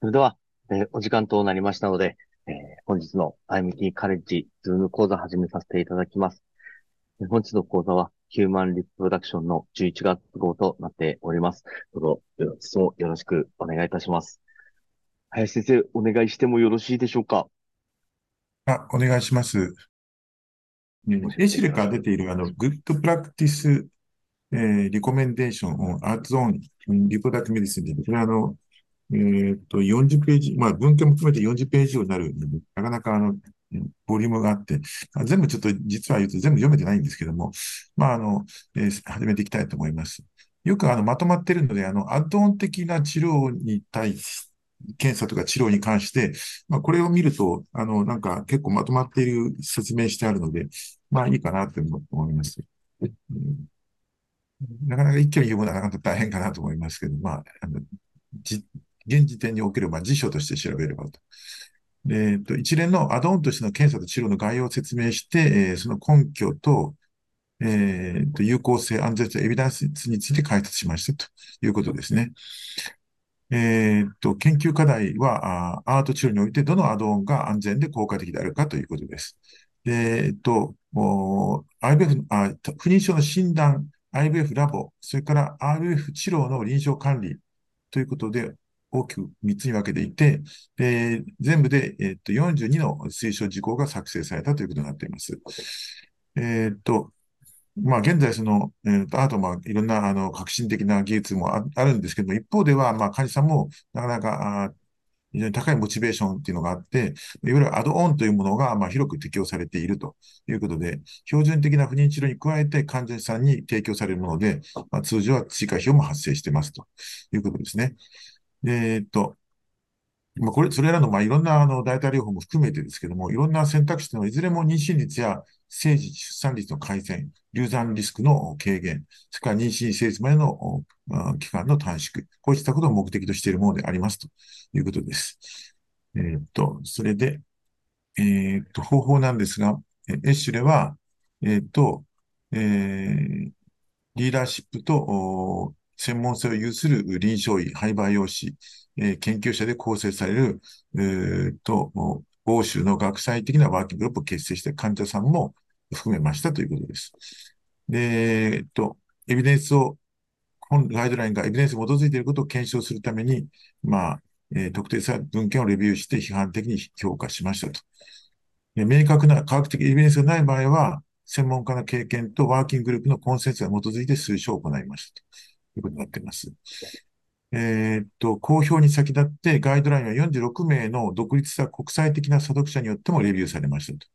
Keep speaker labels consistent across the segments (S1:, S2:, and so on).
S1: それでは、えーお時間となりましたので、えー本日の IMT カレッジズーム講座始めさせていただきます。えー本日の講座はヒューマンリプロダクションの11月号となっております。どうぞ、よ質問よろしくお願いいたします。林先生、お願いしてもよろしいでしょうか？
S2: あ、お願いします。えーエシレから出ているあの、Good Practice、えー、Recommendation on Arts on Reproductive Medicine で、これはあの、えっと、40ページ、まあ文献も含めて40ページ以上になるので、なかなかあの、ボリュームがあって、全部ちょっと実は言うと全部読めてないんですけども、まああの、えー始めていきたいと思います。よくあの、まとまってるので、あの、アッドオン的な治療に対し、検査とか治療に関して、まあ、これを見ると、あの、なんか結構まとまっている説明してあるので、まあいいかなと思います。なかなか一挙に読むのはなかなか大変かなと思いますけど、まあ、あのじ現時点における、まあ、辞書として調べればと。えっと、一連のアドオンとしての検査と治療の概要を説明して、えーその根拠と、えーと、有効性、安全性、エビデンスについて解説しましたということですね。えーと、研究課題は、あアート治療においてどのアドオンが安全で効果的であるかということです。えっと、IVF、あ、不妊症の診断、IVF ラボ、それから IVF 治療の臨床管理ということで、大きく3つに分けていて、で全部で、えっと、42の推奨事項が作成されたということになっています。えっと、まあ、現在、その、えー、あと、まあ、いろんな、あの、革新的な技術もああるんですけども、一方では、まあ、患者さんも、なかなか、あ非常に高いモチベーションっていうのがあって、いわゆるアドオンというものが、まあ、広く適用されているということで、標準的な不妊治療に加えて患者さんに提供されるもので、まあ、通常は追加費用も発生してますということですね。で、えっと、まあ、これ、それらの、まあ、いろんな、あの、代替療法も含めてですけども、いろんな選択肢というのは、いずれも妊娠率や生児出産率の改善、流産リスクの軽減、それから妊娠生児までのおあ期間の短縮、こうしたことを目的としているものでありますということです。えっと、それで、えっと、方法なんですが、エッシュレは、えっと、えーリーダーシップと専門性を有する臨床医、廃培養士、えー研究者で構成される、えーと、欧州の学際的なワーキンググループを結成して患者さんも含めましたということです。で、えっと、エビデンスを、本ガイドラインがエビデンスに基づいていることを検証するために、まあ、えー特定された文献をレビューして批判的に評価しましたと。で明確な科学的エビデンスがない場合は、専門家の経験とワーキンググループのコンセンサスに基づいて推奨を行いましたということになっています。えーっと、公表に先立ってガイドラインは46名の独立した国際的な査読者によってもレビューされましたと。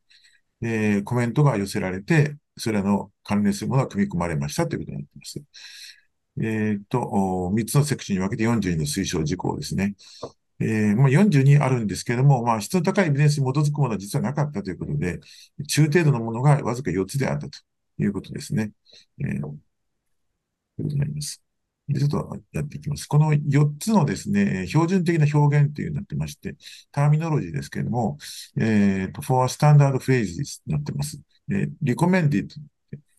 S2: で、コメントが寄せられて、それらの関連するものが組み込まれましたということになっています。えーっと、3つのセクションに分けて42の推奨事項ですね。えー、もう42あるんですけれども、まあ、質の高いエビデンスに基づくものは実はなかったということで、中程度のものがわずか4つであったということですね。えー、ということになります。で、ちょっとやっていきます。この4つのですね、標準的な表現というになってまして、ターミノロジーですけれども、えーと、for standard phrases になってます。えー recommended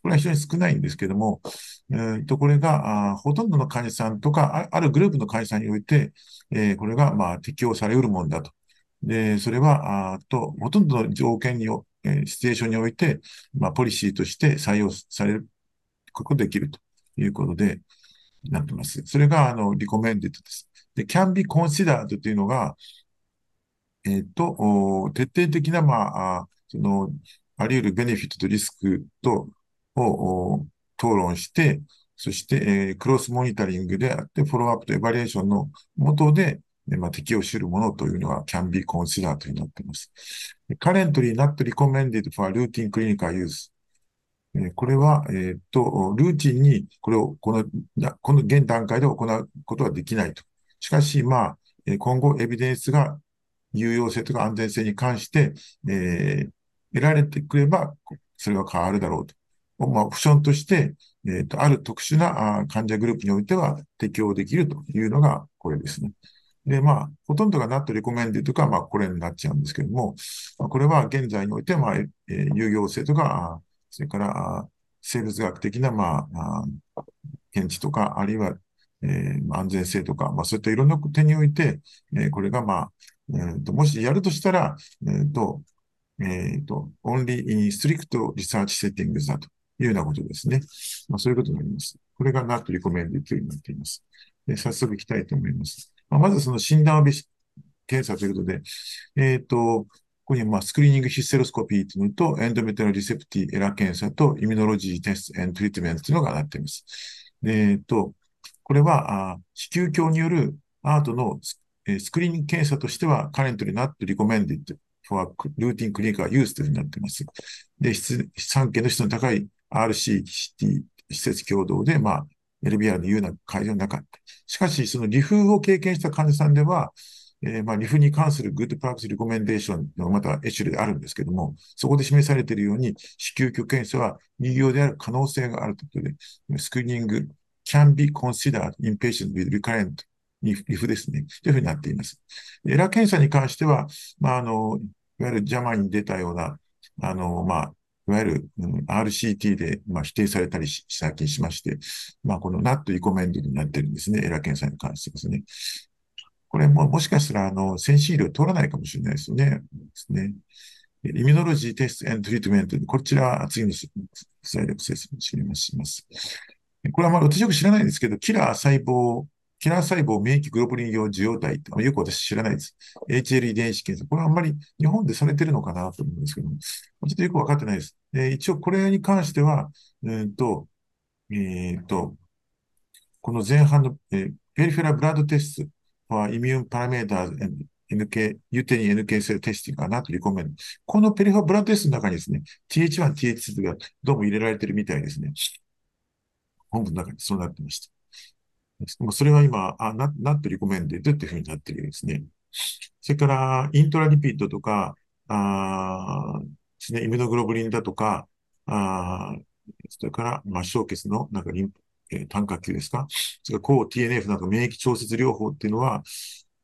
S2: これは非常に少ないんですけども、えーと、これが、あほとんどの患者さんとか、あるグループの患者さんにおいて、えーこれが、まあ、適用されうるものだと。で、それは、あと、ほとんどの条件にお、えーシチュエーションにおいて、まあ、ポリシーとして採用されることができるということで、なってます。それが、あの、recommended です。で、can be considered というのが、えっと、徹底的な、まあ、その、あり得るベネフィットとリスクと、を、討論して、そして、えークロスモニタリングであって、フォローアップとエバリエーションの下で、まあ、適用しるものというのが can be considered というになっています。currently not recommended for routine clinical use えこれは、えっと、ルーチンにこれを、この、この現段階で行うことはできないと。しかし、まあ、今後エビデンスが有用性とか安全性に関して、えー得られてくれば、それは変わるだろうと。まあ、オプションとして、えーと、ある特殊な患者グループにおいては適用できるというのがこれですね。で、まあ、ほとんどが not recommended とか、まあ、これになっちゃうんですけども、これは現在において、まあ、えー有用性とか、それから、生物学的な、まあ、あ検知とか、あるいは、えー、安全性とか、まあ、そういったいろんな点において、えー、これが、まあ、えーと、もしやるとしたら、えーとえーと、only in strict research settings だというようなことですね。まあ、そういうことになります。これが not recommended というになっています。で早速いきたいと思います。まあ、まずその診断を検査ということで、えっ、ー、と、ここにまあ screening hysteroscopy というのと、 endometrial receptivity ERA 検査と、 immunology test and treatment というのがなっています。えっ、ー、と、これは、あ子宮鏡による ART のスクリーニング検査としては、 currently not recommended for routine clinical use というふうになっています。で、3件の質の高い RCT 施設共同で、まあ、LBR の言うような改善はなかった。しかし、その RIF を経験した患者さんでは、えー、まあ、 RIF に関する good practice recommendation のまた ESHRE であるんですけども、そこで示されているように、子宮鏡検査は有用である可能性があるということで、 screening can be considered in patients with recurrent RIF ですね。というふうになっています。 ERA 検査に関しては、まあ、あの、いわゆる JAMA に出たような、あの、まあ、いわゆる、うん、RCT で、まあ、否定されたりし、最近しまして、まあ、この NAT リコメンドになってるんですね。エラー検査に関してですね。これも、もしかしたら、あの、先進医療通らないかもしれないですね。ですね。イミノロジーテストトリートメント。こちら、次のスライドを説明します。これはまあ私よく知らないんですけど、キラー細胞、キラー細胞免疫グロブリン用受容体って、よく私知らないです。HL 遺伝子検査。これはあんまり日本でされてるのかなと思うんですけども、ちょっとよくわかってないです。で一応これに関しては、えー、っと、えー、と、この前半の、えー、ペリフェラブラッドテストはイミューンパラメーター NK、ユテニ NK セルテスティングかなとリコメンド。このペリフェラブラッドテストの中にですね、TH1、TH2 がどうも入れられてるみたいですね。本部の中にそうなってました。それは今、あな、なってリコメンデッドっていうふうになってるようですね。それから、イントラリピッドとか、ああですね、イムノグロブリンだとか、あそれから、末梢血の、なんかリン、えー、単価球ですか？それから抗 TNF など免疫調節療法っていうのは、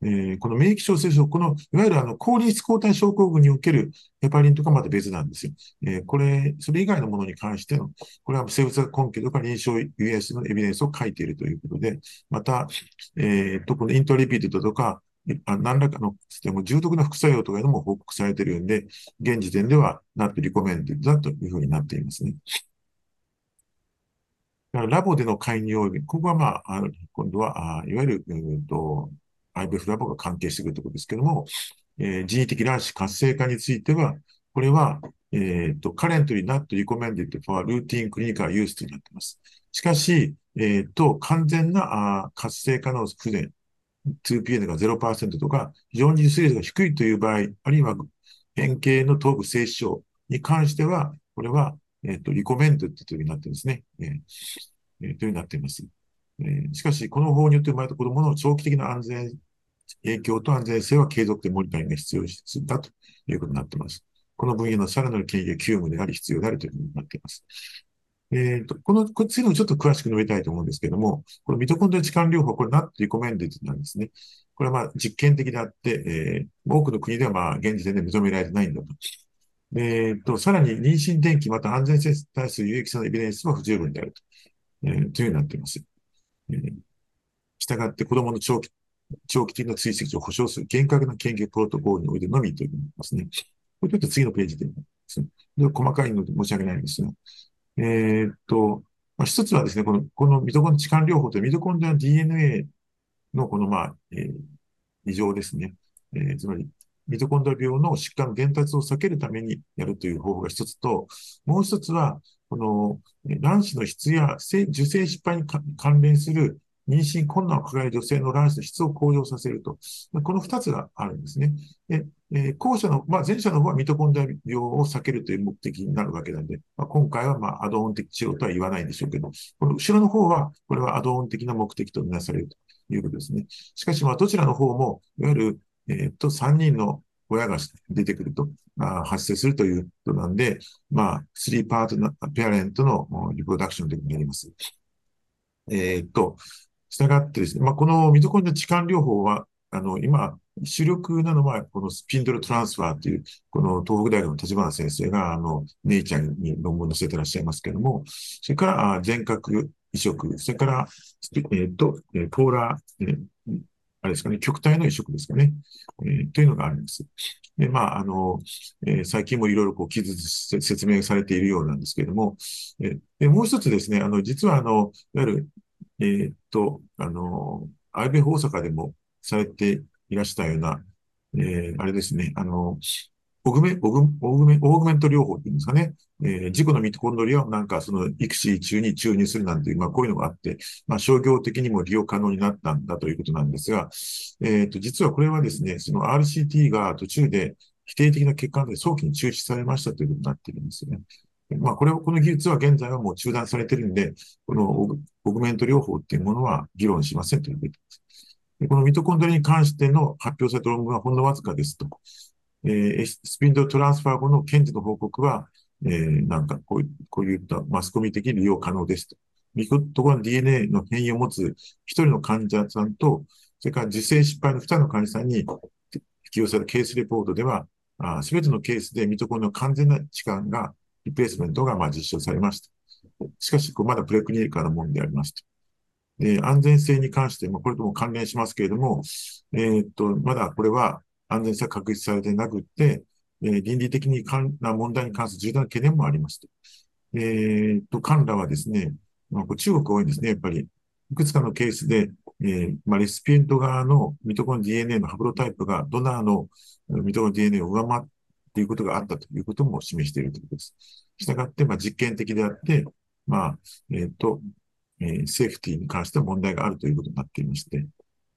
S2: えー、この免疫調整症、この、いわゆるあの、抗リン抗体症候群におけるヘパリンとかまた別なんですよ。えー、これ、それ以外のものに関しての、これは生物学根拠とか臨床 US のエビデンスを書いているということで、また、えー、と、このイントリピートとか、あ何らかの、重篤な副作用とかいうのも報告されているんで、現時点では、なってリコメントだというふうになっていますね。ラボでの介入を、ここはまあ、今度は、あいわゆる、えーと、IVF ラボが関係してくるところですけども、えー、人為的卵子活性化については、これは、えっ、ー、と、カレントになってリコメンディット for routine clinical use となっています。しかし、えっ、ー、と、完全なあ活性化の不全、2PN が0%とか、非常に水率が低いという場合、あるいは変形の頭部静止症に関しては、これは、えっ、ー、と、リコメンドっていうになってるんですね。えーえー、というになっています。えー、しかし、この法によって生まれた子供の長期的な安全、影響と安全性は継続的モニタリングが必要だということになっています。この分野のさらなる研究が急務であり必要であるというふうになっています。えーと、この、こ次のちょっと詳しく述べたいと思うんですけども、このミトコンドリア置換療法、これナットリコメンデッドなんですね。これはまあ実験的であって、えー、多くの国ではまあ現時点で認められてないんだと。えーと、さらに妊娠転機また安全性に対する有益さのエビデンスは不十分であると,、えー、というふうになっています。えー、従って子供の長期長期的な追跡を保障する厳格な研究プロトコールにおいてのみということですね。これちょっと次のページで、で細かいので申し訳ないんですが、えー、っと、まあ、一つはですね、この、このミトコンド置換療法というミトコンドの DNA のこの、まあ、えー、異常ですね。えー、つまり、ミトコンドリ病の疾患の伝達を避けるためにやるという方法が一つと、もう一つは、この卵子の質や受精失敗に関連する妊娠困難を抱える女性の卵子の質を向上させると。この二つがあるんですね。で、え、後者の、まあ、前者の方はミトコンドリア病を避けるという目的になるわけなんで、まあ、今回は、まあ、アドオン的治療とは言わないんでしょうけど、この後ろの方は、これはアドオン的な目的とみなされるということですね。しかし、まあ、どちらの方も、いわゆる、え、っと、3人の親が出てくると、あ発生するということなんで、まあ、スリーパートナー、ペアレントのリプロダクションというになります。えー、っと、したがってですね、まあ、このミトコンド置換療法は、あの、今、主力なのは、このスピンドルトランスファーという、この東北大学の立花先生が、あの、ネイチャーに論文を載せてらっしゃいますけれども、それから、全角移植、それから、えっ、ー、と、ポーラー、えー、あれですかね、極体の移植ですかね、えー、というのがあります。で、まあ、あの、えー、最近もいろいろこう、記述説明されているようなんですけれども、えー、でもう一つですね、あの、実はあの、いわゆる、えー、っと、あの、アイベ大阪でもされていらしたような、えー、あれですね、あの、オグメ、オグオグメ、オーグメント療法っていうんですかね。えー、自己のミトコンドリアをなんかその育児中に注入するなんていう、まあこういうのがあって、まあ商業的にも利用可能になったんだということなんですが、えっ、ー、と、実はこれはですね、その RCT が途中で否定的な結果で早期に中止されましたということになっているんですよね。まあこれを、この技術は現在はもう中断されているんで、このオグメント療法っていうものは議論しませんということです。このミトコンドリアに関しての発表された論文はほんのわずかですと。えー、スピンドトランスファー後の検事の報告は、えー、なんかこうこういったマスコミ的利用可能ですと。ミコトコン DNA の変異を持つ一人の患者さんと、それから受精失敗の二人の患者さんに適用されたケースレポートでは、すべてのケースでミトコンの完全な置換が、リプレイスメントがまあ実証されました。しかし、まだプレクリニカルなものでありますと。で、安全性に関して、まあ、これとも関連しますけれども、えー、っと、まだこれは安全性確立されてなくて、えー、倫理的にな問題に関する重大な懸念もありますと。えー、と、カラはですね、まあ、中国多いですね、やっぱり。いくつかのケースで、えー、まあ、レシピエント側のミトコン DNA のハプロタイプがドナーのミトコン DNA を上回っていることがあったということも示しているということです。したがって、まあ、実験的であって、まあ、えっ、ー、と、えー、セーフティーに関しては問題があるということになっていまして、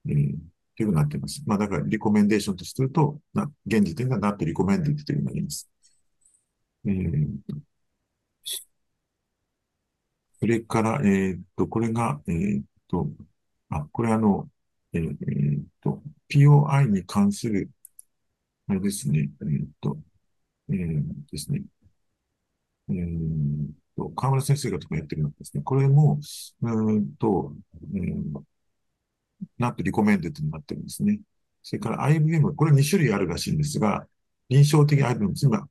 S2: えー、というふうになっています。まあ、だから、リコメンデーションとすると、な現時点ではなってリコメンディというふうになります。えー、それから、えっ、と、これが、えっ、と、あ、これあの、えっ、と、POI に関する、あれですね、えっ、と、えー、ですね、えー、と、河村先生がとかやってるのですね、これも、うんと、えー、なんとリコメンデッドになってるんですね。それから IBM、これ2種類あるらしいんですが、臨床的 IBM、つまり、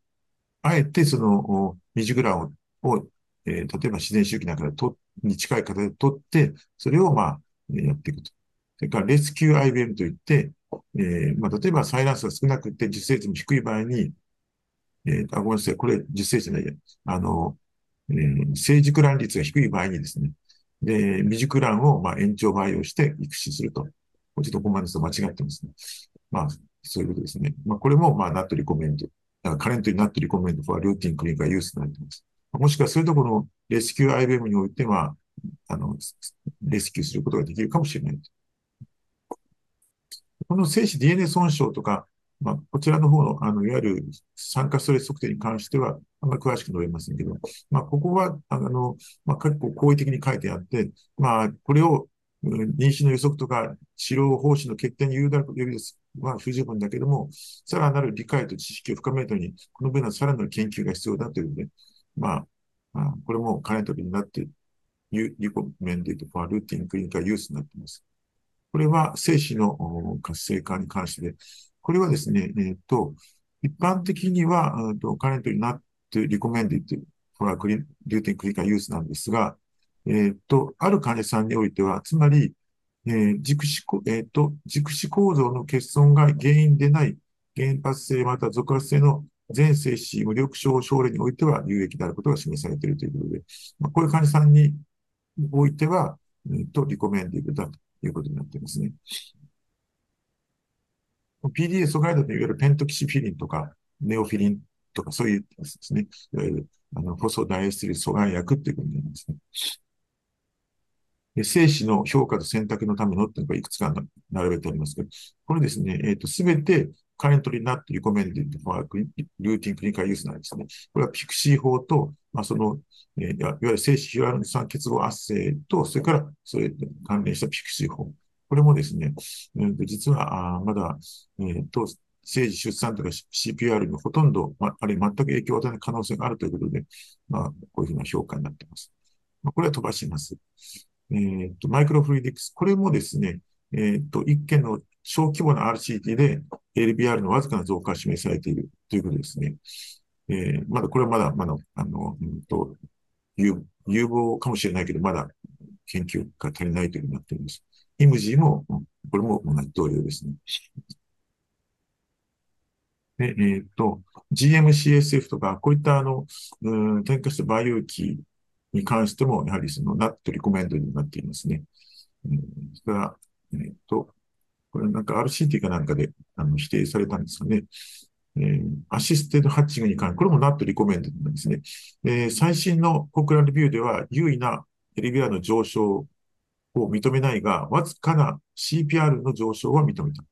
S2: あえてその、未熟卵を、えー、例えば自然周期なんかでと、に近い形で取って、それをまあ、やっていくと。それからレスキュー IBM といって、えー、まあ、例えばサイランスが少なくて受精率も低い場合に、えー、あ、ごめんなさい、これ受精じゃないや、あの、えー、成熟卵率が低い場合にですね、で、未熟卵をまあ延長培養して育種すると。ちょっとごめんなさい、間違ってますね。まあ、そういうことですね。まあ、これもまあ、ナットリコメント。だからカレントにナットリコメント for ルーティンクリニカユースになってます。もしくはそういうとこのレスキュー IBM においては、あの、レスキューすることができるかもしれない。この精子 DNA 損傷とか、まあ、こちらの方の、あの、いわゆる酸化ストレス測定に関しては、あんまり詳しく述べませんけど、まあ、ここは、あの、まあ、結構好意的に書いてあって、まあ、これを、妊娠の予測とか治療方針の決定に有力ですは不十分だけども、さらなる理解と知識を深めるために、この分のさらなる研究が必要だというので、まあ、まあ、これもカレントになって、リコメンディとファルーティンクリニカユースになっています。これは精子の活性化に関してで、これはですね、えっ、ー、と、一般的には、とカレントになってリコメンディっていう、これはクリリューティンクリカユースなんですが、えっ、ー、と、ある患者さんにおいては、つまり、えー、軸子、えっ、と、軸子構造の欠損が原因でない原発性また続発性の全精子無力症症例においては有益であることが示されているということで、まあ、こういう患者さんにおいては、えー、と、リコメンディブだということになっていますね。PDA 阻害度といわゆるペントキシフィリンとか、ネオフィリンとか、そういうやつですね、いわゆる、あの、フォソダイエステル阻害薬っていうことになりますね。で、精子の評価と選択のためのっていうのがいくつか並べてありますけど、これですね、えっ、ー、と、すべてカレントリーナットリコメンディッドファールーティンクリニカルユースなんですね。これはピクシー法と、まあ、その、えー、いわゆる精子ヒュアル酸結合圧生と、それから、それ関連したピクシー法。これもですね、えー、実は、あまだ、えー、と、政治出産とか CPR にほとんど、ま、あれ全く影響を与えない可能性があるということで、まあ、こういうふうな評価になっています。まあ、これは飛ばします。えー、と、マイクロフルイディックス。これもですね、えー、と、一件の小規模な RCT で LBR のわずかな増加が示されているということですね。えー、まだ、これはまだ、まだ、あの、うんと、有有望かもしれないけど、まだ研究が足りないというふうになっています。イムジーも、これも同じ同様ですね。で、えっ、と、GMCSF とか、こういったあの、うん、添加した培養器に関しても、やはりその、ナットリコメンドになっていますね。うん、それから、えっ、と、これなんか RCT かなんかであの否定されたんですかね。えー、アシステッドハッチングに関して、これもナットリコメンドなんですね。えー、最新のコクラレビューでは、優位なエリビアの上昇を認めないが、わずかな CPR の上昇は認めた。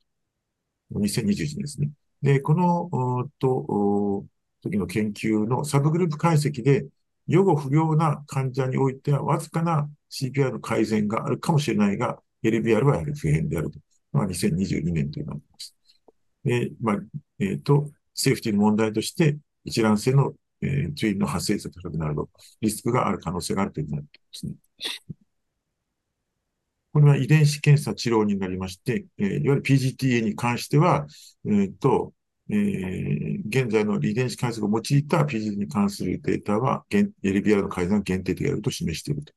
S2: 2021年ですね。で、この、と、時の研究のサブグループ解析で、予後不良な患者においては、わずかな CPR の改善があるかもしれないが、LBR はやはり不変であると。まあ、2022年というのがあります。で、まあ、えっ、ー、と、セーフティの問題として、一覧性の、えー、注意の発生率が高くなると、リスクがある可能性があるというふうになってますね。これは遺伝子検査治療になりまして、えー、いわゆる PGTA に関しては、えー、と、えー、現在の遺伝子解析を用いた PGT に関するデータは、LBR の改善が限定的であると示していると。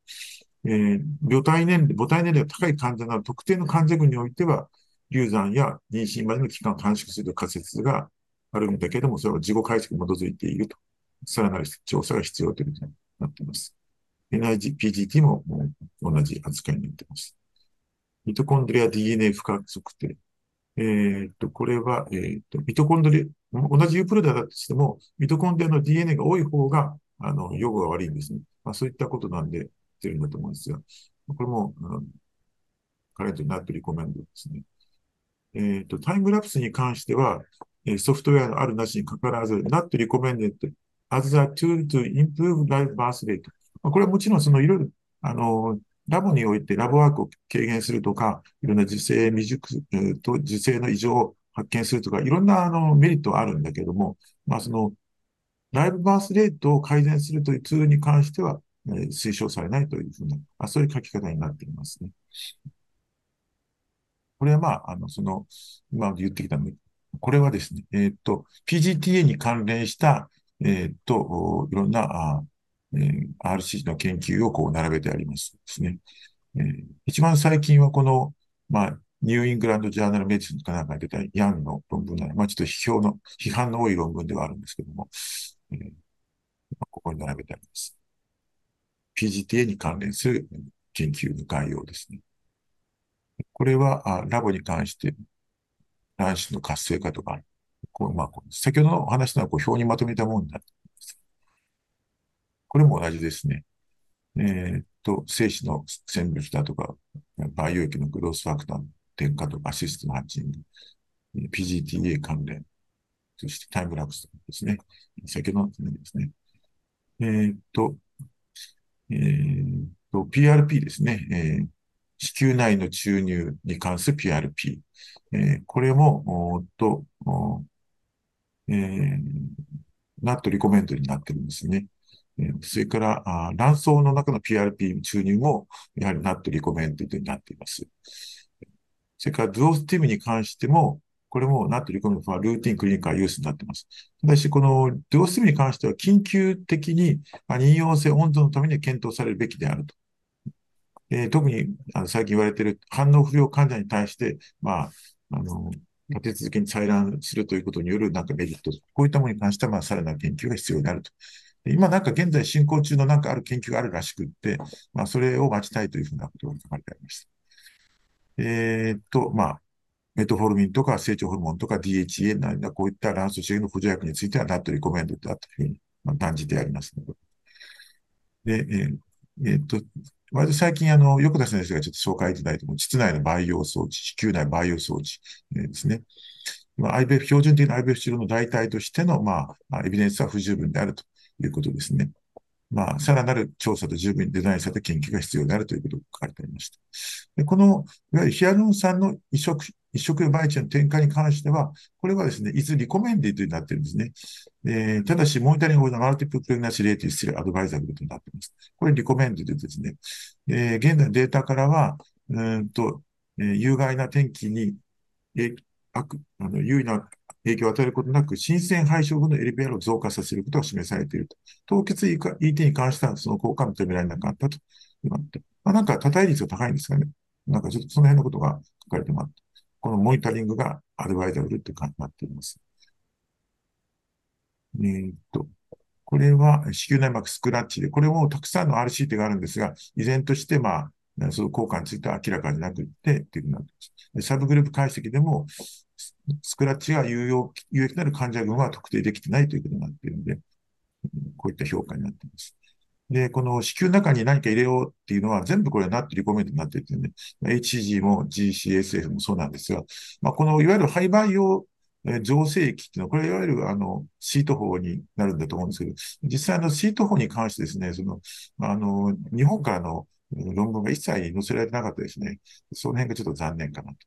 S2: えー、母体年齢、母体年齢が高い患者など特定の患者群においては、流産や妊娠までの期間を短縮する仮説があるんだけれども、それは自己解析に基づいていると。さらなる調査が必要ということになっています。NIG、PGT も同じ扱いになっています。ミトコンドリア DNA 負荷測定。え、っと、これは、え、っと、ミトコンドリア、同じユープロダだとしても、ミトコンドリアの DNA が多い方が、あの、予後が悪いんですね。まあ、そういったことなんで、てるんだと思うんですが、これも、うん、カレントになってリコメンドですね。えっ、と、タイムラプスに関しては、ソフトウェアのあるなしにかかわらず、not recommended as a tool to improve life birth rate。これはもちろんそのいろいろ、あの、ラボにおいてラボワークを軽減するとか、いろんな受精未熟と受精の異常を発見するとか、いろんなあのメリットはあるんだけども、まあその、ライブバースレートを改善するというツールに関しては、えー、推奨されないというふうな、あそういう書き方になっていますね。これはまあ、あの、その、今言ってきたこれはですね、えっ、ー、と、PGTA に関連した、えっ、と、いろんな、あえー、RCG の研究をこう並べてありますですね。えー、一番最近はこの、まあ、ニューイングランドジャーナルメディスンかなんかに出たヤンの論文なのでまあ、ちょっと批評の、批判の多い論文ではあるんですけども、えー、ここに並べてあります。PGTA に関連する研究の概要ですね。これは、あラボに関して、卵子の活性化とか、こうまあ、先ほどの話のこう表にまとめたものになっています。これも同じですね。えー、っと、精子の線物だとか、培養液のグロースファクターの添加とか、アシストのハッチング、PGTA 関連、そしてタイムラプスですね。先ほどのですね。えー、っと、えー、と、PRP ですね。えー、子宮内の注入に関する PRP。えー、これも、おっと、えー、ナットリコメントになってるんですね。それから、卵巣の中の PRP 注入も、やはりナットリコメントになっています。それから、ドゥオスティムに関しても、これもナットリコメントはルーティンクリニカルユースになっています。ただし、このドゥオスティムに関しては緊急的に妊用性温度のために検討されるべきであると。えー、特にあの最近言われている反応不良患者に対して、まあ、あの、立て続けに採卵するということによるなんかメリット、こういったものに関しては、まあ、さらなる研究が必要になると。今なんか現在進行中のなんかある研究があるらしくって、まあ、それを待ちたいというふうなことが書かれてありました。えー、っと、まあ、メトフォルミンとか成長ホルモンとか DHA などこういった卵巣刺激の補助薬についてはナットリコメンドだというふうに、まあ、断じてありますので。で、えーえー、っと、割と最近、あの、横田先生がちょっと紹介いただいても、膣内の培養装置、子宮内培養装置、えー、ですね。まあ、IBF、標準的な IBF 治療の代替としての、まあ、エビデンスは不十分であるということですね。まあ、さらなる調査と十分にデザインされた研究が必要であるということが書かれてありました。でこの、いわゆるヒアルロン酸の移植、移植媒地の転換に関しては、これはですね、いつリコメンディとになっているんですね。えー、ただし、モニタリングのマルティプルプレナシレーティスアドバイザブルとなっています。これリコメンディでですね、えー、現在のデータからは、うんと、えー、有害な天気に、え悪あの有利な影響を与えることなく、新鮮配症後の LPR を増加させることが示されていると。凍結 ET に関してはその効果は認められなかったとなって、まあ、なんか多体率が高いんですかね。なんかちょっとその辺のことが書かれてもらって、このモニタリングがアドバイザブルって感じになっています。えー、っと、これは子宮内膜スクラッチで、これもたくさんの RCT があるんですが、依然として、まあ、その効果については明らかになくって、っていうふうになってます。サブグループ解析でも、スクラッチが有用、有益なる患者群は特定できてないということになっているので、こういった評価になっています。で、この子宮の中に何か入れようっていうのは全部これはナットリコメントになっていてね、HCG も GCSF もそうなんですが、まあ、このいわゆる廃培用造成液っていうのは、これいわゆるあのシート法になるんだと思うんですけど、実際のシート法に関してですね、その、あの、日本からの論文が一切載せられてなかったですね。その辺がちょっと残念かなと。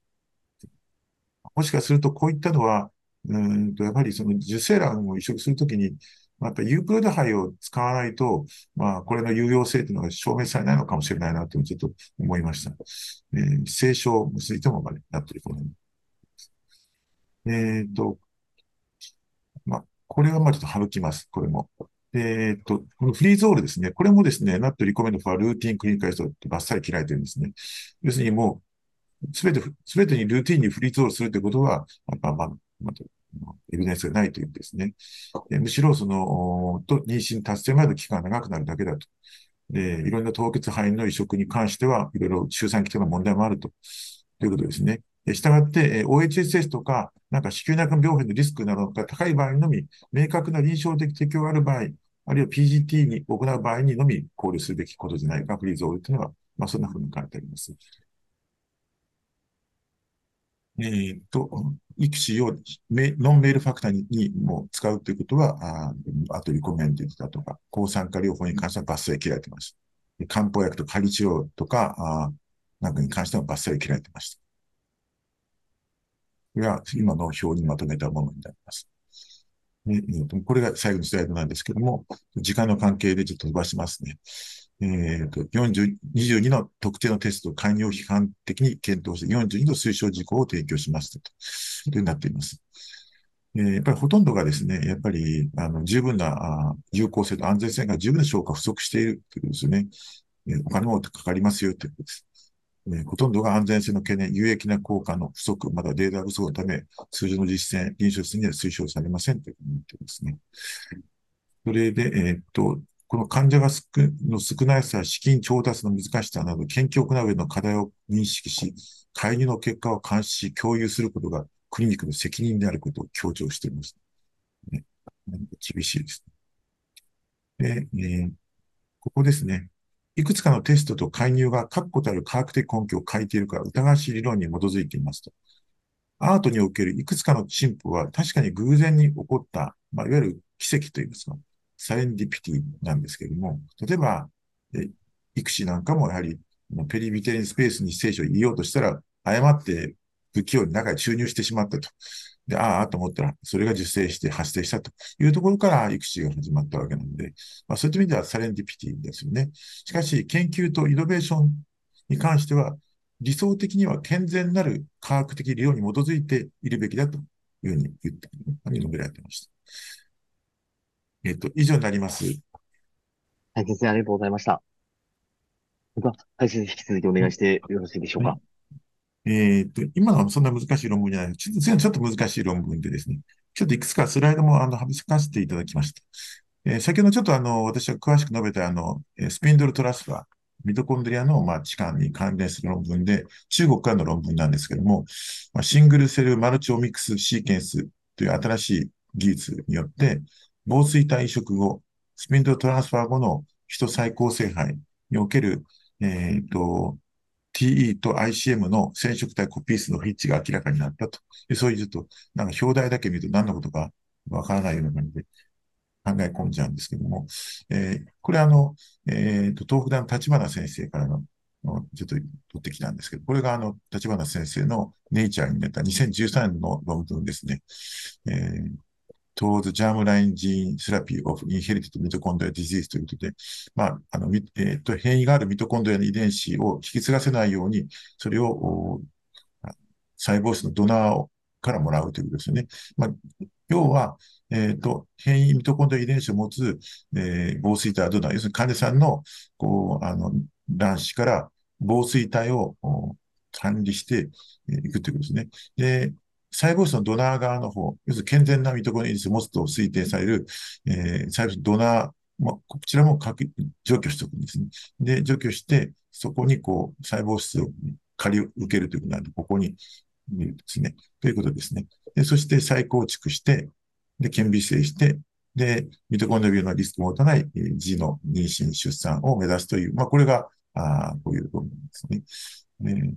S2: もしかするとこういったのは、うんと、やっぱりその受精卵を移植するときに、またユークリッド肺を使わないと、まあ、これの有用性というのが証明されないのかもしれないなとちょっと思いました。えー、清少についても、まあ、なっているこのえっ、ー、と、まあ、これはまあちょっと省きます。これも。えっ、ー、と、このフリーゾールですね。これもですね、ナットリコメンドファルーティンクリニカリストってバッサリ切られてるんですね。要するにもう、すべて、すべてにルーティンにフリーゾールするということは、まあ、まあ、まあ、エビデンスがないというんですね。でむしろ、その、と妊娠達成までの期間が長くなるだけだと。で、いろんな凍結肺の移植に関しては、いろいろ周産期的な問題もあると。ということですね。したがって、OHSS とか、なんか子宮内膜病変のリスクなどが高い場合のみ、明確な臨床的適用がある場合、あるいは PGT に行う場合にのみ考慮するべきことじゃないか、フリーゾールというのは、まあ、そんなふうに書いてあります。えっと、育児をノンメールファクターににも使うということは、ああとリコメンディだとか、抗酸化療法に関しては抜粋切られてます。漢方薬とカリ治療とか、あなんかに関しては抜粋切られてました。これは今の表にまとめたものになります。これが最後のスライドなんですけども、時間の関係でちょっと飛ばしますね。えっ、ー、と、40、22の特定のテストを寛容批判的に検討して42の推奨事項を提供しましたと、というふうになっています。えー、やっぱりほとんどがですね、やっぱり、あの、十分なあ有効性と安全性が十分な消化不足しているということですね。えー、お金もかかりますよということです。えほとんどが安全性の懸念、有益な効果の不足、まだデータ不足のため、通常の実践、臨床室には推奨されませんというふうに言ってますね。それで、えー、っと、この患者が少の少ないさ、資金調達の難しさなど、研究を行う上の課題を認識し、介入の結果を監視し、共有することがクリニックの責任であることを強調しています。ね、厳しいですね。で、えー、ここですね。いくつかのテストと介入が確固たる科学的根拠を書いているか疑わしい理論に基づいていますと。アートにおけるいくつかの進歩は確かに偶然に起こった、まあ、いわゆる奇跡といいますか、サレンディピティなんですけれども、例えば、え育児なんかもやはりペリビテリンスペースに聖書を言いようとしたら、誤って不器用に中に注入してしまったと。で、ああ、と思ったら、それが受精して発生したというところから育児が始まったわけなので、まあ、そういった意味ではサレンディピティですよね。しかし、研究とイノベーションに関しては、理想的には健全なる科学的理論に基づいているべきだというふうに言って、述べられていました。えっ、と、以上になります。
S1: はい、先生、ありがとうございました。はい、先生、引き続きお願いしてよろしいでしょうか？はい
S2: えっと、今のはそんな難しい論文じゃない。ちょっとちょっと難しい論文でですね、ちょっといくつかスライドもあの省かせていただきました。えー、先ほどちょっとあの、私が詳しく述べたあの、スピンドルトラスファー、ミトコンドリアの、まあ、置換に関連する論文で、中国からの論文なんですけども、まあ、シングルセルマルチオミクスシーケンスという新しい技術によって、防水体移植後、スピンドトランスファー後の人再構成肺における、えっ、ー、と、TE と ICM の染色体コピー数のフィッチが明らかになったと。そういうちょっと、なんか表題だけ見ると何のことかわからないような感じで考え込んじゃうんですけども、えー、これあの、えっ、ー、と、東北大の立花先生からの、ちょっと取ってきたんですけど、これがあの、立花先生のネイチャーに出た2013年の論文ですね。えー towards germline gene therapy of inherited mitochondrial disease ということで、まあ、あの、えっ、と、変異があるミトコンドリアの遺伝子を引き継がせないように、それを、細胞質のドナーからもらうということですよね。まあ、要は、えっ、ー、と、変異ミトコンドリア遺伝子を持つ、えー、防水体はドナー、要するに患者さんの、こう、あの、卵子から防水体を管理していくということですね。で、細胞質のドナー側の方、要するに健全なミトコンドリアスを持つと推定される、えー、細胞質ドナー、まあ、こちらも除去しておくんですね。で、除去して、そこにこう、細胞質を借り受けるということなんで、ここに見るですね。ということですね。で、そして再構築して、で、顕微性して、で、ミトコンドリアのリスクを持たない、えー、児の妊娠、出産を目指すという、まあ、これが、あこういう部分ですね。ね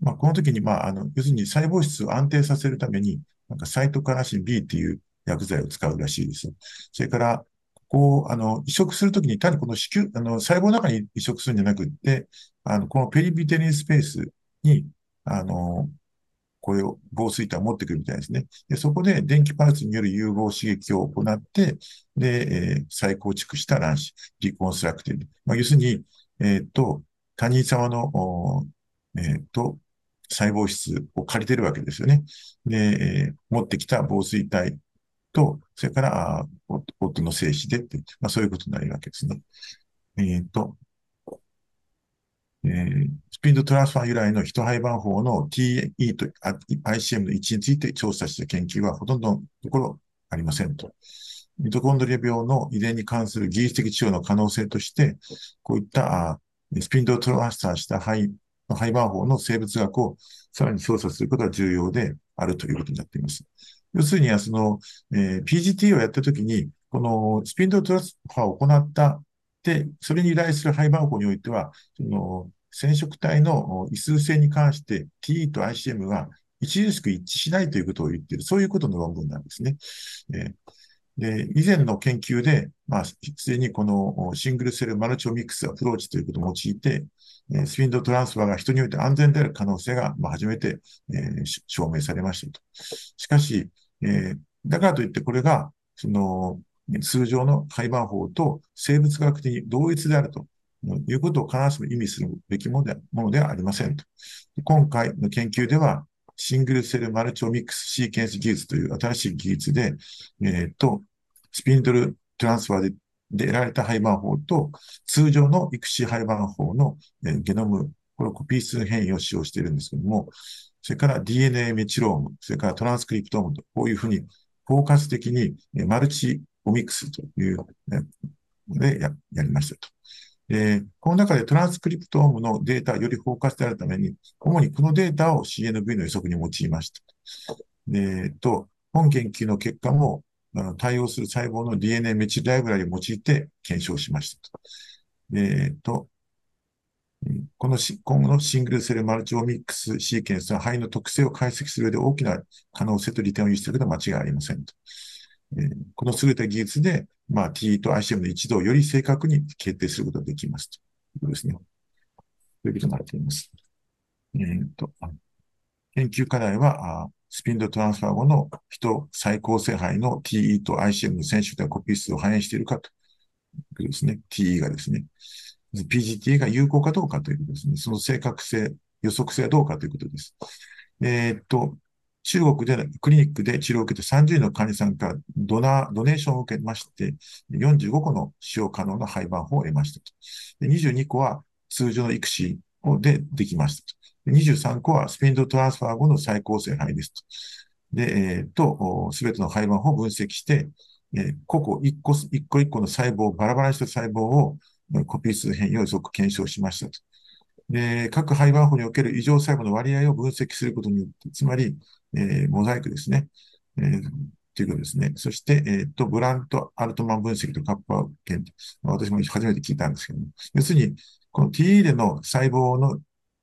S2: まあ、この時に、まあ、あの、要するに細胞質を安定させるために、なんかサイトカラシン B っていう薬剤を使うらしいです。それから、こう、あの、移植するときに単にこの子宮、あの、細胞の中に移植するんじゃなくって、あの、このペリビテリンスペースに、あの、これを防水体を持ってくるみたいですね。で、そこで電気パルスによる融合刺激を行って、で、えー、再構築した卵子、リコンストラクティブ。まあ、要するに、えっ、ー、と、他人様の、えっ、ー、と、細胞質を借りてるわけですよね。で、え、持ってきた防水体と、それから、あ夫の精子でって、まあそういうことになるわけですね。えっ、ー、と、えー、スピードトランスファー由来のヒト胚盤法の TE と ICM の位置について調査した研究はほとんどのところありませんと。ミトコンドリア病の遺伝に関する技術的治療の可能性として、こういったスピンドトランスファーした胚廃盤法の生物学をさらに調査することが重要であるということになっています。要するには、その、えー、PGT をやったときに、このスピンドトランスファーを行った、で、それに由来する廃盤法においては、その、染色体の異数性に関して TE と ICM が著しく一致しないということを言っている、そういうことの論文なんですね。えーで、以前の研究で、まあ、すでにこの single cell multiomics approach ということを用いて、 spindle transfer が人において安全である可能性が、まあ、初めて、えー、証明されましたと。しかし、えー、だからといってこれが、その、通常の胚盤胞と生物学的に同一であるということを必ずしも意味するべきものでものではありませんと。今回の研究では、シングルセルマルチオミックスシーケンス技術という新しい技術で、えっ、ー、と、スピンドルトランスファーでで得られた廃盤法と、通常の育児廃盤法の、えー、ゲノム、これコピー数変異を使用しているんですけども、それから DNA メチローム、それからトランスクリプトームと、こういうふうに、包括的に、マルチオミックスという、えー、でややりましたと。えー、この中でトランスクリプトームのデータをより包括であるために、主にこのデータを CNV の予測に用いました。えー、と、本研究の結果も、対応する細胞の DNA メチルライブラリを用いて検証しました。えー、と、この今後のシングルセルマルチオミックスシーケンスは肺の特性を解析する上で大きな可能性と利点を有していることは間違いありませんと。えー、この優れた技術で、まあ、T と ICM の一度をより正確に決定することができますということですね。ということになっています。えー、と、研究課題は、スピンドトランスファー後の人最高性肺の TE と ICM の選手でコピー数を反映しているかということですね。TE がですね。PGTA が有効かどうかということですね。その正確性、予測性はどうかということです。えー、っと、中国でのクリニックで治療を受けて30人の患者さんからドナードネーションを受けまして、45個の使用可能な廃盤法を得ましたと。で22個は通常の育児でできましたと。23個はスピンドトランスファー後の再構成肺ですと。で、えっ、と、すべての廃盤法を分析して、えー、個々一個一個個の細胞、バラバラした細胞をコピー数変異を予測検証しましたと。で、各廃盤法における異常細胞の割合を分析することによって、つまり、えー、モザイクですね。えー、ということですね。そして、えっ、と、ブラント・アルトマン分析とカッパー検定私も初めて聞いたんですけども、要するに、この TE での細胞の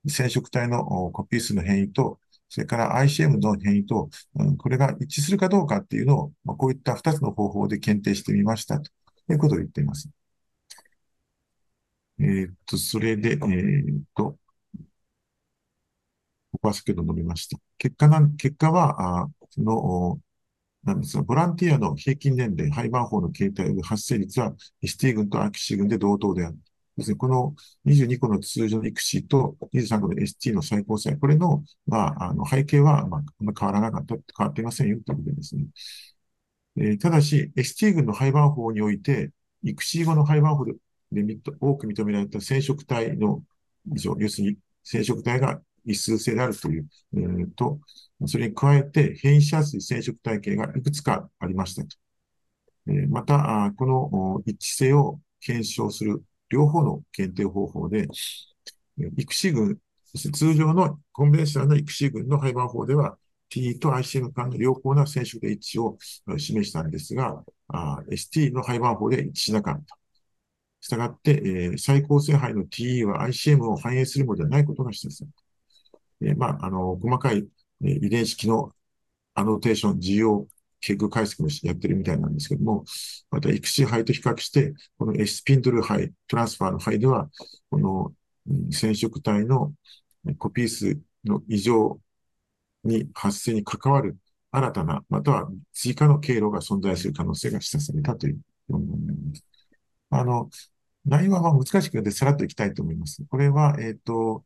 S2: 染色体のコピー数の変異と、それから ICM の変異と、うん、これが一致するかどうかっていうのを、まあ、こういった2つの方法で検定してみましたということを言っています。えー、っと、それで、えー、っと、ここは先ほど述べました。結果なん、結果は、あその、なんですが、ボランティアの平均年齢、廃盤法の形態の発生率は、ST 群とアキシ群で同等である。ですね、この22個の通常の育児と23個の ST の最高性、これの、まあ、あの背景は、まあ、変わらなかった、変わっていませんよということですね。えー、ただし、ST 群の廃盤法において、育児後の廃盤法でで多く認められた染色体の以上、要するに染色体が異数性であるという、えー、と、それに加えて変異しやすい染色体系がいくつかありましたと。えー、また、この一致性を検証する両方の検定方法で、育子群、そして通常のコンベンショナルの育子群の配番法では、T と ICM 間の良好な染色で一致を示したんですが、ST の配番法で一致しなかった。したがって、えー、最高性配の TE は ICM を反映するものではないことが示された。え、まあ、あの、細かい、え、遺伝子機のアノテーション、需要、結具解析もやってるみたいなんですけども、また、育子肺と比較して、この S ピンドル肺、トランスファーの肺では、この染色体のコピー数の異常に発生に関わる新たな、または追加の経路が存在する可能性が示唆されたというものになります。あの、内容は難しくてさらっといきたいと思います。これは、えっ、ー、と、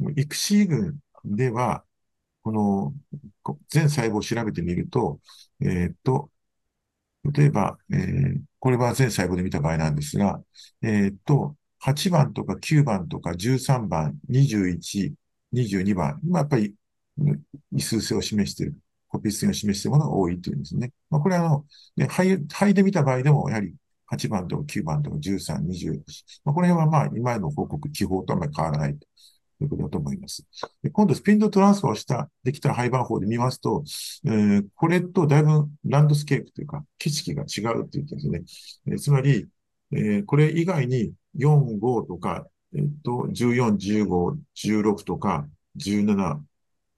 S2: 育子群では、この全細胞を調べてみると、えっ、と、例えば、えー、これは全細胞で見た場合なんですが、えっ、と、8番とか9番とか13番、21、22番、まあ、やっぱり異数性を示している、コピー数を示しているものが多いというんですね。まあ、これはあの、ね、肺、肺で見た場合でも、やはり8番とか9番とか13、20、まあ、この辺はまあ、今の報告、記法とあまり変わらないということだと思います。で今度、スピンドトランスファーをした、できた配番法で見ますと、えー、これとだいぶランドスケープというか、景色が違うって言ってですね、えー、つまり、えー、これ以外に4、5とか、えっと、14、15、16とか、17、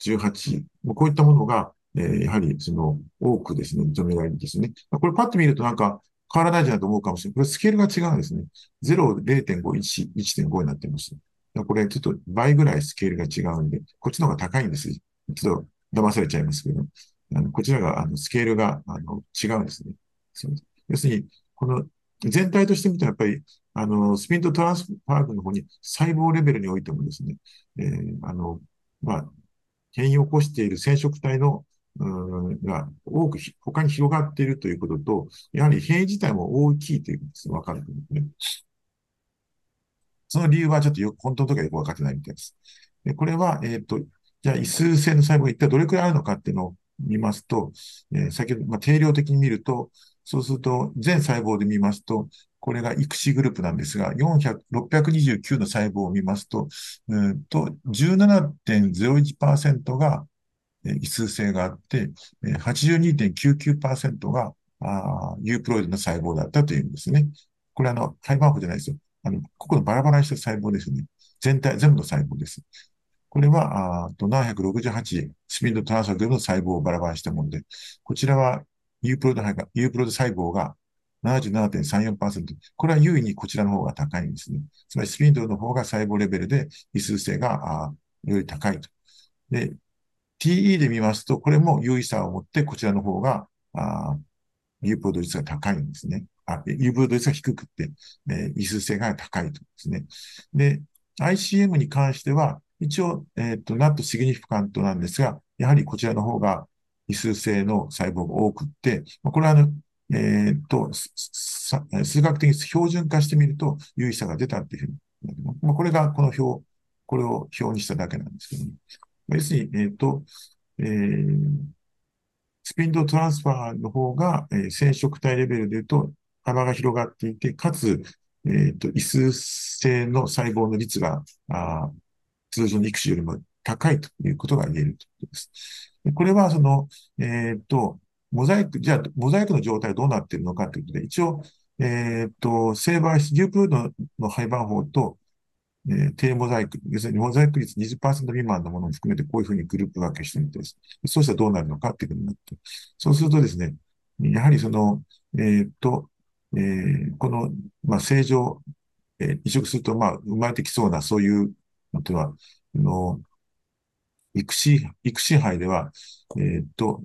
S2: 18、こういったものが、えー、やはり、その、多くですね、認められるんですね。これパッと見るとなんか、変わらないじゃないと思うかもしれない。これスケールが違うんですね。0、0.5、1、1.5になってます。これちょっと倍ぐらいスケールが違うんで、こっちの方が高いんです。ちょっと騙されちゃいますけど、あのこちらがあのスケールがあの違うんですね。要するに、この全体として見たらやっぱり、あの、スピンとトランスファークの方に細胞レベルにおいてもですね、えー、あの、まあ、変異を起こしている染色体のうが多く他に広がっているということと、やはり変異自体も大きいということがわかるんですね。その理由はちょっとよ、本当のところよくわかってないみたいです。でこれは、えっ、ー、と、じゃあ、異数性の細胞が一体どれくらいあるのかっていうのを見ますと、えー、先ほど、まあ、定量的に見ると、そうすると、全細胞で見ますと、これが育子グループなんですが、400 629の細胞を見ますと、うんと17.01%が異数性があって、82.99%があユープロイドの細胞だったというんですね。これあの、ハイバーフじゃないですよ。あの、ここのバラバラにした細胞ですね。全体、全部の細胞です。これは、あと768 spindle transfer の細胞をバラバラにしたもので、こちらは euploid、euploid 細胞が77.34%。これは有意にこちらの方が高いんですね。つまり spindle の方が細胞レベルで異数性がより高いと。で、TE で見ますと、これも有意差を持って、こちらの方が、あ有効度率が高いんですね。あ、有効度率が低くて、えー、異数性が高いとですね。で、ICM に関しては、一応、えっ、ー、と、not significant なんですが、やはりこちらの方が異数性の細胞が多くって、これはあの、えっ、ー、と、数学的に標準化してみると、有意差が出たっていうふうに、まあ、これがこの表、これを表にしただけなんですけども、要するに、えっ、ー、と、えー、スピンドトランスファーの方が、えー、染色体レベルで言うと幅が広がっていて、かつ、えっ、ー、と、異数性の細胞の率が、あ通常の育種よりも高いということが言えるということです。これは、その、えっ、と、モザイク、じゃあ、モザイクの状態どうなっているのかということで、一応、えっ、と、セーバー質、デュープードの配番法と、えー、低モザイク、要するにモザイク率20%未満のものも含めてこういうふうにグループ分けしてみてです。そうしたらどうなるのかっていうふうになって。そうするとですね、やはりその、えー、っと、えー、この、まあ、正常、えー、移植すると、まあ、生まれてきそうな、そういう、あとは、あの、育子、育子肺では、えー、っと、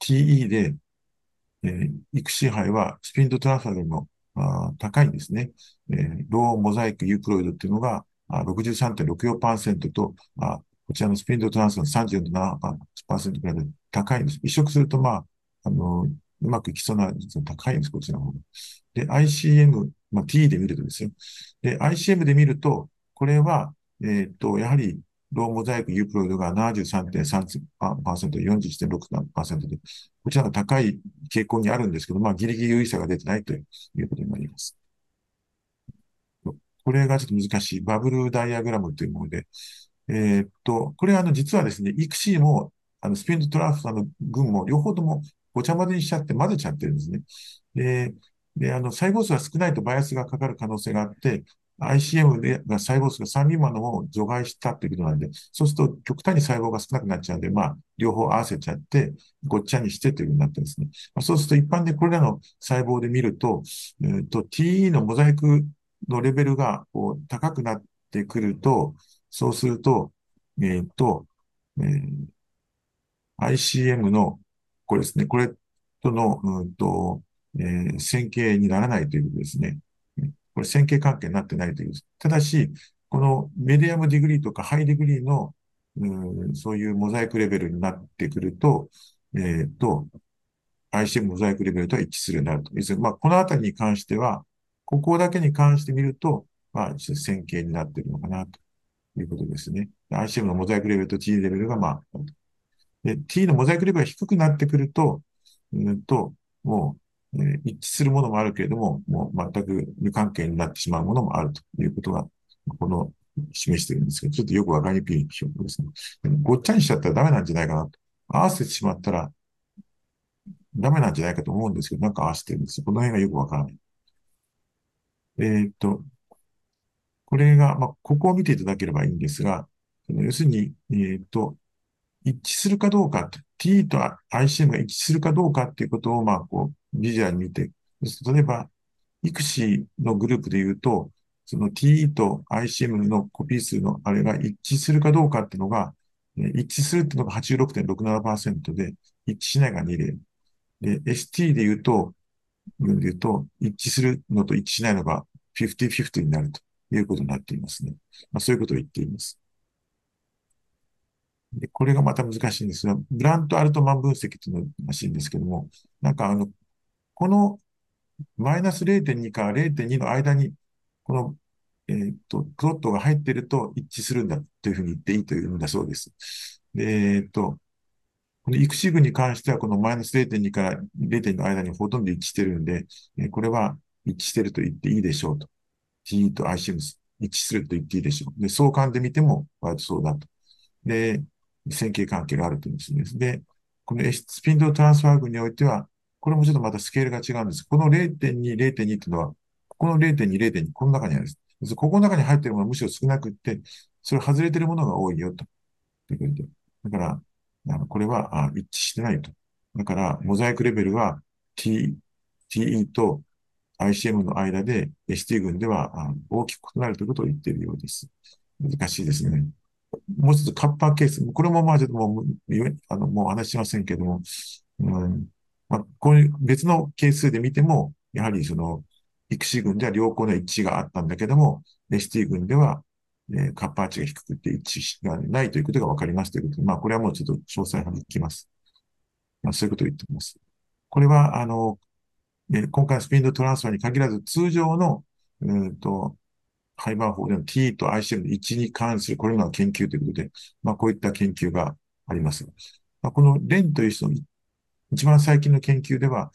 S2: TE で、えー、育子肺はスピンドトランスファーよりもあ高いんですね。えー、ローモザイクユークロイドっていうのが63.64%と、あこちらのスピンドトランスの37%くらいで高いんです。移植すると、まあ、あの、うまくいきそうな率が高いんです、こちらの方が。で、ICM まあ、T で見るとですよ。で、ICM で見ると、これは、えっと、やはり、ローモザイク U プロイドが73.3%、41.6%で、こちらが高い傾向にあるんですけど、まあ、ギリギリ有意差が出てないということになります。これがちょっと難しい。バブルダイアグラムというもので、えー、っと、これはあの、実はですね、イクシーも、あの、スピンドトラフさんの群も両方ともごちゃ混ぜにしちゃって混ぜちゃってるんですね。で、で、あの、細胞数が少ないとバイアスがかかる可能性があって、ICM でが細胞数が3未満のものを除外したっていうことなんで、そうすると極端に細胞が少なくなっちゃうんで、まあ、両方合わせちゃって、ごっちゃにしてというふうになってですね。まあ、そうすると一般でこれらの細胞で見ると、えー、と、TE のモザイクのレベルがこう高くなってくると、そうすると、えっ、ー、と、えー、ICM の、これですね、これとの、うんと、えー、線形にならないということですね。これ線形関係になってないという。ただし、この medium degree とか high degree の、うん、そういうモザイクレベルになってくると、えっ、ー、と、ICM モザイクレベルとは一致するようになると。要するに、まあ、このあたりに関しては、ここだけに関して見ると、まあ、線形になっているのかな、ということですね。ICM のモザイクレベルと T レベルが、まあ、で、T のモザイクレベルが低くなってくると、うんと、もう、えー、一致するものもあるけれども、もう全く無関係になってしまうものもあるということが、この、示してるんですけど、ちょっとよくわかりにくい表現ですね。ごっちゃにしちゃったらダメなんじゃないかなと。合わせてしまったらダメなんじゃないかと思うんですけど、なんか合わせてるんですよ。この辺がよくわからない。えー、っと、これが、まあ、ここを見ていただければいいんですが、要するに、えー、っと、一致するかどうか、T と ICM が一致するかどうかっていうことを、まあ、こう、ビジュアルに見て、例えば、イクシーのグループで言うと、その TE と ICM のコピー数のあれが一致するかどうかっていうのが、一致するっていうのが86.67%で、一致しないが2例。で、ST で言うと、で言うと、一致するのと一致しないのが50-50になるということになっていますね。まあ、そういうことを言っています。でこれがまた難しいんですが、ブラント・アルトマン分析というのらしいんですけども、なんかあの、このマイナス0.2から0.2の間に、この、えっ、ー、と、プロットが入っていると一致するんだというふうに言っていいというんだそうです。で、えっ、ー、と、この育児群に関しては、このマイナス0.2から0.2の間にほとんど一致してるんで、えこれは一致してると言っていいでしょうと。T と i c m 一致すると言っていいでしょう。で、相関で見ても割とそうだと。で、線形関係があるというんですね。で、このスピンドルトランスファー群においては、これもちょっとまたスケールが違うんです。この0.2、0.2っていうのは、ここの0.2、0.2、この中にあるんです。ここの中に入っているものはむしろ少なくって、それ外れているものが多いよと。だから、あのこれはあ一致してないと。だから、モザイクレベルは T、TE と ICM の間で ST 群では大きく異なるということを言っているようです。難しいですね。もう一つカッパーケース。これもまあちょっともう、あの、もう話しませんけども、うん、まあ、こういう別の係数で見ても、やはりその、育児群では良好な一致があったんだけども、ST 群ではえー、カッパー値が低くて一致がないということが分かりますということで、まあ、これはもうちょっと詳細にいきます。まあ、そういうことを言ってます。これは、あの、えー、今回スピンドトランスファーに限らず、通常の、うんと、ハイバー法での T と ICM の位置に関する、これの研究ということで、まあ、こういった研究があります。まあ、このレンという人の一番最近の研究では、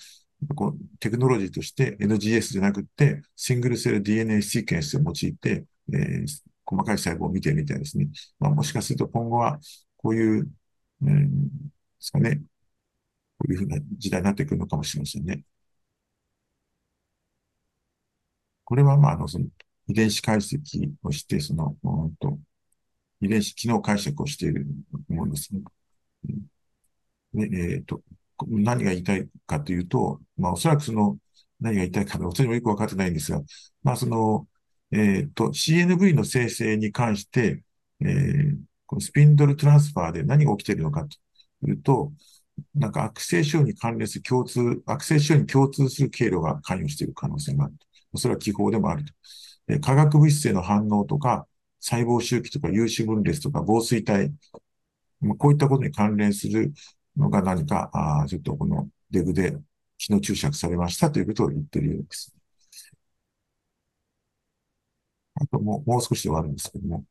S2: こうテクノロジーとして NGS じゃなくて、シングルセル DNA シーケンスを用いて、えー、細かい細胞を見てるみたいですね。まあ、もしかすると今後は、こういう、うん、ですかね。こういうふうな時代になってくるのかもしれませんね。これは、まあ、あの、その、遺伝子解析をして、その、うんと、遺伝子機能解釈をしているものですね。で、えっ、ー、と、何が言いたいかというと、まあ、おそらくその、何が言いたいか、私もよくわかってないんですが、まあ、その、えっ、ー、と、CNV の生成に関して、えー、このスピンドルトランスファーで何が起きているのかというと、なんか悪性症に関連する共通、悪性症に共通する経路が関与している可能性があると。それは気泡でもあると。化学物質への反応とか、細胞周期とか有子分裂とか防水体、こういったことに関連するのが何か、あちょっとこのデグで機能注釈されましたということを言っているようです。あともうもう少しで終わるんですけども、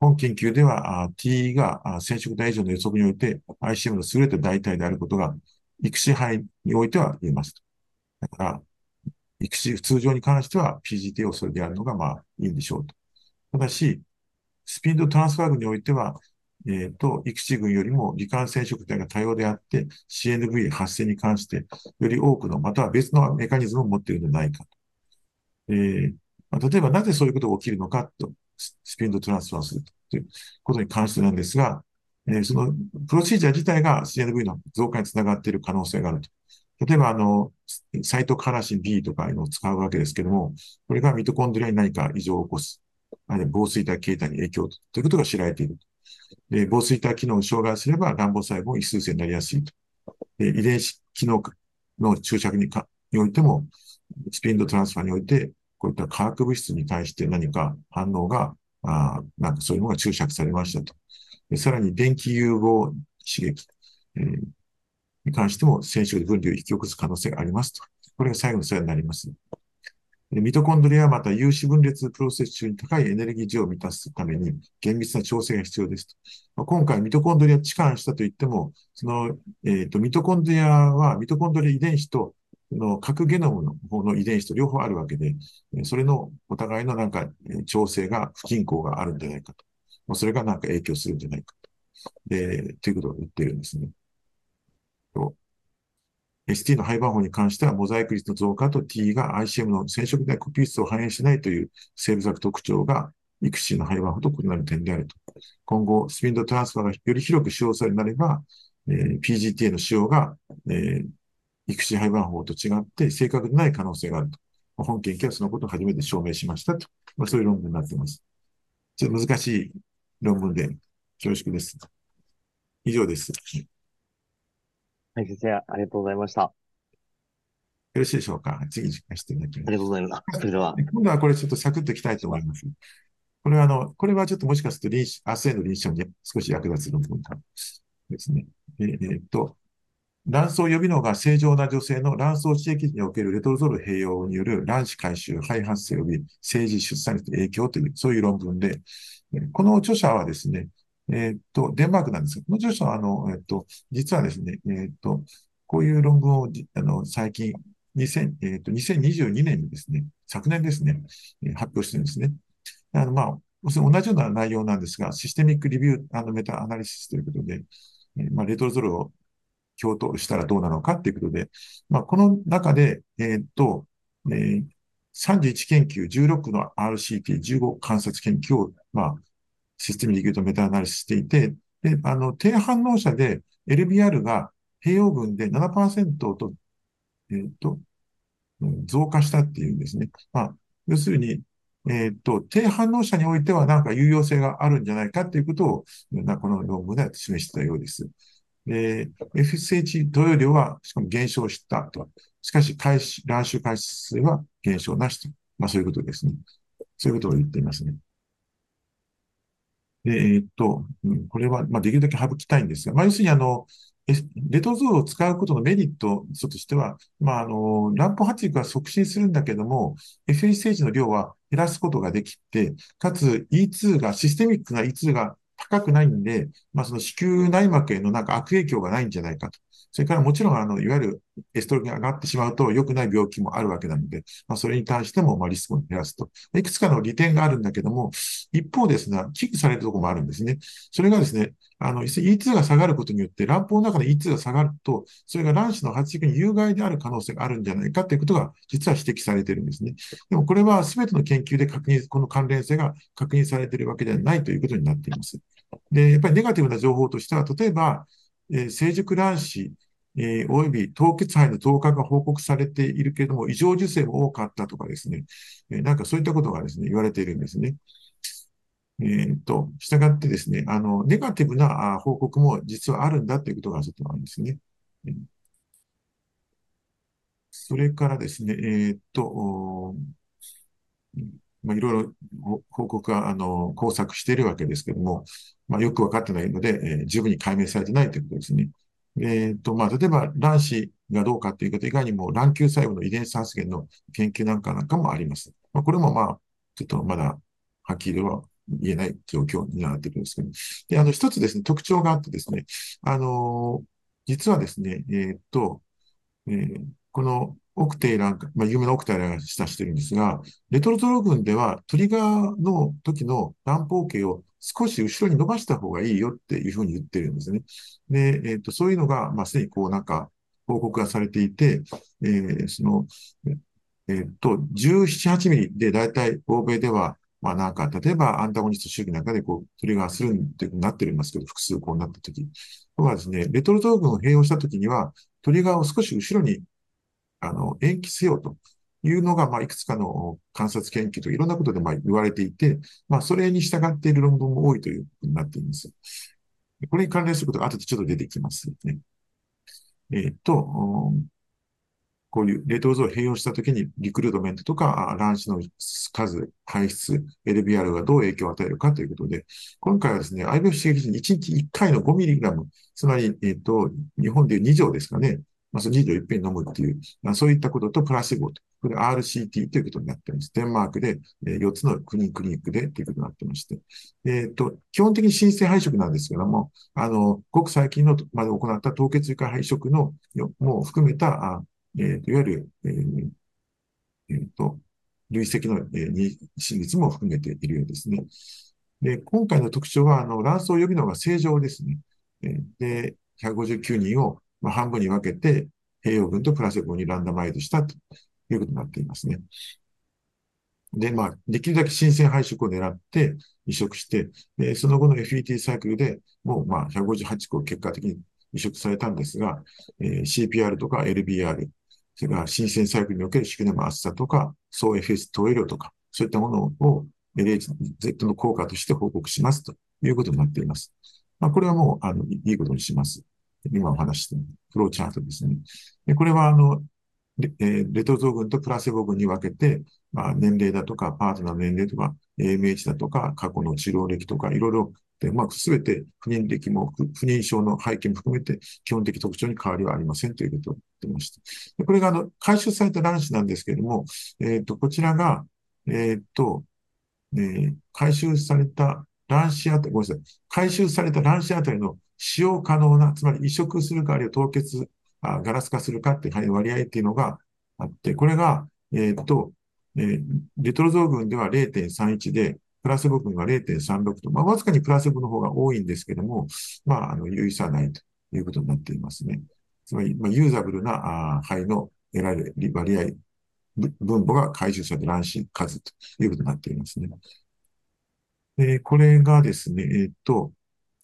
S2: 本研究では T が染色体異常の予測において ICM の優れた代替であることが育児肺においては言えます。だから、育児通常に関しては PGT をそれでやるのがまあいいんでしょうと。ただし、スピードトランスファー群においては、えっ、ー、と、育児群よりも罹患染色体が多様であって、CNV 発生に関して、より多くの、または別のメカニズムを持っているのではないかと。えーまあ、例えばなぜそういうことが起きるのかと、スピードトランスファーするということに関してなんですが、えー、そのプロシージャー自体が CNV の増加につながっている可能性があると。例えば、あの、サイトカラシン B とかいうのを使うわけですけども、これがミトコンドリアに何か異常を起こす。あるいは防水体形態に影響ということが知られている。で防水体機能を障害すれば、乱暴細胞異数性になりやすいと。で遺伝子機能の注釈にかにおいても、スピンドトランスファーにおいて、こういった化学物質に対して何か反応が、あなんかそういうのが注釈されましたと。でさらに電気融合刺激、えー、に関しても、染色分離を引き起こす可能性がありますと。これが最後のスライドになります。ミトコンドリアはまた有子分裂プロセス中に高いエネルギー量を満たすために厳密な調整が必要ですと。今回ミトコンドリア置換したと言っても、その、えっ、ー、と、ミトコンドリアはミトコンドリア遺伝子との核ゲノムの方の遺伝子と両方あるわけで、それのお互いのなんか調整が不均衡があるんじゃないかと。それがなんか影響するんじゃないかと。で、ということを言っているんですね。ST の配番法に関しては、モザイク率の増加と T が ICM の染色体コピー数を反映しないという生物学特徴が、イクシーの配番法と異なる点であると。今後、スピンドトランスファーがより広く使用されるなれば、えー、PGTA の使用が、えー、イクシー配番法と違って正確でない可能性があると。本研究はそのことを初めて証明しましたと。まあ、そういう論文になっています。ちょっと難しい論文で恐縮です。以上です。
S1: はい、先生、ありがとうございました。よ
S2: ろしいでしょうか？次、実していただきます。ありがとうござい
S1: ます。それでは。
S2: 今度はこれちょっとサクッといきたいと思います。これは、あの、これはちょっともしかすると臨床、明日への臨床に少し役立つ論文ですね。えー、っと、卵巣予備能が正常な女性の卵巣刺激時におけるレトロゾル併用による卵子回収、肺発生及び政治出産に影響という、そういう論文で、この著者はですね、えっと、デンマークなんですが、この著者は、あの、えっと、実はですね、えっと、こういう論文を、あの、最近、2000、えっと、2022年にですね、昨年ですね、発表してるんですね。あの、まあ、同じような内容なんですが、システミックリビューあのメタアナリシスということで、えまあ、レトロゾルを共闘したらどうなのかということで、まあ、この中で、えっと、えー、31研究、16の RCT、15観察研究を、まあ、システムリギュートメタアナリスしていて、で、あの、低反応者で LBR が併用群で7%と、えっ、ー、と、増加したっていうんですね。まあ、要するに、えっ、ー、と、低反応者においてはなんか有用性があるんじゃないかっていうことを、この論文で示したようです。で、FSH 投与量はしかも減少したと。しかし、開始、乱臭開始数は減少なしと。まあそういうことですね。そういうことを言っていますね。で、えー、っと、これは、まあ、できるだけ省きたいんですが、まあ、要するに、あの、レトゾーを使うことのメリットとしては、まあ、あの、乱歩発育は促進するんだけども、FH の量は減らすことができて、かつ E2 が、システミックな E2 が高くないんで、まあ、その子宮内膜へのなんか悪影響がないんじゃないかと。それからもちろん、あの、いわゆるエストロゲンが上がってしまうと良くない病気もあるわけなので、まあ、それに対しても、まあ、リスクを減らすと。いくつかの利点があるんだけども、一方ですね、危惧されるところもあるんですね。それがですね、あの、E2 が下がることによって、卵胞の中で E2 が下がると、それが卵子の発育に有害である可能性があるんじゃないかということが、実は指摘されているんですね。でも、これは全ての研究で確認、この関連性が確認されているわけではないということになっています。で、やっぱりネガティブな情報としては、例えば、えー、成熟卵子、えー、および凍結肺の増加が報告されているけれども、異常受精も多かったとかですね、えー、なんかそういったことがですね、言われているんですね。えー、っと、従ってですね、あの、ネガティブな報告も実はあるんだということがちょっとなんですね。それからですね、えー、っと、まあ、いろいろ報告が、あの、工作しているわけですけども、まあ、よくわかってないので、えー、十分に解明されてないということですね。えっ、ー、と、まあ、例えば卵子がどうかということ以外にも、卵球細胞の遺伝子発現の研究なんかなんかもあります。まあ、これもまあ、ちょっとまだはっきりは言えない状況になっているんですけど、で、あの、一つですね、特徴があってですね、あの、実はですね、えー、っと、えー、このオクテイラまあ、有名なオクテイラが示唆してるんですが、レトロゾロ群ではトリガーの時の乱暴径を少し後ろに伸ばした方がいいよっていうふうに言ってるんですね。で、えっ、ー、と、そういうのが、まあ、すでにこうなんか報告がされていて、えー、その、えっ、ー、と、17、8ミリで大体欧米では、まあなんか、例えばアンタゴニスト主義なんかでこう、トリガーするっていううなってるんですけど、複数こうなったとき。とはですね、レトロゾー群を併用したときには、トリガーを少し後ろにあの、延期せよというのが、まあ、いくつかの観察研究といろんなことでまあ言われていて、まあ、それに従っている論文も多いということになっています。これに関連することが後でちょっと出てきますね。えっ、と、こういう冷凍像を併用したときにリクルートメントとか卵子の数、排出、LBR がどう影響を与えるかということで、今回はですね、IBF 刺激時に1日1回の 5mg、つまり、えっ、と、日本でいう2錠ですかね、まあ、その2錠いっぺん飲むっていう、まあ、そういったこととプラシボと、これ RCT ということになってます。デンマークで、えー、4つの国クリニックでということになってまして、えっ、ー、と、基本的に新生配色なんですけども、あの、ごく最近のまで行った凍結床配色の、も含めた、あえー、いわゆる、えーえー、と、累積の、えー、真率も含めているようですね。で、今回の特徴は、あの、卵巣予備能が正常ですね。えー、で、159人をまあ、半分に分けて、併用群とプラセボにランダマイズしたということになっていますね。で、まあ、できるだけ新鮮配色を狙って移植して、でその後の FET サイクルでもう、まあ、158個結果的に移植されたんですが、えー、CPR とか LBR、それから新鮮サイクルにおけるシグネム厚さとか、総 FS 投影量とか、そういったものを LHZ の効果として報告しますということになっています。まあ、これはもう、あの、いいことにします。今お話したフローチャートですね。でこれは、あの、レ,、レトゾー群とプラセボ群に分けて、まあ、年齢だとか、パートナーの年齢とか、AMH だとか、過去の治療歴とか、いろいろで、まあ、すべて不妊歴も、不妊症の背景も含めて、基本的特徴に変わりはありませんということを言ってました。でこれが、あの、回収された卵子なんですけれども、えっ、ー、と、こちらが、えっ、ー、と、えー、回収された卵子あたり、ごめんなさい。回収された卵子あたりの使用可能な、つまり移植するか、あるいは凍結、あガラス化するかっていう割合っていうのがあって、これが、えー、っと、えー、レトロゾー群では0.31で、プラセボ群が0.36と、まあ、わずかにプラセボの方が多いんですけども、まあ、あの、有意差ないということになっていますね。つまり、まあ、ユーザブルなあ肺の得られる割合、分母が回収された卵子数ということになっていますね。で、これがですね、えっと、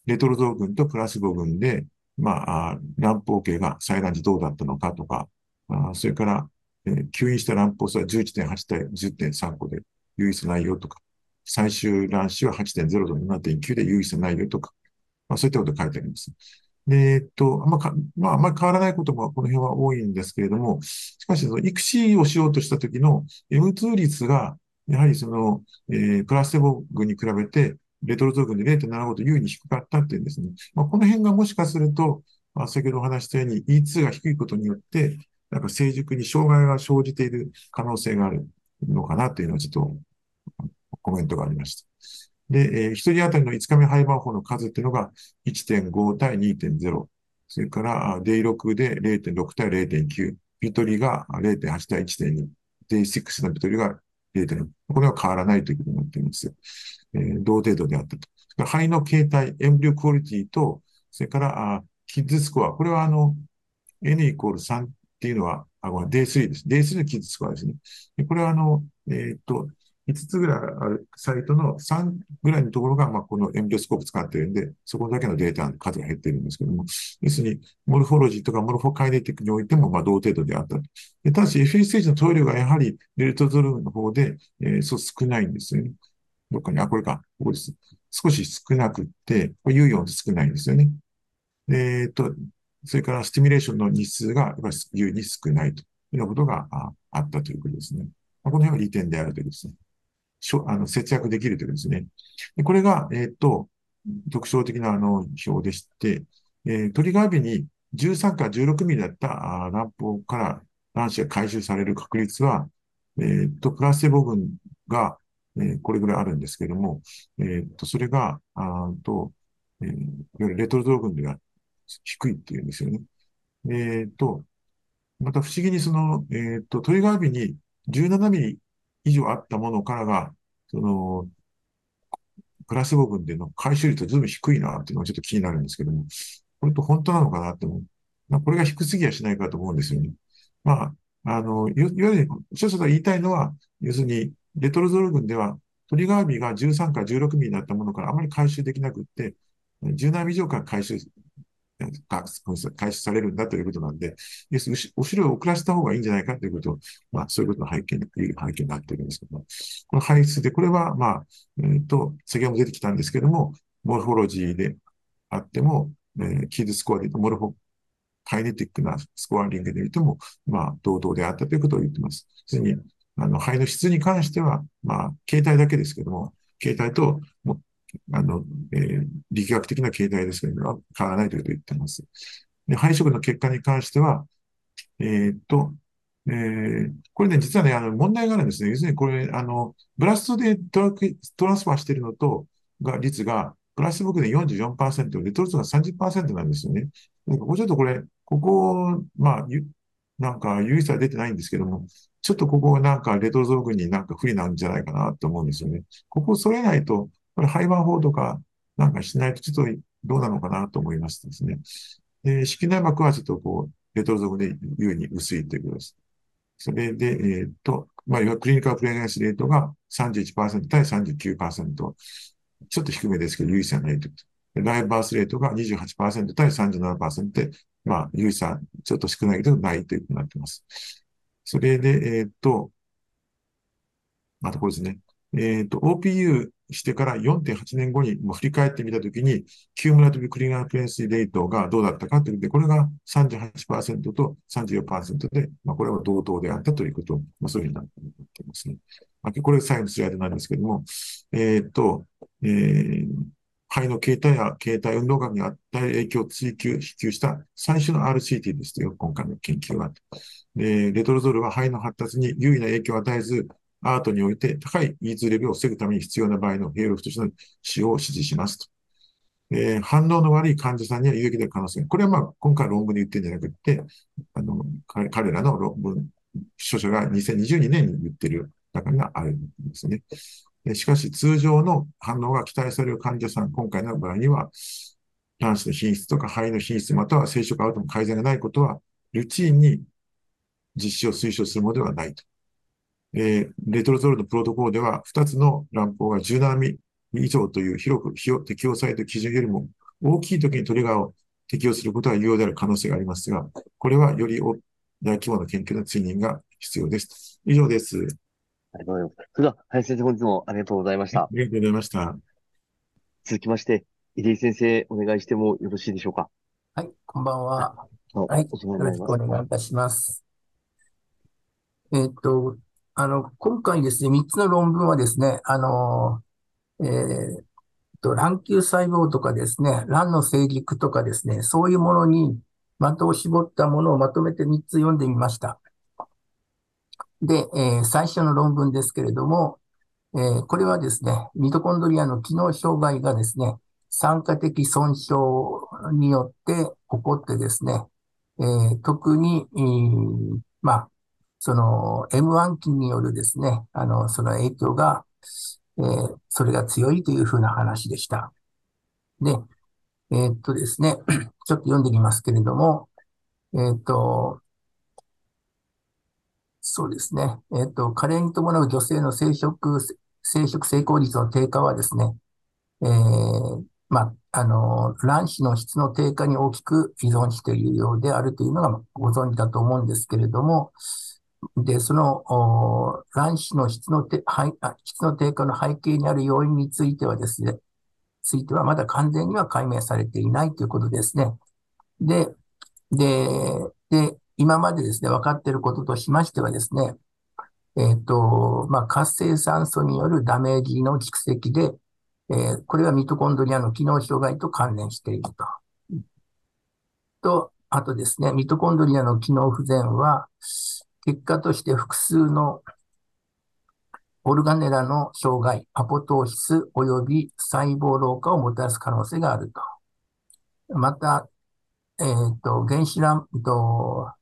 S2: レトロゾー群とプラシボ群で、まあ、乱暴系が採卵時どうだったのかとか、あそれから、えー、吸引した卵胞数は11.8対10.3個で唯一ないよとか、最終卵子は8.0と7.9で唯一ないよとか、まあ、そういったこと書いてあります。で、えっと、まあ、まあ、あんまり変わらないこともこの辺は多いんですけれども、しかし、その育児をしようとした時の M2 率が、やはりその、えー、プラステボ群に比べて、レトロ族で0.75と優位に低かったっていうんですね。まあ、この辺がもしかすると、まあ、先ほどお話したように E2 が低いことによって、なんか成熟に障害が生じている可能性があるのかなというのはちょっとコメントがありました。で、えー、1人当たりの5日目配番法の数っていうのが1.5対2.0。それから、デイ6で0.6対0.9。ピトリが0.8対1.2。デイ6のピトリが0.6。これは変わらないということになっています。えー、同程度であったと。肺の形態、エンブリオクオリティと、それから、あキッズスコア。これはあの、N イコール3っていうのは、あ、ごめん、D3 です。D3 のキッズスコアですね。これはあの、えー、っと、5つぐらいあるサイトの3ぐらいのところが、まあ、このエンブリオスコープ使ってるんで、そこだけのデータの数が減ってるんですけども、要するに、モルフォロジーとかモルフォカイネティックにおいても、まあ、同程度であったでただし、FA ステージの投量がやはり、デルトゾルムの方で、えー、そう少ないんですよね。どっかに、あ、これか、ここです。少し少なくって、これ、有用少ないんですよね。で、えっと、それからスティミュレーションの日数が、やっぱりに少ないというようなことがあったということですね。この辺は利点であるということですね。あの節約できるということですね。でこれが、えっ、と、特徴的なあの表でして、えー、トリガー日に13から16ミリだった乱暴から卵子が回収される確率は、えっ、と、プラスセボ群がえ、これぐらいあるんですけども、えっと、それが、あと、え、いわゆるレトルト群では低いっていうんですよね。えっと、また不思議にその、えっと、トリガー日に17ミリ以上あったものからが、その、プラスボ群での回収率はずいぶん低いなっていうのがちょっと気になるんですけども、これと本当なのかなって思う。まあ、これが低すぎやしないかと思うんですよね。まあ、あの、いわゆる、一つ言いたいのは、要するに、レトロゾル群では、トリガービが13から16ミリになったものからあまり回収できなくって、17以上から回収、回収されるんだということなんで、要す。るに後ろを遅らせた方がいいんじゃないかということを、まあ、そういうことの背景に、背景になっているんですけども、この排出で、これは、まあ、えっ、ー、と、先ほども出てきたんですけども、モルフォロジーであっても、えー、キーズスコアで言うと、モルフォ、カイネティックなスコアリングで言うとも、まあ、同等であったということを言っています。あの、肺の質に関しては、まあ、形態だけですけども、形態と、もあの、えー、力学的な形態ですけども、変わらないということを言ってます。で、配色の結果に関しては、えー、っと、えー、これね、実はね、あの、問題があるんですね。要するにこれ、あの、ブラストでトラトランスファーしているのと、が、率が、プラス僕で44%、レトルトが30%なんですよね。なんかもうちょっとこれ、ここ、まあ、なんか、有意差は出てないんですけども、ちょっとここがなんかレトルト群になんか不利なんじゃないかなと思うんですよね。ここを揃えないと、これ廃盤法とかなんかしないとちょっとどうなのかなと思いましてですね。で、式内膜はちょっとこう、レトルト群で優に薄いということです。それで、えっ、と、まあ、クリニカルプレゼンスレートが31%対39%。ちょっと低めですけど、有意差ないということ。ライバースレートが28%対37%で、まあ、有意差ちょっと少ないけど、ないということになっています。それで、えっ、と、またこれですね。えっ、と、OPU してから4.8年後にもう振り返ってみたときに、キュームラティブクリーナープレンスレートがどうだったかということで、これが38%と34%で、まあ、これは同等であったということ、まあ、そういうふうになっていますね。まあ、これ最後のスライドなんですけども、えっ、と、えー、肺の形態や形態運動学に与える影響を追求、支給した最初の RCT ですよ、今回の研究は。で、レトロゾルは肺の発達に有意な影響を与えず、アートにおいて高いイーズレベルを防ぐために必要な場合のヘイロフとしての使用を指示しますと。えー、反応の悪い患者さんには有益である可能性。これはまあ、今回論文で言ってるんじゃなくて、あの、彼らの論文、著書が2022年に言ってる中にはあるんですね。しかし、通常の反応が期待される患者さん、今回の場合には、卵子の品質とか肺の品質、または生殖アウトの改善がないことは、ルチンに実施を推奨するものではないと。えー、レトロゾールのプロトコルでは、2つの乱暴が17ミリ以上という広く適用された基準よりも大きい時にトリガーを適用することは有用である可能性がありますが、これはより大規模な研究の追認が必要です。以上です。
S1: ありがとうございます。それでは、林先生、本日もありがとうございました。あ
S2: りがとうございました。
S1: 続きまして、入江先生、お願いしてもよろしいでしょうか？
S3: はい、こんばんは。はい、よろしくお願いいたします。えっ、と、あの、今回ですね、3つの論文はですね、あの、えー、と、卵球細胞とかですね、卵の成熟とかですね、そういうものに的を絞ったものをまとめて3つ読んでみました。で、えー、最初の論文ですけれども、えー、これはですね、ミトコンドリアの機能障害がですね、酸化的損傷によって起こってですね、えー、特に、えー、まあ、その M1 期によるですね、あの、その影響が、えー、それが強いというふうな話でした。で、えー、っとですね、ちょっと読んでみますけれども、えー、っと、そうですね、えっと、加齢に伴う女性の生殖、生殖成功率の低下はですね、えー、まあ、あの、卵子の質の低下に大きく依存しているようであるというのがご存知だと思うんですけれども、で、その、卵子の質のて質の低下の背景にある要因についてはですね、ついてはまだ完全には解明されていないということですね。で、で、で、今までですね、分かっていることとしましてはですね、えっ、ー、と、まあ、活性酸素によるダメージの蓄積で、えー、これはミトコンドリアの機能障害と関連していると。と、あとですね、ミトコンドリアの機能不全は、結果として複数の、オルガネラの障害、アポトーシス及び細胞老化をもたらす可能性があると。また、えっ、ー、と、原子卵、と、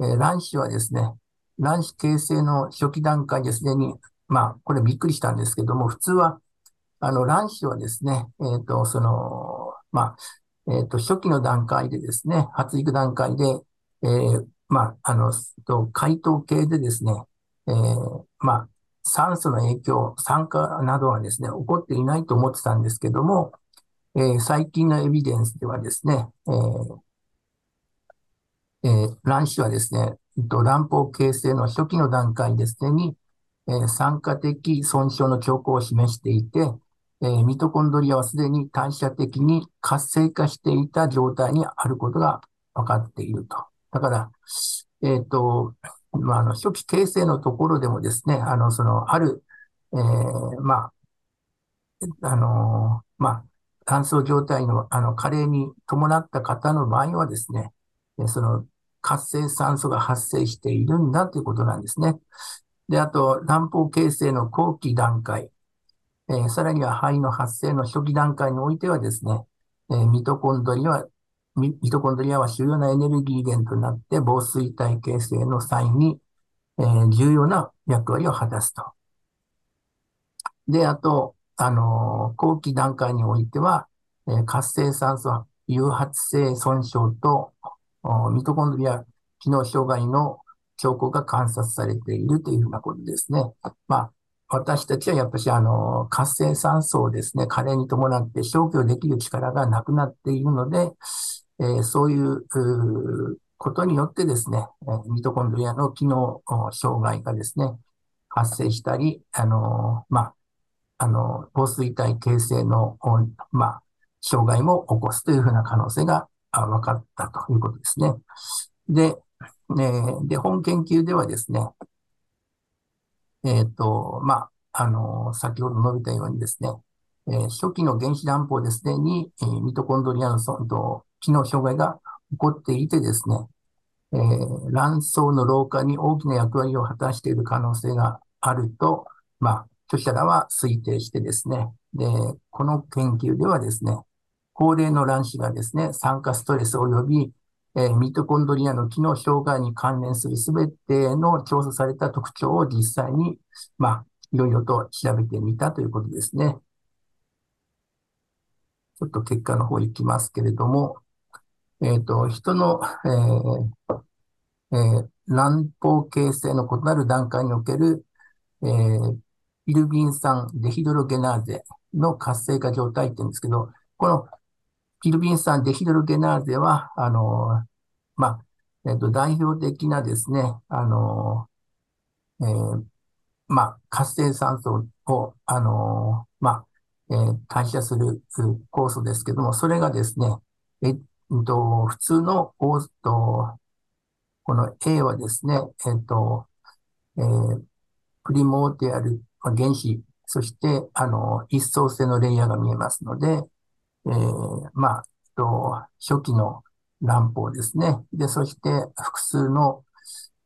S3: え、卵子はですね、卵子形成の初期段階ですでに、まあ、これびっくりしたんですけども、普通は、あの、卵子はですね、えっ、ー、と、その、まあ、えっ、と、初期の段階でですね、発育段階で、えー、まあ、あの、と、解凍系でですね、えー、まあ、酸素の影響、酸化などはですね、起こっていないと思ってたんですけども、えー、最近のエビデンスではですね、えーえー、卵子はですね、卵胞形成の初期の段階ですねに、えー、酸化的損傷の兆候を示していて、えー、ミトコンドリアはすでに代謝的に活性化していた状態にあることが分かっていると。だから、えっ、ー、と、まあ、あの、初期形成のところでもですね、あの、その、ある、えー、まあ、あの、まあ、乾燥状態の、あの、加齢に伴った方の場合はですね、その、活性酸素が発生しているんだということなんですね。で、あと、卵胞形成の後期段階、えー、さらには肺の発生の初期段階においてはですね、えー、ミトコンドリアはミトコンドリアは主要なエネルギー源となって防水体形成の際に、えー、重要な役割を果たすと。で、あと、あのー、後期段階においては、え、活性酸素誘発性損傷とミトコンドリア機能障害の兆候が観察されているというふうなことですね。まあ、私たちはやっぱりあの、活性酸素をですね、加齢に伴って消去できる力がなくなっているので、えー、そういうことによってですね、ミトコンドリアの機能障害がですね、発生したり、あの、まあ、あの、防水体形成の、まあ、障害も起こすというふうな可能性が分かったということですね。で、えで、本研究ではですね、えっ、ー、と、まあ、あの、先ほど述べたようにですね、えー、初期の原子弾胞ですでに、えー、ミトコンドリアのその機能障害が起こっていてですね、えー、卵巣の老化に大きな役割を果たしている可能性があると、まあ、著者らは推定してですね、で、この研究ではですね、高齢の卵子がですね、酸化ストレス及び、えー、ミトコンドリアの機能障害に関連するすべての調査された特徴を実際に、まあ、いろいろと調べてみたということですね。ちょっと結果の方行きますけれども、えっ、ー、と、人の、えーえー、卵胞形成の異なる段階における、えー、ピルビン酸デヒドロゲナーゼの活性化状態って言うんですけど、このピルビン酸デヒドロゲナーゼは、あの、まあ、えっ、と、代表的なですね、あの、えー、まあ、活性酸素を、あの、まあ、えー、代謝する酵素ですけども、それがですね、えっと、普通の、おっと、この A はですね、えっと、えー、プリモーティアル、原子、そして、あの、一層性のレイヤーが見えますので、えー、まあ、と、初期の卵胞ですね。で、そして複数の、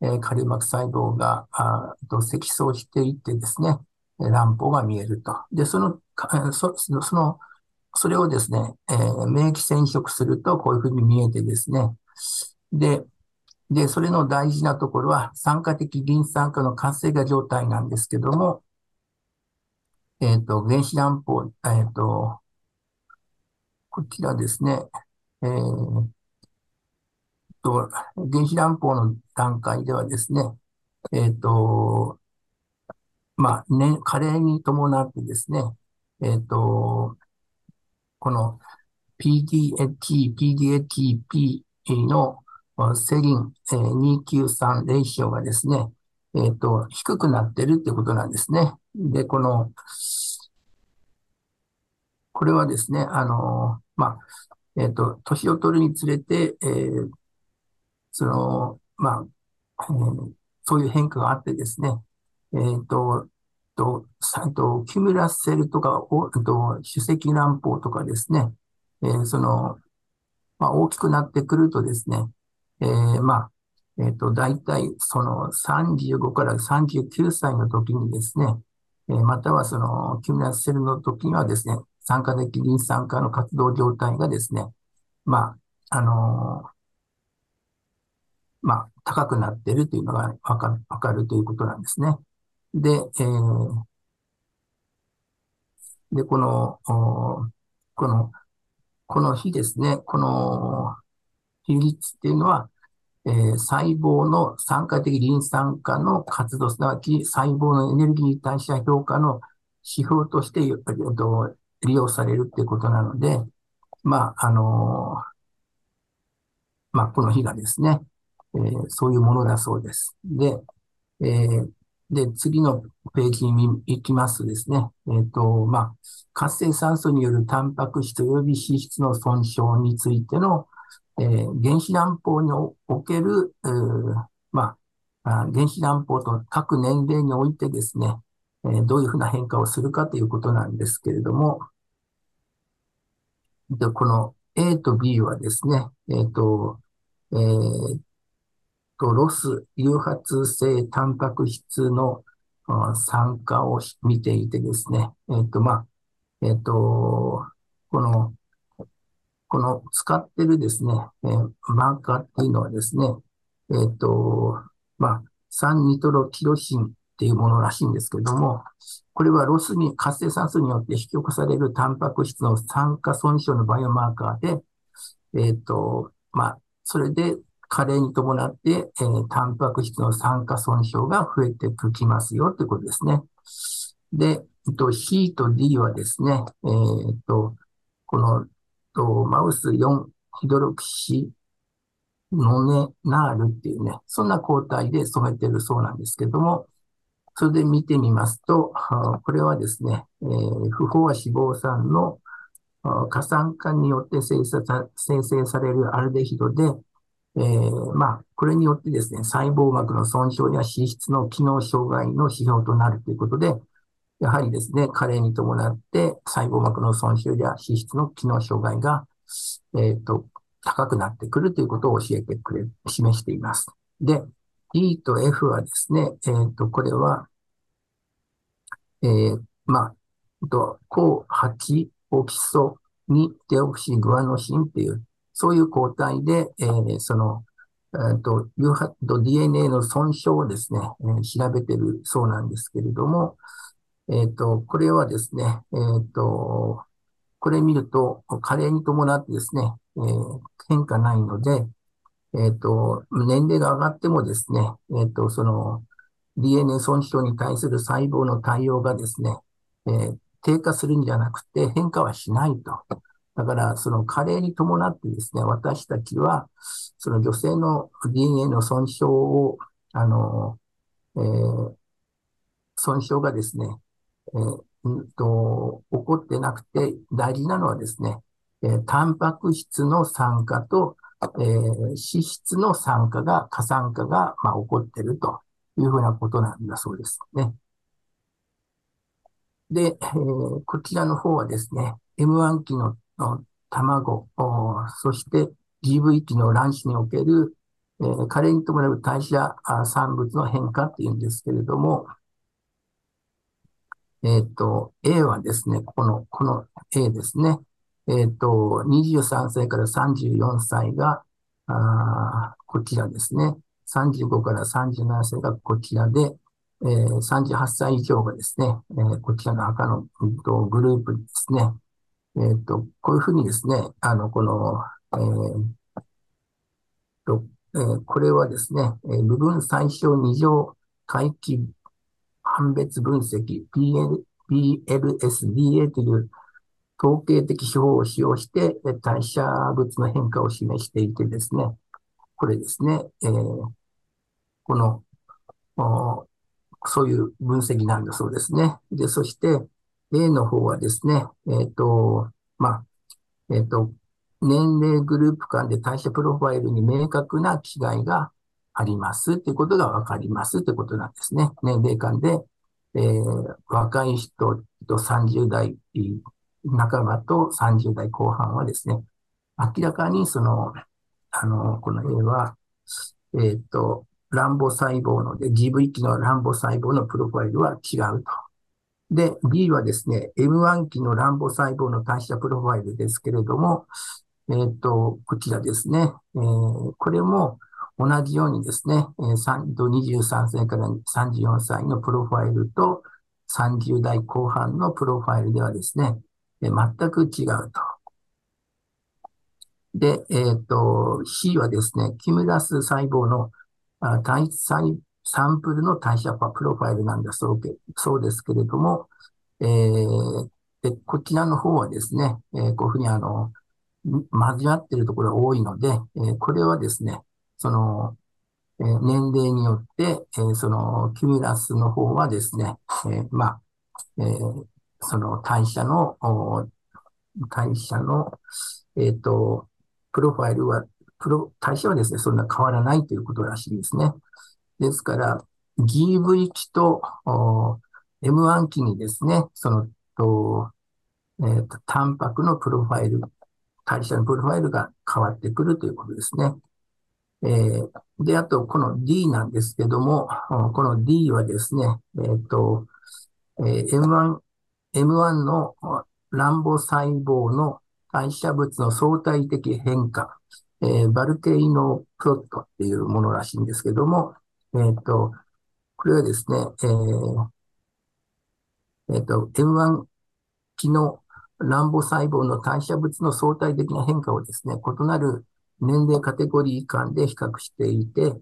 S3: えー、カリ膜細胞が、あと積層していってですね、卵胞が見えると。で、その、そその、それをですね、えー、免疫染色するとこういうふうに見えてですね、で、で、それの大事なところは酸化的リン酸化の活性化状態なんですけども、えっ、ー、と、原子卵胞、えっ、ー、と、こちらですね、えー、と、原子卵胞の段階ではですね、えっ、ー、と、まあ、ね、加齢に伴ってですね、えっ、ー、と、この PDAT、PDATP のセリン、えー、293レイシオがですね、えっ、ー、と、低くなってるってことなんですね。で、この、これはですね、あの、まあ、えっ、ー、と、年を取るにつれて、えー、その、まあ、えー、そういう変化があってですね、えっ、ー、と、と、と、キュムラセルとか、おと主席卵胞とかですね、えー、その、まあ、大きくなってくるとですね、えー、まあ、えっ、ー、と、大体、その35から39歳の時にですね、またはその、キュミラスセルの時にはですね、酸化的リン酸化の活動状態がですね、まあ、あのまあ、高くなっているというのがわかる、わかるということなんですね。で、えー、で、この、この、この日ですね、この比率っていうのは、えー、細胞の酸化的リン酸化の活動、すなわち細胞のエネルギー代謝評価の指標として、えっと、利用されるっていうことなので、まあ、あの、まあ、この日がですね、えー、そういうものだそうです。で、えー、で、次のページに行きますとですね、えっ、ー、と、まあ、活性酸素によるタンパク質及び脂質の損傷についての、えー、原子弾砲における、えー、まあ、原子弾砲と各年齢においてですね、え、どういうふうな変化をするかということなんですけれども、で、この A と B はですね、えっ、と、えー、と、ロス、誘発性タンパク質の酸化を見ていてですね、えっ、と、まあ、えっ、と、この、この使ってるですね、えー、マーカーっていうのはですね、えっ、と、まあ、酸ニトロキロシンっていうものらしいんですけども、これはロスに、活性酸素によって引き起こされるタンパク質の酸化損傷のバイオマーカーで、えっ、と、まあ、それで加齢に伴って、えー、タンパク質の酸化損傷が増えてきますよということですね。で、えっと、C と D はですね、えー、っと、この、とマウス4ヒドロキシノネナールっていうね、そんな抗体で染めてるそうなんですけども、それで見てみますと、これはですね、不飽和脂肪酸の過酸化によって生成されるアルデヒドで、えー、まあ、これによってですね、細胞膜の損傷や脂質の機能障害の指標となるということで、やはりですね、加齢に伴って細胞膜の損傷や脂質の機能障害が、えっ、ー、と、高くなってくるということを教えてくれ、示しています。で、E と F はですね、えっ、ー、と、これは、えー、まあ、と、抗8オキソニデオクシグアノシンっていう、そういう抗体で、えー、その、えっ、と、DNA の損傷をですね、えー、調べてるそうなんですけれども、えっ、ー、と、これはですね、えっ、と、これ見ると、加齢に伴ってですね、え変化ないので、えっ、と、年齢が上がってもですね、えっ、と、その、DNA 損傷に対する細胞の対応がですね、え低下するんじゃなくて変化はしないと。だから、その加齢に伴ってですね、私たちは、その女性の DNA の損傷を、あの、えー、損傷がですね、えー、うんと、起こってなくて、大事なのはですね、えー、タンパク質の酸化と、えー、脂質の酸化が、過酸化が、まあ、起こっているというふうなことなんだそうですね。で、えー、こちらの方はですね、M1 期の卵、そして GV 機の卵子における、えー、加齢に伴う代謝産物の変化っていうんですけれども、えっ、ー、と、A はですね、この、この A ですね。えっ、ー、と、23歳から34歳が、あこちらですね。35から37歳がこちらで、えー、38歳以上がですね、えー、こちらの赤の、うん、とグループですね。えっ、ー、と、こういうふうにですね、あの、この、えーとえー、これはですね、えー、部分最小二乗回帰判別分析 PL BLSDA という統計的手法を使用して代謝物の変化を示していてですね、これですね、えー、この、そういう分析なんだそうですね。で、そして、A の方はですね、えっ、ー、と、まあ、えっ、ー、と、年齢グループ間で代謝プロファイルに明確な違いがありますということがわかりますということなんですね。年齢間で、えー、若い人と30代半ばと30代後半はですね、明らかにその、あの、この A は、えっ、ー、と、乱暴細胞ので、GV 機の乱暴細胞のプロファイルは違うと。で、B はですね、M1 期の乱暴細胞の代謝プロファイルですけれども、えっ、ー、と、こちらですね、えー、これも同じようにですね、えー、23歳から34歳のプロファイルと30代後半のプロファイルではですね、え、全く違うと。で、えっ、と、C はですね、キムラス細胞のあ体細サンプルの代謝プロファイルなんだそうけそうですけれども、えー、でこちらの方はですね、えー、こういうふうにあの、交わっているところが多いので、えー、これはですね、その、えー、年齢によって、えー、その、キュミュラスの方はですね、えー、まあ、えー、その代謝の、代謝の、えっ、ー、と、プロファイルは、プロ、代謝はですね、そんな変わらないということらしいですね。ですから、GV 期と M1 期にですね、その、とえーと、タンパクのプロファイル、代謝のプロファイルが変わってくるということですね。えー、で、あと、この D なんですけども、この D はですね、えっ、ー、と、えー、M1、M1 の乱暴細胞の代謝物の相対的変化、えー、バルテイノプロットっていうものらしいんですけども、えっ、ー、と、これはですね、えー、えー、と、M1 機の乱暴細胞の代謝物の相対的な変化をですね、異なる年齢カテゴリー間で比較していて、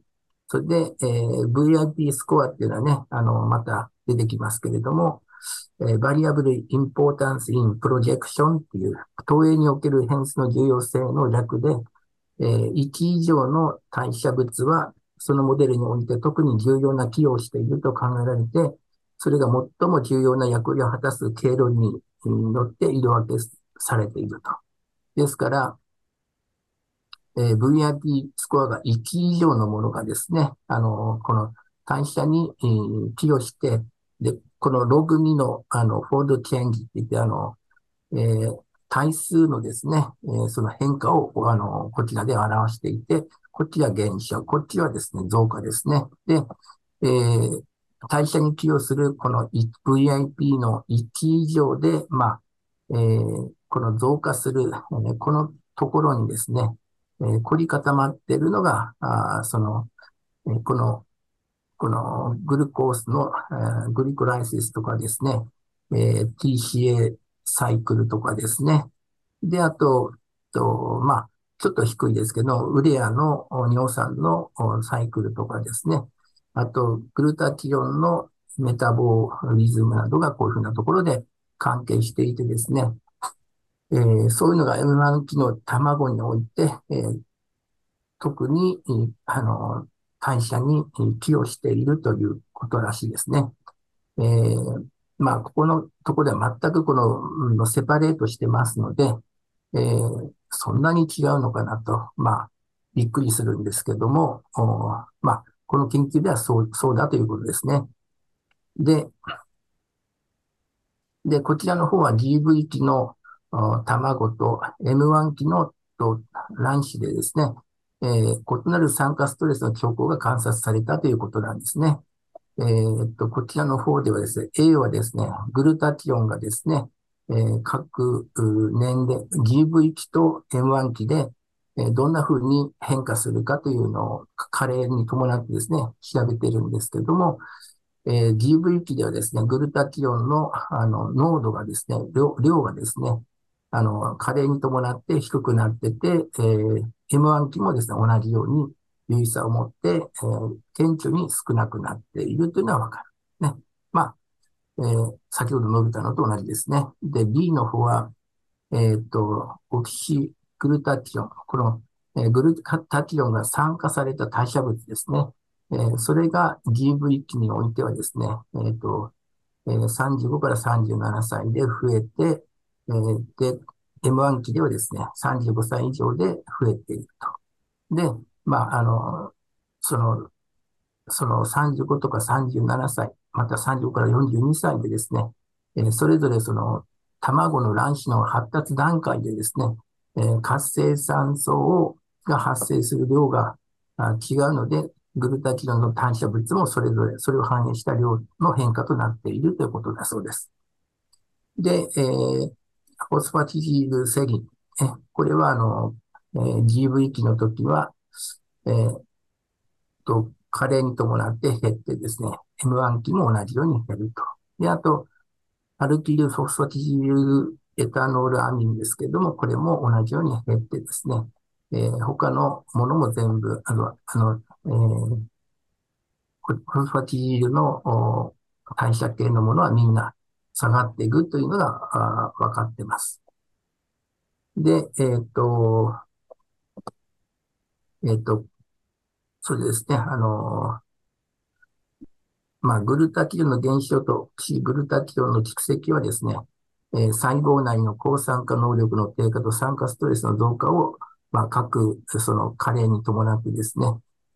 S3: それで、えー、VIP スコアっていうのはね、あの、また出てきますけれども、バリアブルインポータンスインプロジェクションっていう、投影における変数の重要性の略で、えー、1以上の代謝物はそのモデルにおいて特に重要な寄与をしていると考えられて、それが最も重要な役割を果たす経路に乗って色分けされていると。ですから、えー、VIP スコアが1以上のものがですね、あの、この代謝に、えー、寄与して、で、このログ2の、あの、フォードチェンジって言って、あの、えー、対数のですね、えー、その変化を、あの、こちらで表していて、こっちは減少、こっちはですね、増加ですね。で、えー、代謝に寄与するこの VIP の1以上で、まあ、えー、この増加する、このところにですね、えー、凝り固まっているのが、あその、え、この、このグルコースの、えー、グリコライシスとかですね、えー、TCA サイクルとかですね。で、あと、とまあ、ちょっと低いですけど、ウレアの尿酸のサイクルとかですね。あと、グルタキオンのメタボリズムなどがこういうふうなところで関係していてですね。えー、そういうのが M1 期の卵において、えー、特に、あの、代謝に寄与しているということらしいですね。えー、まあ、ここのところでは全くこの、のセパレートしてますので、えー、そんなに違うのかなと、まあ、びっくりするんですけども、まあ、この研究ではそう、そうだということですね。で、で、こちらの方は GV 機の卵と M1 機の卵子でですね、えー、異なる酸化ストレスの兆候が観察されたということなんですね。えー、っと、こちらの方ではですね、A はですね、グルタチオンがですね、えー、各年齢、GV 期と M1 期で、え、どんな風に変化するかというのを加齢に伴ってですね、調べているんですけども、えー、GV 期ではですね、グルタキオンのあの濃度がですね、量量がですね、あの、加齢に伴って低くなってて、えー、M1 期もですね、同じように有意差を持って、えー、顕著に少なくなっているというのはわかる。ね。まあ、えー、先ほど述べたのと同じですね。で、B の方は、えっ、ー、と、オキシグルタチオン。この、えー、グルタチオンが酸化された代謝物ですね。えー、それが GV 期においてはですね、えっ、と、えー、35から37歳で増えて、え、で、M1 期ではですね、35歳以上で増えていると。で、まあ、あの、その、その35とか37歳、また35から42歳でですね、えー、それぞれその卵の卵子の発達段階でですね、えー、活性酸素をが発生する量が違うので、グルタキロンの単射物もそれぞれ、それを反映した量の変化となっているということだそうです。で、えー、フォスファティジールセリン。えこれは、あの、えー、GV 期の時は、えー、と、加齢に伴って減ってですね、M1 期も同じように減ると。で、あと、アルキルフォスファティジルエタノールアミンですけども、これも同じように減ってですね、えー、他のものも全部、あの、あの、えー、フォスファティジルの代謝系のものはみんな下がっていくというのが分かってます。で、えっ、ー、と、えっ、ー、と、そうですね、あの、まあ、グルタキルの減少とシグルタキルの蓄積はですね、えー、細胞内の抗酸化能力の低下と酸化ストレスの増加を、まあ、各、その加齢に伴ってですね、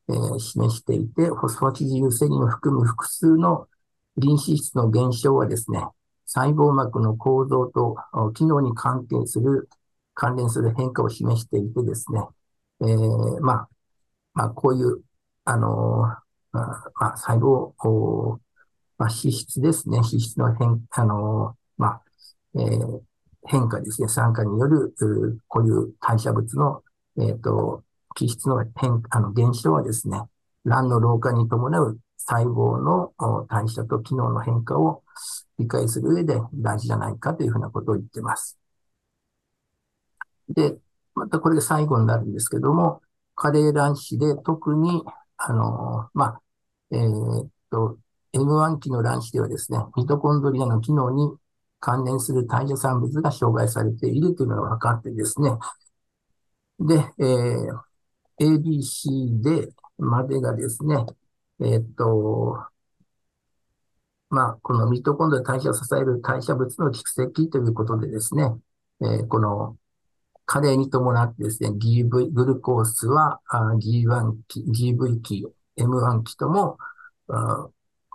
S3: えー、示していて、フォスファチジルセリンを含む複数のリン脂質の減少はですね、細胞膜の構造と機能に関係する、関連する変化を示していてですね、えー、まあ、まあ、こういう、あのー、まあ、細胞、まあ、脂質ですね。脂質の変、あのー、まあ、えー、変化ですね。酸化による、こういう代謝物の、えっ、と、気質の変、あの、減少はですね、卵の老化に伴う細胞の代謝と機能の変化を理解する上で大事じゃないかというふうなことを言ってます。で、またこれが最後になるんですけども、加齢卵子で特に、あの、まあ、えー、っと、M1 期の卵子ではですね、ミトコンドリアの機能に関連する代謝産物が障害されているというのが分かってですね、で、えー、ABC でまでがですね、えー、っと、まあ、このミトコンドリア代謝を支える代謝物の蓄積ということでですね、えー、この加齢に伴ってですね、GV、グルコースは G1 期、GV 期、M1 期とも、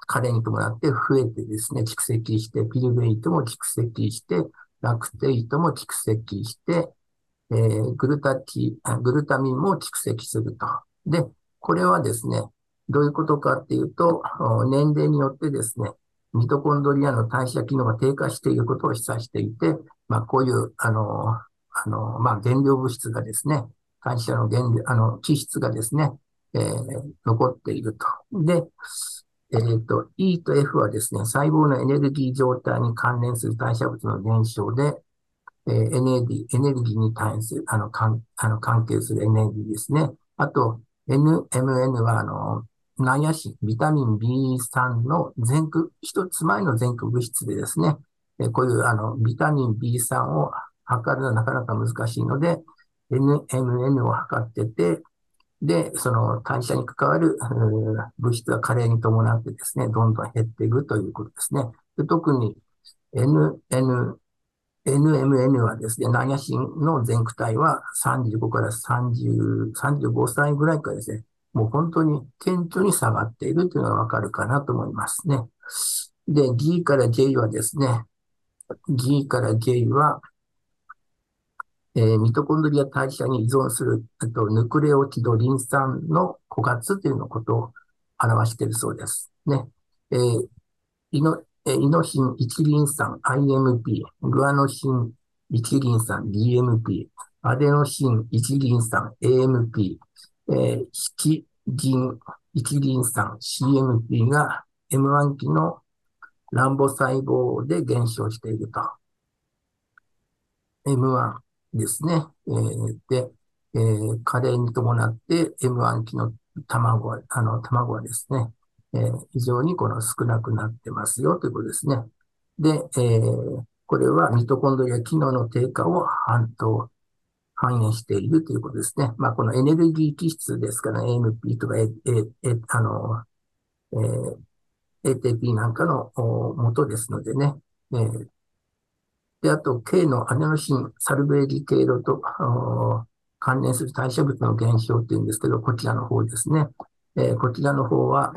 S3: 加齢に伴って増えてですね、蓄積して、ピルベイトも蓄積して、ラクテイトも蓄積して、えー、グルタキ、グルタミンも蓄積すると。で、これはですね、どういうことかっていうと、年齢によってですね、ミトコンドリアの代謝機能が低下していることを示唆していて、まあ、こういう、あの、あの、まあ、原料物質がですね、会社の原料、あの、気質がですね、えー、残っていると。で、えっ、ー、と、E と F はですね、細胞のエネルギー状態に関連する代謝物の減少で、えー、エネルギー、エネルギーに対する、あの、関、あの、関係するエネルギーですね。あと、NMN は、あの、ナイアシ、ビタミン B3 の前駆、一つ前の前駆物質でですね、え、こういう、あの、ビタミン B3 を測るのはなかなか難しいので、NMN を測ってて、で、その代謝に関わる物質が加齢に伴ってですね、どんどん減っていくということですね。で特に N、N、NMN はですね、ナイアシンの全区体は35から30、35歳ぐらいからですね、もう本当に顕著に下がっているというのがわかるかなと思いますね。で、G から J はですね、G から J はえー、ミトコンドリア代謝に依存する、あと、ヌクレオチドリン酸の枯渇というのことを表しているそうです。ね。えー、イノ、えイノシン一リン酸 IMP、グアノシン一リン酸 DMP、アデノシン一リン酸 AMP、えー、ヒキリン一リン酸 CMP が M1 期の乱母細胞で減少していると。M1、ですね。えー、で、えー、加齢に伴って M1 期の卵は、あの、卵はですね、えー、非常にこの少なくなってますよということですね。で、えー、これはミトコンドリア機能の低下を反と反映しているということですね。まあ、このエネルギー気質ですから、AMP とか、え、え、あの、えー、ATP なんかの元ですのでね、えー、で、あと、K のアデノシン、サルベーリ経路と関連する代謝物の減少っていうんですけど、こちらの方ですね。えー、こちらの方は、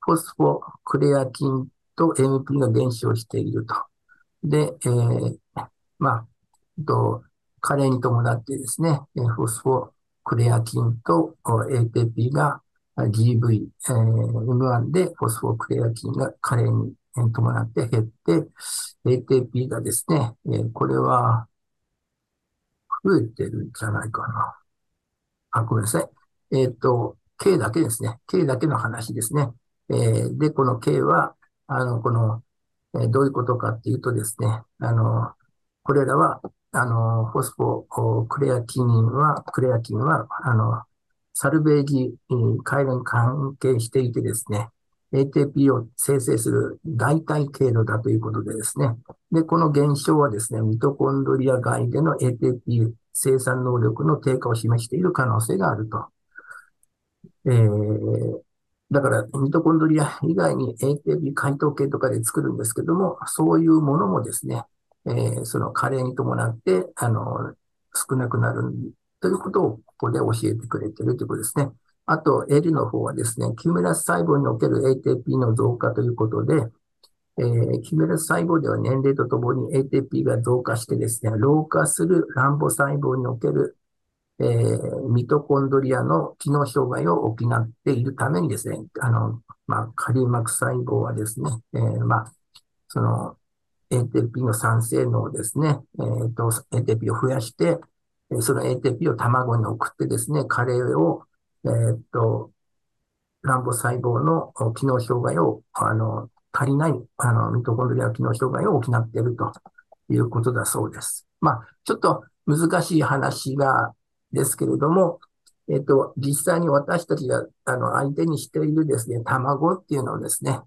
S3: フォスフォ、クレアキンと AMP が減少していると。で、えー、まあ、と、加齢に伴ってですね、フォスフォ、クレアキンと ATP が GV、えー、M1 でフォスフォクレアキンが加齢に伴って減って、ATP がですね、えこれは増えてるんじゃないかな。あ、ごめんなさい。えっ、ー、と、K だけですね。K だけの話ですね。えー、で、この K は、あの、この、え、どういうことかっていうとですね、あの、これらは、あの、フォスフォクレアキニンは、クレアキンは、あの、サルベージ回路に関係していてですね、ATP を生成する代替経路だということでですね。で、この現象はですね、ミトコンドリア外での ATP 生産能力の低下を示している可能性があると。えー、だから、ミトコンドリア以外に ATP 解凍系とかで作るんですけども、そういうものもですね、えー、その加齢に伴って、あの、少なくなるということをここで教えてくれているということですね。あと、L の方はですね、キュメラス細胞における ATP の増加ということで、えー、キュメラス細胞では年齢とともに ATP が増加してですね、老化する卵母細胞における、えー、ミトコンドリアの機能障害を補っているためにですね、あの、まあ、カリ膜細胞はですね、えー、まあ、その ATP の酸性能をですね、えーと、ATP を増やして、その ATP を卵に送ってですね、カレーをえー、っと、卵母細胞の機能障害を、あの、足りない、あの、ミトコンドリア機能障害を補っているということだそうです。まあ、ちょっと難しい話が、ですけれども、えっと、実際に私たちが、あの、相手にしているですね、卵っていうのをですね、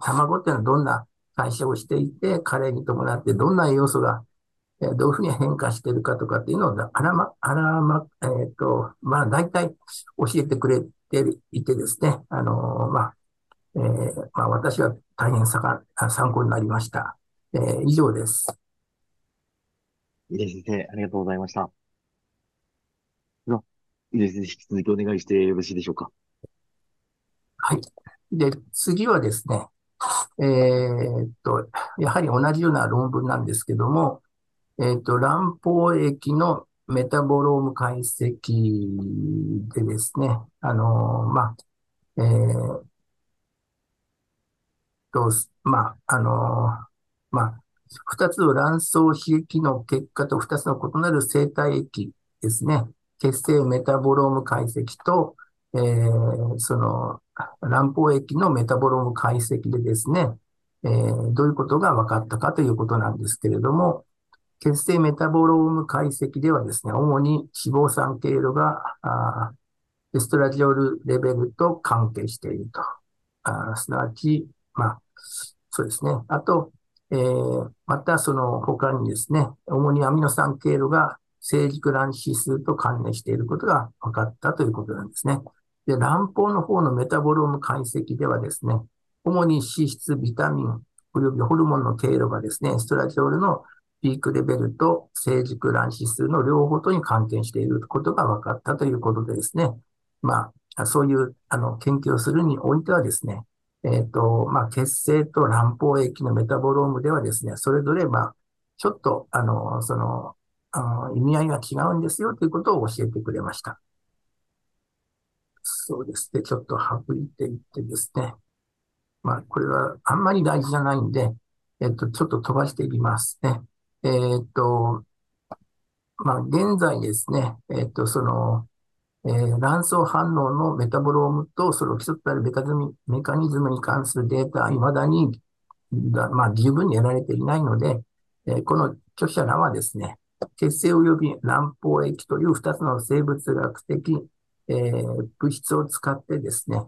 S3: 卵っていうのはどんな代謝をしていて、加齢に伴ってどんな栄養素がえどういうふうに変化しているかとかっていうのを、あらま、あらま、えっ、ー、と、まあ、大体教えてくれていてですね、あの、まあ、えー、まあ、私は大変参考になりました。えー、以上です。
S1: 井出先生、ありがとうございました。の、井出先生、引き続きお願いしてよろしいでしょうか。
S3: はい。で、次はですね、えー、っと、やはり同じような論文なんですけども、えっ、と、卵胞液のメタボローム解析でですね、あの、まあ、えー、と、まあ、あの、まあ、二つの卵巣刺激の結果と二つの異なる生体液ですね、血清メタボローム解析と、えー、その卵胞液のメタボローム解析でですね、えー、どういうことが分かったかということなんですけれども、血清メタボローム解析ではですね、主に脂肪酸経路が、エストラジオルレベルと関係していると。あすなわち、まあ、そうですね。あと、えー、またその他にですね、主にアミノ酸経路が成熟卵指数と関連していることが分かったということなんですね。で、卵胞の方のメタボローム解析ではですね、主に脂質、ビタミン、およびホルモンの経路がですね、ストラジオールのピークレベルと成熟卵子数の両方とに関係していることが分かったということでですね、まあ、そういうあの研究をするにおいてはですね、えっ、ー、と、まあ、血清と卵胞液のメタボロームではですね、それぞれ、まあ、ちょっと、あの、その、あの意味合いが違うんですよということを教えてくれました。そうですね。ちょっと省いていってですね。まあ、これはあんまり大事じゃないんで、えっと、ちょっと飛ばしていきますね。えー、っと、まあ、現在ですね、え、っと、その、えー、卵巣反応のメタボロームと、その基礎となるメカズミメカニズムに関するデータは未だに、まあ、十分に得られていないので、えー、この著者らはですね、血清及び卵胞液という2つの生物学的、えー、物質を使ってですね、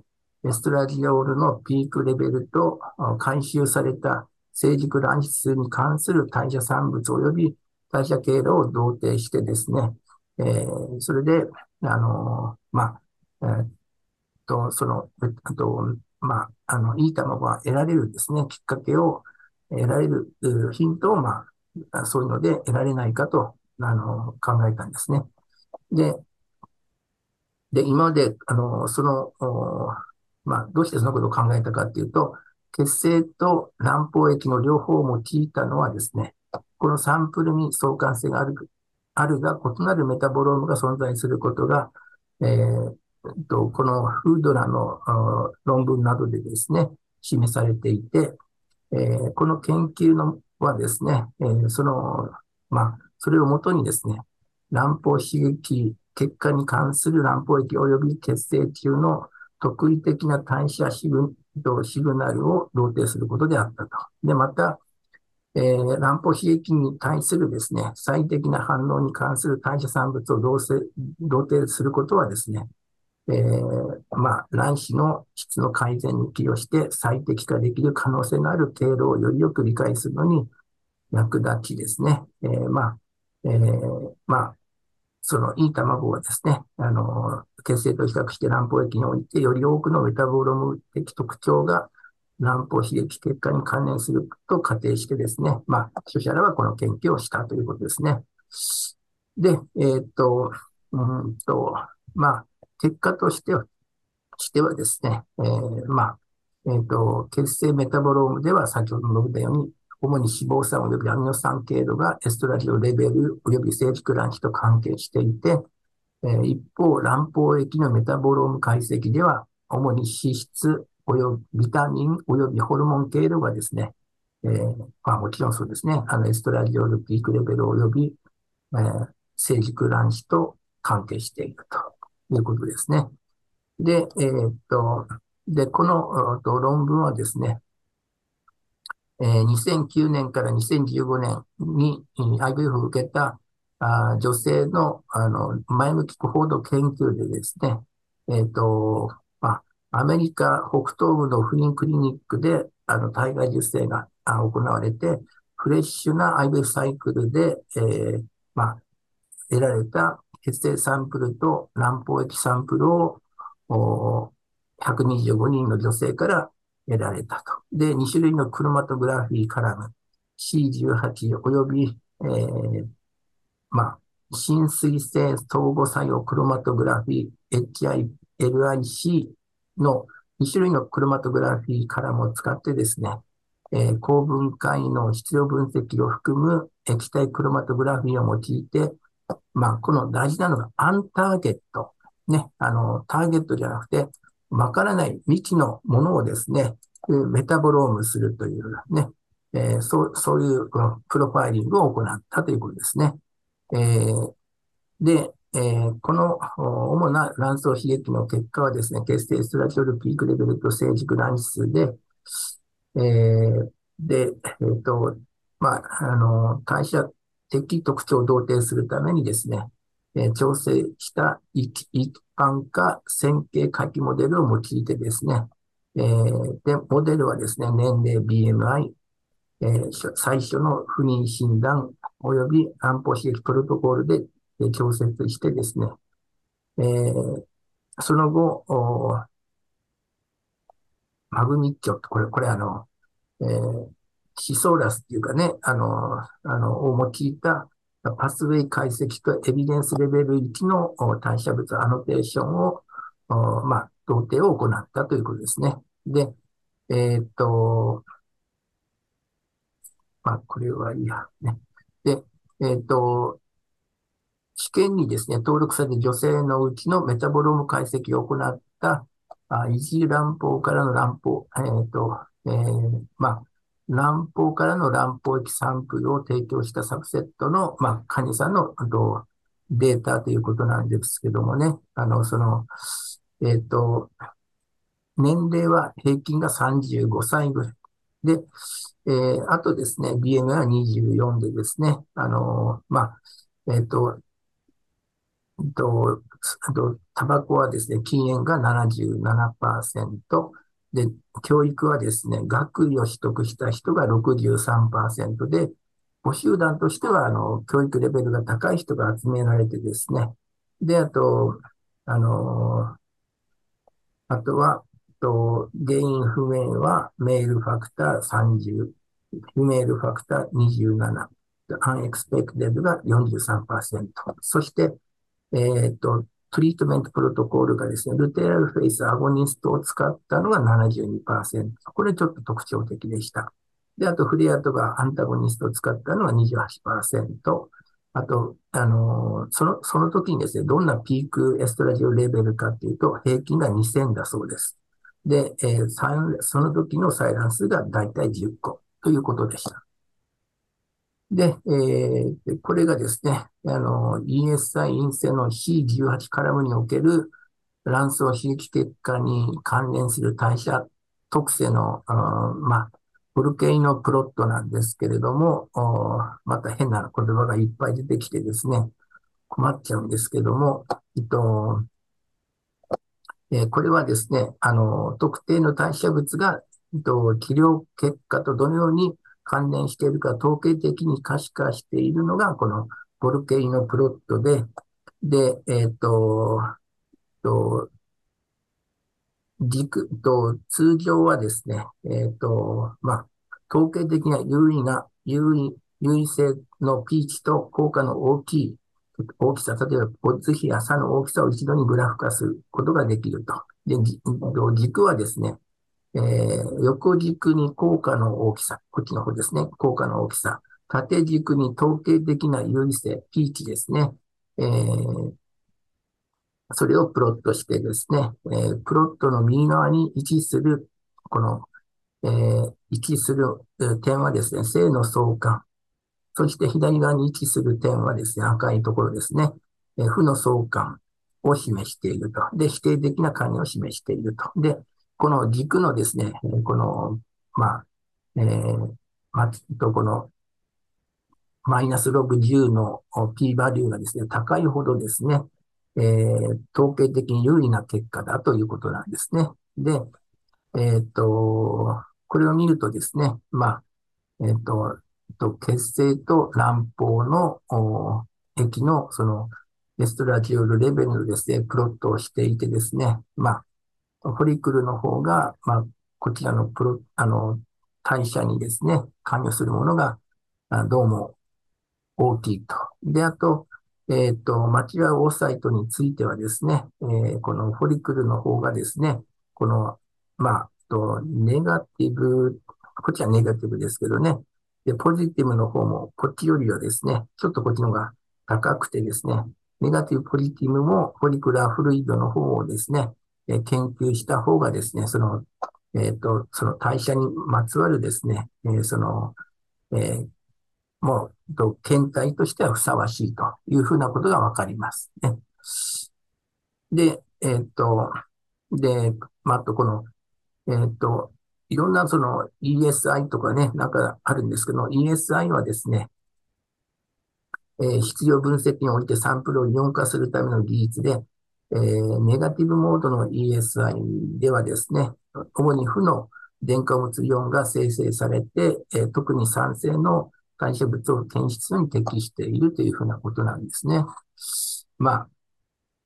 S3: エストラジオールのピークレベルと回収された成熟卵子に関する代謝産物及び代謝経路を同定してですね、えー、それで、あのー、まあ、えー、と、その、あと、まあ、あの、いい卵が得られるですね、きっかけを得られるヒントを、まあ、そういうので得られないかと、あの、考えたんですね。で、で、今まで、あの、その、まあ、どうしてそのことを考えたかっていうと、血清と卵胞液の両方を用いたのはですね、このサンプルに相関性がある、あるが異なるメタボロームが存在することが、えー、とこのフードラの論文などでですね、示されていて、えー、この研究のはですね、えー、その、まあ、それをもとにですね、乱暴刺激結果に関する乱暴液及び血清中の特異的な代謝シグシグナルを同定することであったと。で、また、えー、乱暴刺激に対するですね、最適な反応に関する代謝産物を同定することはですね、えー、まあ、卵子の質の改善に寄与して最適化できる可能性のある経路をよりよく理解するのに役立ちですね。えー、まあ、えー、まあ、そのいい卵はですね、あの、血清と比較して卵胞液においてより多くのメタボロム的特徴が卵胞刺激結果に関連すると仮定してですね、まあ、著者らはこの研究をしたということですね。で、えー、っと、うんと、まあ、結果としては、してはですね、えー、まあ、えっ、ー、と、血清メタボロームでは先ほど述べたように、主に脂肪酸及びアミノ酸経路がエストラジオレベル及び成熟卵子と関係していて、えー、一方、卵胞液のメタボローム解析では、主に脂質及びビタミン及びホルモン経路がですね、えー、まあもちろんそうですね、あのエストラジオルピークレベル及び、えー、成熟卵子と関係していると。いうことですね。で、えー、っと、で、この論文はですね、えー、2009年から2015年に IVF を受けた女性のあの前向き報道研究でですね、えっ、ー、と、まあ、アメリカ北東部の不妊クリニックであの体外受精が行われて、フレッシュな IVF サイクルで、えー、まあ、得られた血清サンプルと卵胞液サンプルを125人の女性から得られたと。で、2種類のクロマトグラフィーカラム C18 及び、えー、まあ、浸水性相互作用クロマトグラフィー HILIC の2種類のクロマトグラフィーカラムを使ってですね、えー、高分解の質量分析を含む液体クロマトグラフィーを用いて、まあ、この大事なのがアンターゲット。ね、あの、ターゲットじゃなくて、わからない未知のものをですね、メタボロームするというね、えー、そう、そういうプロファイリングを行ったということですね。えー、で、えー、この主な卵巣刺激の結果はですね、血清ストラチオルピークレベルと成熟卵子数で、えー、で、えっ、ー、と、まあ、あの、代謝的特徴を同定するためにですね、え、調整した一般化線形回帰モデルを用いてですね、え、で、モデルはですね、年齢、BMI、えー、最初の不妊診断及び安保刺激プロトコルで、えー、調節してですね、えー、その後、マグニッチョこれ、これあの、えー、シソーラスっていうかね、あの、あの、を用いたパスウェイ解析とエビデンスレベル1の代謝物アノテーションを、まあ、同定を行ったということですね。で、えー、っと、まあ、これはいいや、ね。で、えー、っと、試験にですね、登録された女性のうちのメタボローム解析を行った、あ維持卵胞からの卵胞、えー、っと、えー、まあ、卵胞からの卵胞液サンプルを提供したサブセットの、まあ、カニさんのデータということなんですけどもね、あの、その、えっ、ー、と、年齢は平均が35歳ぐらい。で、えー、あとですね、BM は24でですね、あのまあ、えっ、ー、と、えっと、タバコはですね、禁煙が77%、で、教育はですね、学位を取得した人が63%で、母集団としては、あの、教育レベルが高い人が集められてですね。で、あと、あの、あとは、と原因不明は male factor 30、female factor 27、unexpected が43%。そして、えっ、ー、と、 treatment protocol がですね、 luteal phase agonist を使ったのが72%。これちょっと特徴的でした。で、あと flare とか antagonist を使ったのが28%。あと、あのー、その、その時にですね、どんなピークエストラジオレベルかっていうと、平均が2000だそうです。で、えー、その時の採卵数がだいたい10個ということでした。で、えー、これがですね、あの、ESI 陰性の C18 カラムにおける卵巣刺激結果に関連する代謝特性の、まあ、ブルケイのプロットなんですけれども、また変な言葉がいっぱい出てきてですね、困っちゃうんですけども、えっと、えー、これはですね、あの、特定の代謝物が、えっと、治療結果とどのように関連しているか統計的に可視化しているのが、このボルケイのプロットで、で、えっと、と軸と、通常はですね、えっ、と、まあ、統計的な優位な、優位、優位性のピーチと効果の大きい大きさ、例えば、ポッツ比や差の大きさを一度にグラフ化することができると。で、軸はですね、えー、横軸に効果の大きさ、こっちの方ですね、効果の大きさ。縦軸に統計的な優位性、ピーチですね。えー、それをプロットしてですね、えー、プロットの右側に位置する、この、えー、位置する点はですね、正の相関。そして左側に位置する点はですね、赤いところですね、え負の相関を示していると。で、否定的な関連を示していると。で、この軸のですね、この、まあ、えー、まと、この、マイナスログ10の p バリューがですね、高いほどですね、えー、統計的に有利な結果だということなんですね。で、えっ、ー、と、これを見るとですね、まあ、えっ、ー、と、と、血清と卵胞の液のそのエストラジオルレベルのですね、プロットをしていてですね、まあ、フォリクルの方が、まあ、こちらのプロ、あの、代謝にですね、関与するものが、あどうも大きいと。で、あと、えっ、ー、と、マチュアオーサイトについてはですね、えー、このフォリクルの方がですね、この、まあ、と、ネガティブ、こっちはネガティブですけどね、で、ポジティブの方も、こっちよりはですね、ちょっとこっちの方が高くてですね、ネガティブ、ポジティブも、フォリクラーフルイドの方をですね、研究した方がですね、その、えっ、ー、と、その代謝にまつわるですね、えー、その、えー、もう、検体としてはふさわしいというふうなことがわかりますね。で、えっ、と、で、まあ、と、この、えっ、と、いろんなその ESI とかね、なんかあるんですけど、ESI はですね、えー、必要分析においてサンプルをイオン化するための技術で、えー、ネガティブモードの ESI ではですね、主に負の電化物イオンが生成されて、えー、特に酸性の代謝物を検出に適しているというふうなことなんですね。まあ、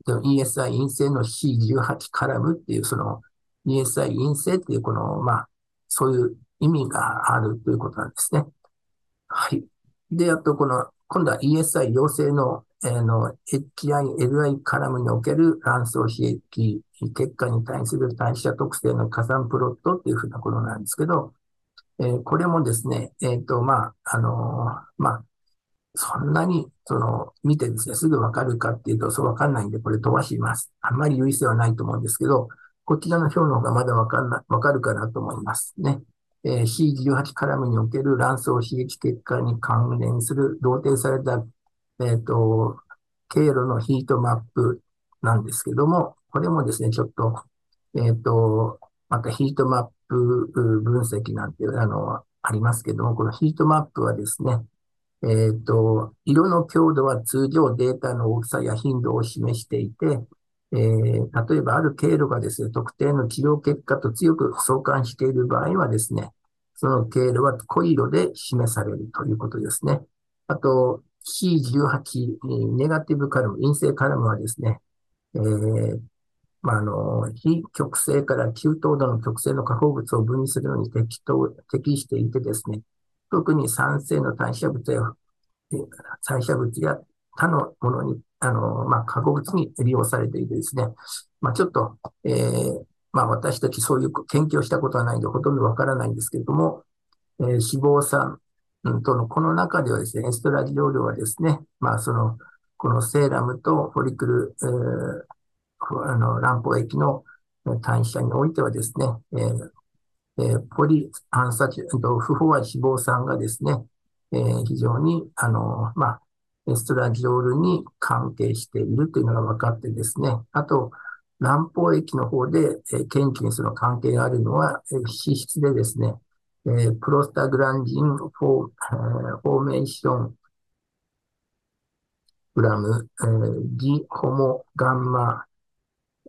S3: ESI 陰性の C18 カラムっていうその ESI 陰性っていうこの、まあ、そういう意味があるということなんですね。はい。で、あと、この、今度は ESI 陽性の、え、の HI、LI カラムにおける卵巣刺激結果に対する代謝特性の加算プロットっていうふうなことなんですけど、えー、これもですね、えっ、ー、と、まあ、あのまあ、そんなに、その、見てですね、すぐわかるかっていうと、そうわかんないんで、これ飛ばします。あんまり優位性はないと思うんですけど、こちらの表の方がまだわかんな、わかるかなと思いますね。えー、C18 カラムにおける卵巣刺激結果に関連する同定された、えっ、ー、と、経路のヒートマップなんですけども、これもですね、ちょっと、えっ、ー、と、またヒートマップ分析なんていう、あの、ありますけども、このヒートマップはですね、えっ、と、色の強度は通常データの大きさや頻度を示していて、えー、例えばある経路がですね、特定の治療結果と強く相関している場合はですね、その経路は濃い色で示されるということですね。あと、C18、ネガティブカルム、陰性カルムはですね、えー、まあ、の、非極性から中等度の極性の化合物を分離するのに適当、適していてですね、特に酸性の代謝物や、代謝物や他のものにあの、まあ、化合物に利用されていてですね、まあ、ちょっと、えー、まあ、私たちそういう研究をしたことはないんで、ほとんどわからないんですけれども、えー、脂肪酸との、この中ではですね、エストラジオ量はですね、まあ、その、このセーラムとフォリクル、えー、あの、卵胞液の、代謝においてはですね、えーえー、ポリアンサチ、不飽和脂肪酸がですね、えー、非常に、あの、まあ、エストラジオールに関係しているというのが分かってですね、あと、卵胞液の方で、えー、研究にその関係があるのは、えー、脂質でですね、えー、プロスタグランジンフォー、えー、フォーメーショングラム、えー、ギホモガンマ、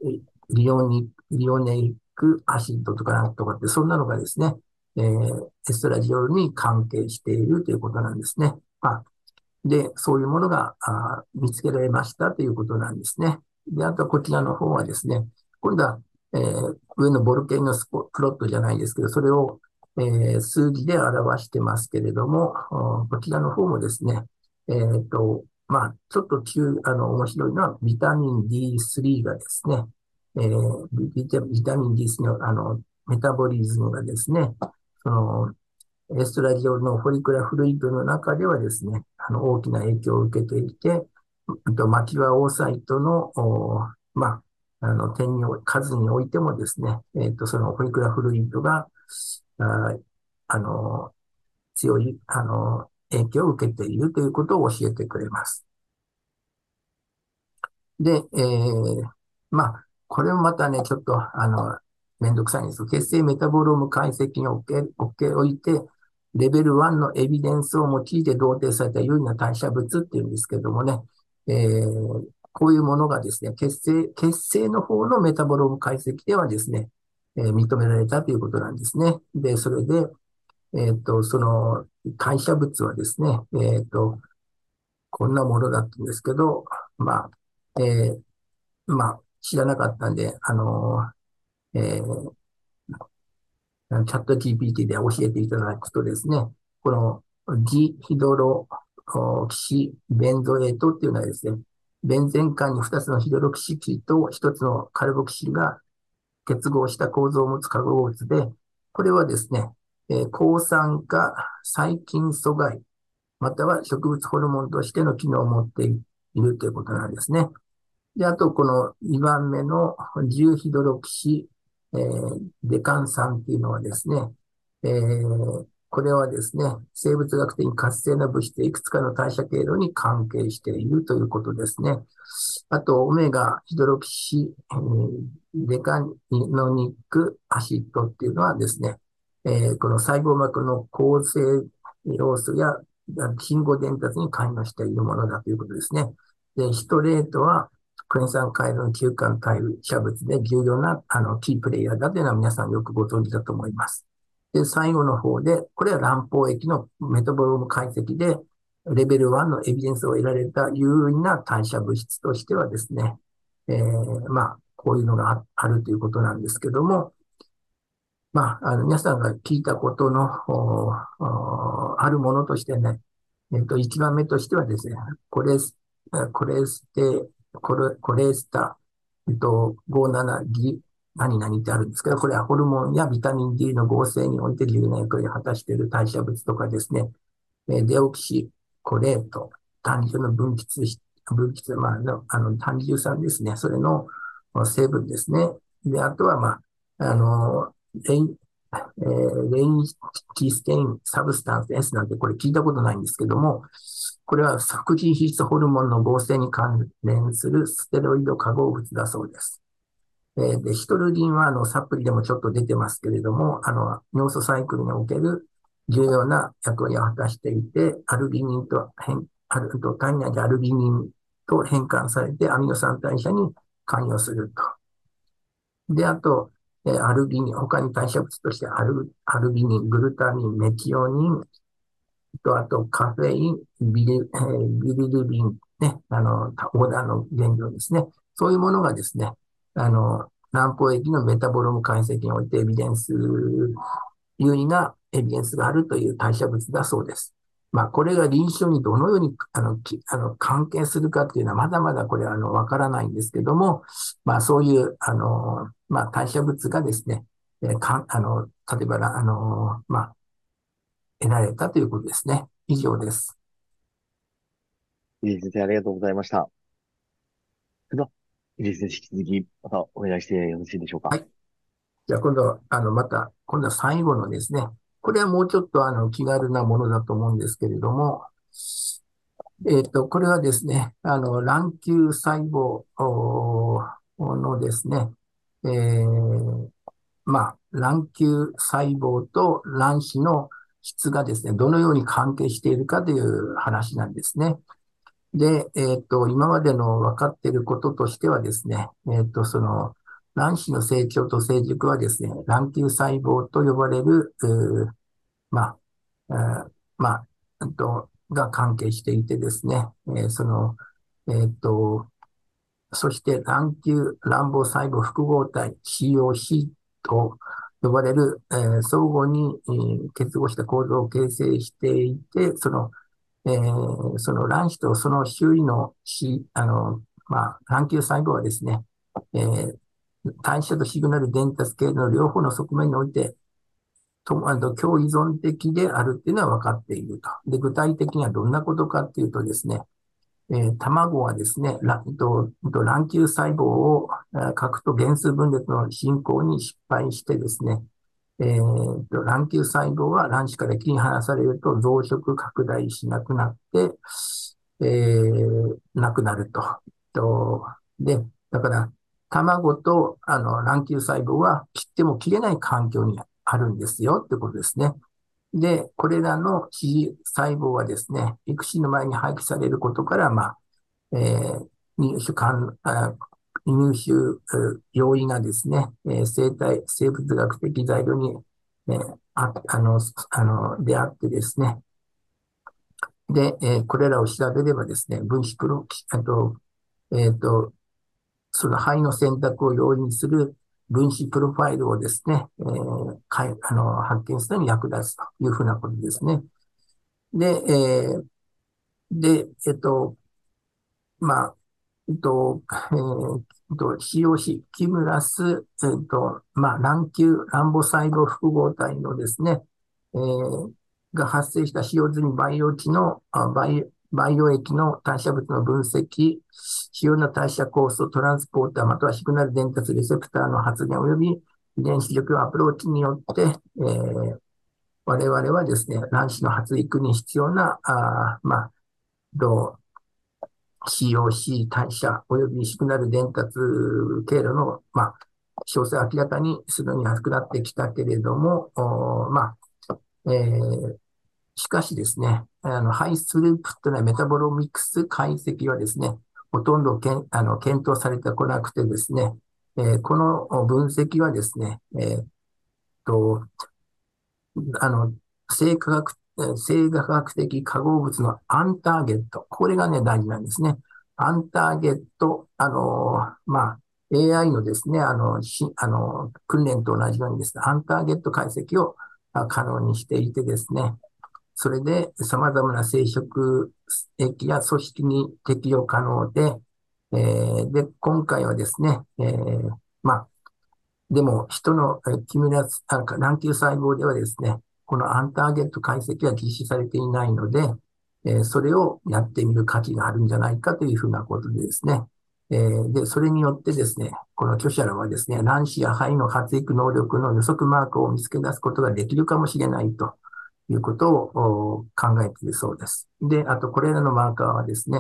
S3: えリオニ、リオネイクアシッドとかなんとかって、そんなのがですね、えー、エストラジオに関係しているということなんですね。あ、で、そういうものがあ見つけられましたということなんですね。で、あとこちらの方はですね、今度は、えー、上のボルケンのスポプロットじゃないですけど、それを、えー、数字で表してますけれども、こちらの方もですね、えっ、ー、と、まあ、ちょっと急、あの、面白いのは、ビタミン D3 がですね、えー、ビタミン D3 の、あの、メタボリズムがですね、その、エストラジオのフォリクラフルイドの中ではですね、あの、大きな影響を受けていて、マキワオーサイトの、まあ、あの、点に、数においてもですね、えっ、ー、と、そのフォリクラフルイドが、ああの、強い、あの、影響を受けているということを教えてくれます。で、えー、まあ、これもまたね、ちょっと、あの、めんどくさいんです。血清メタボローム解析におけおいて、レベル1のエビデンスを用いて同定された有利な代謝物っていうんですけどもね、えー、こういうものがですね、血清、血清の方のメタボローム解析ではですね、えー、認められたということなんですね。で、それで、えっ、ー、と、その代謝物はですね、えっ、と、こんなものだったんですけど、まあ、えまあ、知らなかったんで、あのえー、チャット GPT で教えていただくとですね、このジヒドロキシベンゾエートっていうのはですね、ベンゼン間に2つのヒドロキシ基と1つのカルボキシが結合した構造を持つ化合物で、これはですね、えー、抗酸化、細菌阻害、または植物ホルモンとしての機能を持っているということなんですね。で、あと、この2番目の重ヒドロキシ、えー、デカン酸っていうのはですね、えー、これはですね、生物学的に活性な物質でいくつかの代謝経路に関係しているということですね。あと、オメガヒドロキシ、デカノニックアシッドっていうのはですね、えー、この細胞膜の構成要素や信号伝達に関与しているものだということですね。で、ヒトレートはクエン酸回路の休館代謝物で重要なあのキープレイヤーだというのは皆さんよくご存知だと思います。で、最後の方で、これは卵胞液のメタボローム解析で、レベル1のエビデンスを得られた有意な代謝物質としてはですね、えー、まあ、こういうのがあるということなんですけども、まあ、あの皆さんが聞いたことの、あるものとしてね、えっと、一番目としてはですね、コレス、コレステ、コレ、コレスタ、えっと、57ギ、何々ってあるんですけど、これはホルモンやビタミン D の合成において重要な役割を果たしている代謝物とかですね、デオキシコレート、単純の分泌、分泌、まあ、あの、単重酸ですね。それの成分ですね。で、あとは、まあ、あの、レイン、えー、 Reichstein substance S なんてこれ聞いたことないんですけども、これは促進皮質ホルモンの合成に関連するステロイド化合物だそうです。えー、で、シトルリンはあのサプリでもちょっと出てますけれども、あの、尿素サイクルにおける重要な役割を果たしていて、アルギニンと変、アルと体内でアルギニンと変換されてアミノ酸代謝に関与すると。で、あと、えアルギニン、他に代謝物としてアルアルギニン、グルタミン、メチオニン、と、あとカフェイン、ビリ、えー、ビリルビン、ね、あの、オーダーの原料ですね。そういうものがですね、あの、南方液のメタボロム解析においてエビデンス、有利なエビデンスがあるという代謝物だそうです。まあ、これが臨床にどのように、あの、あの関係するかっていうのはまだまだこれは、あの、わからないんですけども、まあ、そういう、あの、まあ、代謝物がですね、えー、かあの、例えば、あの、まあ、得られたということですね。以上です。
S1: いい先生、ありがとうございました。いいですね。引き続き、またお願いしてよろしいでしょうか？
S3: はい。じゃあ今度は、あの、また、今度は最後のですね。これはもうちょっとあの、気軽なものだと思うんですけれども、えっと、これはですね、あの、卵球細胞のですね、えー、まあ、卵球細胞と卵子の質がですね、どのように関係しているかという話なんですね。で、えっ、と、今までの分かっていることとしてはですね、えっ、と、その、卵子の成長と成熟はですね、卵球細胞と呼ばれる、まあ、まあ、と、が関係していてですね、えー、その、えっと、そして卵球、卵胞細胞複合体 COC と呼ばれる、えー、相互に、結合した構造を形成していて、その、えー、その卵子とその周囲のし、あの、まあ、卵球細胞はですね、えー、代謝とシグナル伝達系の両方の側面において、と、あの、共依存的であるっていうのは分かっていると。で、具体的にはどんなことかっていうとですね、えー、卵はですね、と卵球細胞を核と原数分裂の進行に失敗してですね、えー、卵球細胞は卵子から切り離されると増殖拡大しなくなって、えー、なくなると。とで、だから、卵とあの卵球細胞は切っても切れない環境にあるんですよってことですね。で、これらの支持細胞はですね、育児の前に廃棄されることから、まあ、えー、入手感、入手要因がですね、生態、生物学的材料に、え、ああの、あの、であってですね。で、え、これらを調べればですね、分子プロ、あと、えっ、ー、と、その肺の選択を容易にする分子プロファイルをですね、えー、かいあの発見するのに役立つというふうなことですね。で、えー、で、えっと、まあ、えっと、えー、えっと、COC、キムラス、えっと、まあ、卵球、卵母細胞複合体のですね、えー、が発生した使用済み培養基の、あ培培養液の代謝物の分析、主要な代謝酵素、トランスポーター、またはシグナル伝達レセプターの発現及び遺伝子力アプローチによって、えー、我々はですね、卵子の発育に必要な、あまあ、どう COC 代謝及びシグナル伝達経路の、まあ、詳細を明らかにするに熱くなってきたけれども、まあ、えー、しかしですね、あの、ハイスループというのはメタボロミクス解析はですね、ほとんどけんあの検討されてこなくてですね、えー、この分析はですね、えー、と、あの、生化学、生化学的化合物のアンターゲット。これがね、大事なんですね。アンターゲット、あの、まあ、AI のですね、あの、し、あの、訓練と同じようにですね、アンターゲット解析を可能にしていてですね、それで様々な生殖液や組織に適用可能で、えー、で、今回はですね、えー、まあ、でも人のキムラス、卵球細胞ではですね、このアンターゲット解析は実施されていないので、えー、それをやってみる価値があるんじゃないかというふうなことでですね、えー、で、それによってですね、この著者らはですね、卵子や肺の発育能力の予測マークを見つけ出すことができるかもしれないと。いうことを考えているそうです。で、あとこれらのマーカーはですね、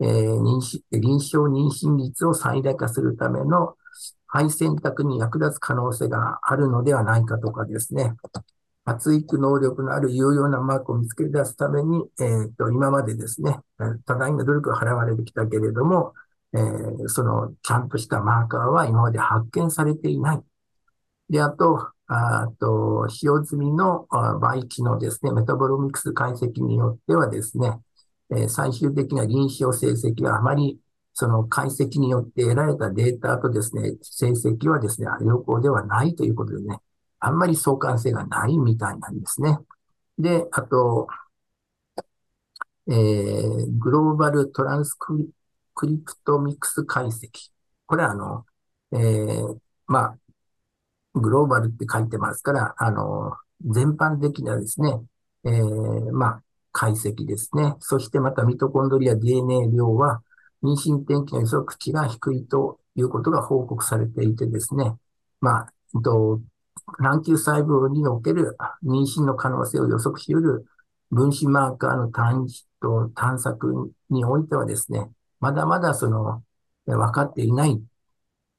S3: えー、臨臨床妊娠率を最大化するための肺選択に役立つ可能性があるのではないかとかですね、発育能力のある有用なマークを見つけ出すために、えーと、今までですね、多大な努力が払われてきたけれども、えー、そのちゃんとしたマーカーは今まで発見されていない。で、あと、あと、使用済みの培地のですね、メタボロミクス解析によってはですね、え最終的な臨床成績はあまりその解析によって得られたデータとですね、成績はですね、良好ではないということでね、あんまり相関性がないみたいなんですね。で、あと、えー、グローバルトランスクリプトミックス解析。これはあの、えー、まあ、グローバルって書いてますから、あの、全般的なですね、えー、まあ、解析ですね。そしてまたミトコンドリア DNA 量は、妊娠転機の予測値が低いということが報告されていてですね、まあ、卵球細胞における妊娠の可能性を予測し得る分子マーカーの探知と探索においてはですね、まだまだその、分かっていない、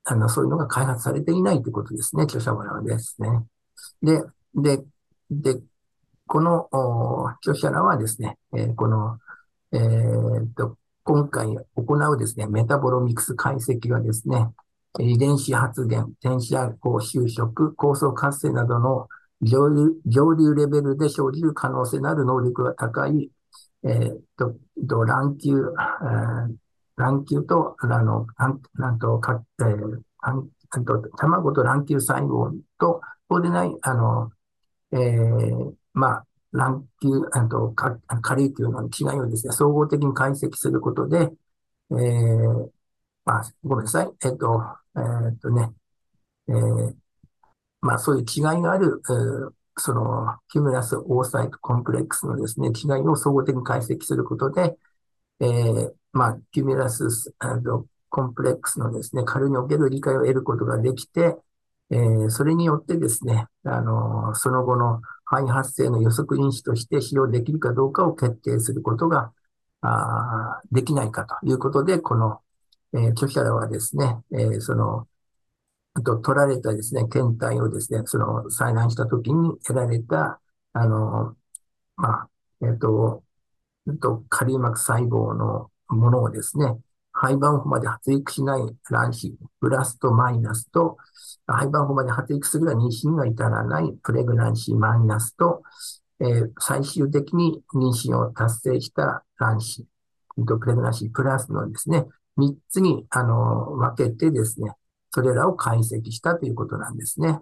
S3: あの、そういうのが開発されていないということですね、著者はですね。で、で、で、この著者らはですね、えー、この、えー、っと、今回行うですね、メタボロミクス解析はですね、遺伝子発現、転写光収縮、高層活性などの上流上流レベルで生じる可能性のある能力が高い、え、っと、と卵球、えー、卵球と、あの、なんと、か、えー、と卵と卵球細胞と、そうでない、あの、えー、まあ、卵球、あと、か、下流球の違いをですね、総合的に解析することで、えー、まあ、ごめんなさい。えっ、と、えっ、とね、えー、まあ、そういう違いがある、えー、その、キュムラス・オーサイト・コンプレックスのですね、違いを総合的に解析することで、えー、まあ、キュミラス・コンプレックスのですね、軽における理解を得ることができて、えー、それによってですね、あの、その後の肺発生の予測因子として使用できるかどうかを決定することが、あできないかということで、この、えー、著者らはですね、えー、その、と取られたですね、検体をですね、その採卵した時に得られた、あの、まあ、えっ、ー、と、えっと、カリウマク細胞のものをですね、廃盤符まで発育しない卵子、プラスとマイナスと、廃盤符まで発育するが妊娠には至らないプレグナンシーマイナスと、えー、最終的に妊娠を達成した卵子、プレグナンシープラスのですね、3つに、あの、分けてですね、それらを解析したということなんですね。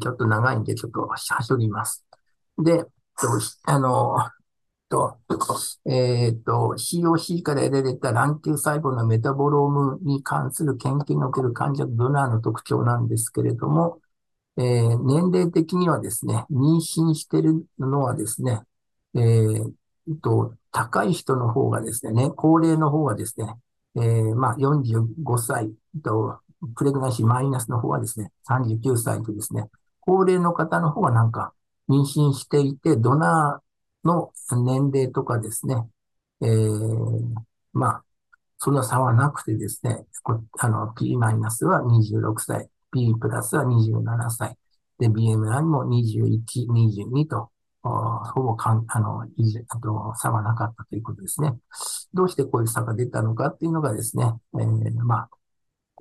S3: ちょっと長いんで、ちょっとはしょります。で、あの、と、えっ、ー、と、COC から得られた卵球細胞のメタボロームに関する研究における患者とドナーの特徴なんですけれども、えー、年齢的にはですね、妊娠してるのはですね、えー、と、高い人の方がですね、高齢の方がですね、えー、まあ、45歳と、プレグナンシーマイナスの方はですね、39歳とですね、高齢の方の方はなんか妊娠していて、ドナーの年齢とかですね、えー、まあ、そんな差はなくてですね、あの、P マイナスは26歳、P プラスは27歳、で、BMI も21、22と、ほぼかん、あの、いじ、あと、差はなかったということですね。どうしてこういう差が出たのかっていうのがですね、えー、まあ、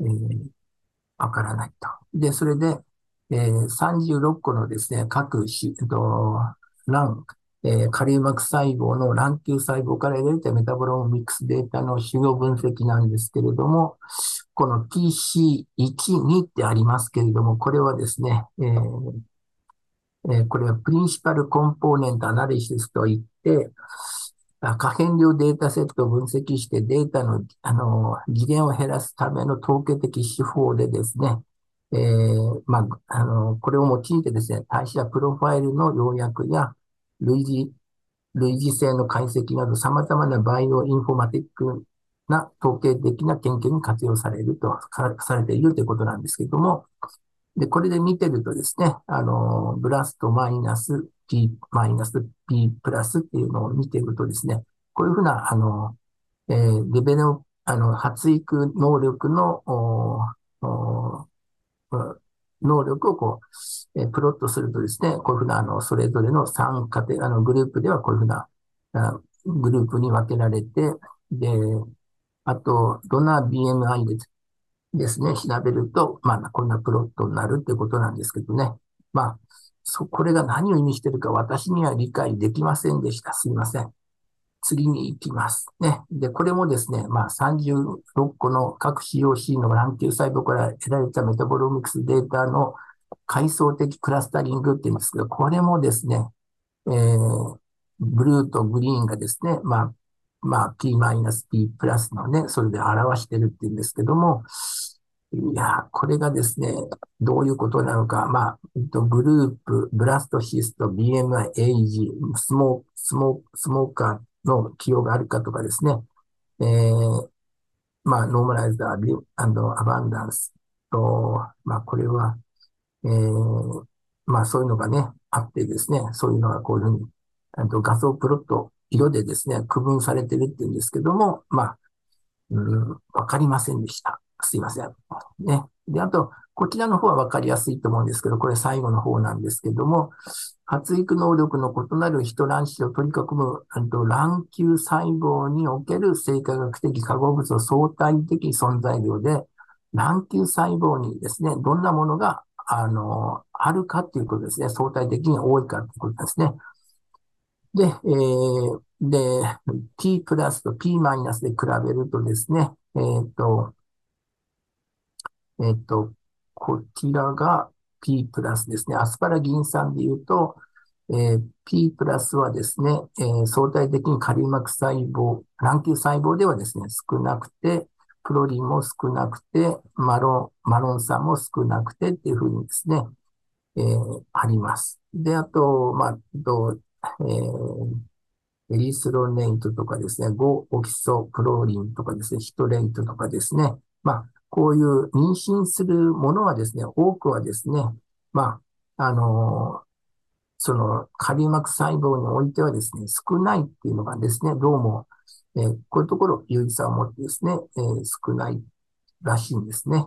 S3: えー、わからないと。で、それで、えー、36個のですね、各し、と、欄、えー、カリウマク細胞の卵球細胞から得られたメタボロミックスデータの主要分析なんですけれども、この PC1、2ってありますけれども、これはですね、えーえ、これはプリンシパルコンポーネントアナリシスといって、可変量データセットを分析してデータの、あの、次元を減らすための統計的手法でですね、えー、まあ、あの、これを用いてですね、代謝プロファイルの要約や、類似、類似性の解析など様々なバイオインフォマティックな統計的な研究に活用されると、されているということなんですけれども、で、これで見てるとですね、あの、ブラストマイナス P マイナス P プラスっていうのを見てるとですね、こういうふうな、あの、えー、レベル、あの、発育能力の、能力をこう、えプロットするとですね、こういうふうな、あの、それぞれの3カテ、あの、グループではこういうふうな、あグループに分けられて、で、あと、どんな BMI でですね、調べると、まあ、こんなプロットになるってことなんですけどね。まあ、そ、これが何を意味してるか私には理解できませんでした。すいません。次に行きます。ね。で、これもですね、まあ、36個の各 COC の卵球細胞から得られたメタボロミクスデータの階層的クラスタリングって言うんですけど、これもですね、えー、ブルーとグリーンがですね、まあ、まあ、P マイナス P プラスのね、それで表してるって言うんですけども、いや、これがですね、どういうことなのか。まあ、グループ、ブラストシスト、BMI、エイジ、スモー、スモー、スモーカーの起用があるかとかですね、えー、まあ、 normalized abu abundance と、まあ、これは、えー、まあ、そういうのがね、あってですね、そういうのがこういうふうに、あと画像プロット、色でですね、区分されてるっていうんですけども、まあ、うん、わかりませんでした。すいません。ね。で、あと、こちらの方はわかりやすいと思うんですけど、これ最後の方なんですけども、発育能力の異なる人卵子を取り囲む、卵球細胞における生化学的化合物の相対的存在量で、卵球細胞にですね、どんなものが、あの、あるかということですね。相対的に多いかということですね。で、えー、で、P プラスと P マイナスで比べるとですね、えっ、ー、と、えっ、ー、と、こちらが P プラスですね。アスパラギン酸で言うと、えー、P プラスはですね、えー、相対的にカリウマク細胞、卵球細胞ではですね、少なくて、プロリンも少なくて、マロン、マロン酸も少なくてっていうふうにですね、えー、あります。で、あと、まあ、と、えー、エリスロネイトとかですね、5オキソプロリンとかですね、ヒトレイトとかですね、まあ、こういう妊娠するものはですね、多くはですね、まあ、あのー、そのカリ膜細胞においてはですね、少ないっていうのがですね、どうも、えー、こういうところ有意差を持ってですね、えー、少ないらしいんですね。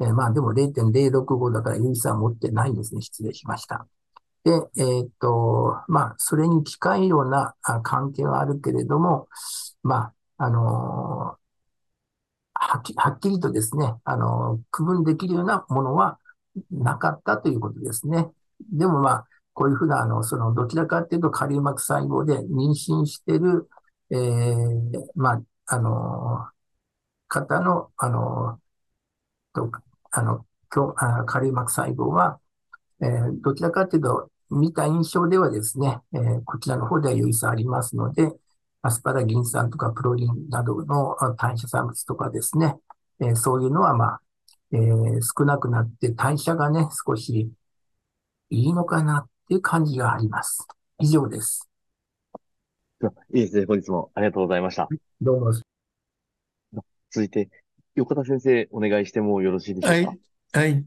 S3: え、まあでも0.065だから有意差は持ってないんですね。失礼しました。で、えっと、まあ、それに近いような関係はあるけれども、まあ、あのはっきはっきりとですね、あの、区分できるようなものはなかったということですね。でもまあ、こういうふうな、あの、その、どちらかというと、カリウマク細胞で妊娠してる、えー、まあ、あの、方の、あの、と、あの、カリウマク細胞は、えー、どちらかというと、見た印象ではですね、えー、こちらの方では有意差ありますので、アスパラギン酸とかプロリンなどの代謝産物とかですね、えー、そういうのはまあ、えー、少なくなって代謝がね、少しいいのかなっていう感じがあります。以上です。
S1: いいですね。本日もありがとうございました。
S3: どうも。
S1: 続いて、横田先生、お願いしてもよろしいでしょうか？
S4: はい。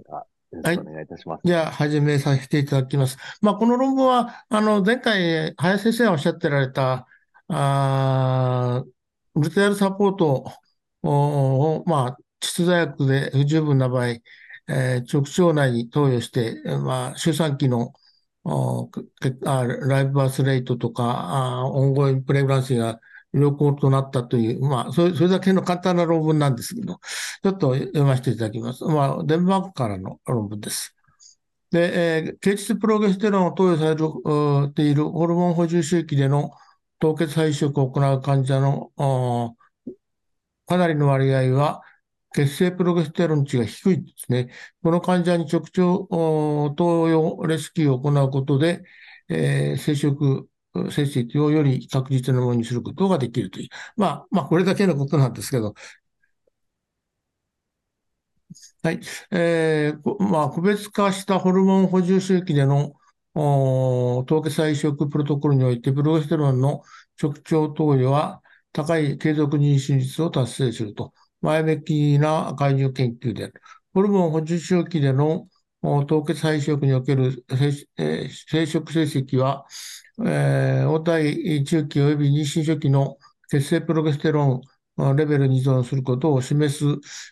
S4: はい。よろしくお願いいたします。じゃあ、始めさせていただきます。まあ、この論文は、あの、前回、林先生がおっしゃってられた、あルテアルサポートを、まあ、窒座薬で不十分な場合、えー、直腸内に投与して、まあ、周産期のあライブバースレートとか、あオンゴインプレグランシーが良好となったという、まあ、それそれだけの簡単な論文なんですけど、ちょっと読ませていただきます。まあ、デンマークからの論文です。で、えー、経質プロゲステロンを投与されているホルモン補充周期での凍結配色を行う患者のかなりの割合は、血清プロゲステロン値が低いですね。この患者に直腸投与レスキューを行うことで、えー、生殖成績をより確実なものにすることができるという。まあ、まあ、これだけのことなんですけど。はい。えー、まあ、個別化したホルモン補充周期での凍結再移植プロトコルにおいて、プロゲステロンの直腸投与は高い継続妊殖率を達成すると。前向きな介入研究である。ホルモン補充周期での凍結再移植における生殖成績は、えー、応対中期及び妊娠初期の血清プロゲステロンレベルに依存することを示す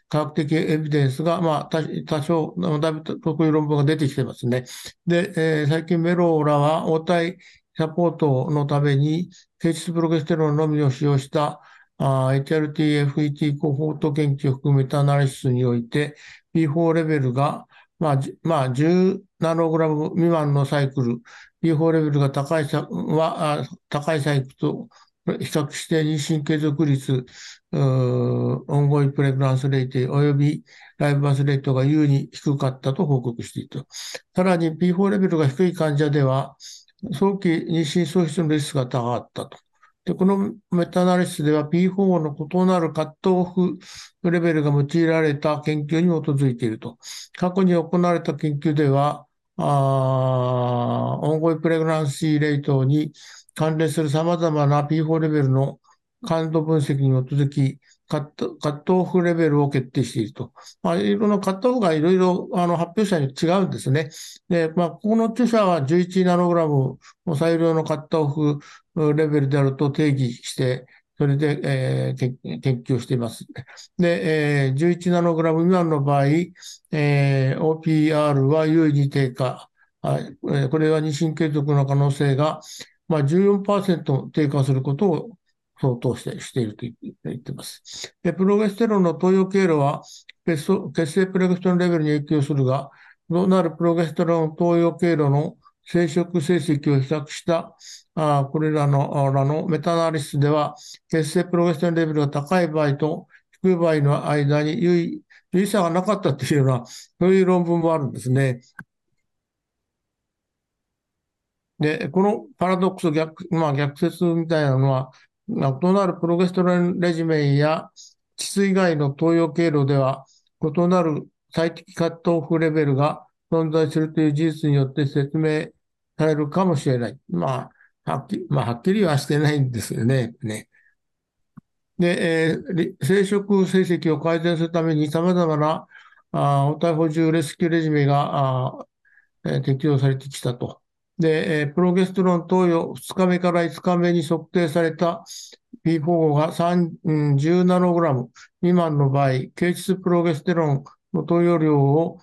S4: 科学的エビデンスが、まあ、多少、だいぶこういう論文が出てきてますね。で、えー、最近メローらは応対サポートのために、血質プロゲステロンのみを使用した HRT、FET コホート研究を含めたアナリシスにおいて、P4 レベルが、まあ、まあ、10ナノグラム未満のサイクル、P4 レベルが高いは高いサイクルと比較して妊娠継続率、オンゴイプレグランスレート及びライブバスレートが優に低かったと報告していた。さらに P4 レベルが低い患者では、早期妊娠喪失のリスクが高かったと。で、このメタナリシスでは P4 の異なるカットオフレベルが用いられた研究に基づいていると。過去に行われた研究では、あオンゴイプレグランシーレイトに関連する様々な P4 レベルの感度分析に基づき、カット、カットオフレベルを決定していると。まあ、いろんなカットオフがいろいろ、あの、発表者に違うんですね。で、まあ、ここの著者は11ナノグラムの最良のカットオフレベルであると定義して、それで、えー、研究しています。で、えー、11ナノグラム未満の場合、えー、OPR は優位に低下。はい、これは二神継続の可能性が、まあ、14%低下することを相当してしていると言っています。で、プロゲステロンの投与経路は血清プロゲステロンレベルに影響するが、どうなるプロゲステロン投与経路の生殖成績を比較したあこれらのらのメタナリシスでは、血清プロゲステロンレベルが高い場合と低い場合の間に有意差がなかったというような、そういう論文もあるんですね。で、このパラドックス逆、まあ、逆説みたいなのは、異なるプロゲステロンレジメンや膣以外の投与経路では、異なる最適カットオフレベルが存在するという事実によって説明されるかもしれない。まあ、はっきり、まあ、はっきりはしてないんですよね。ね。で、えー、生殖成績を改善するために様々なあ応対補充レスキューレジメがあ、えー、適用されてきたと。で、えー、プロゲステロン投与2日目から5日目に測定された P4 が10ナノグラム未満の場合、形質プロゲステロンの投与量を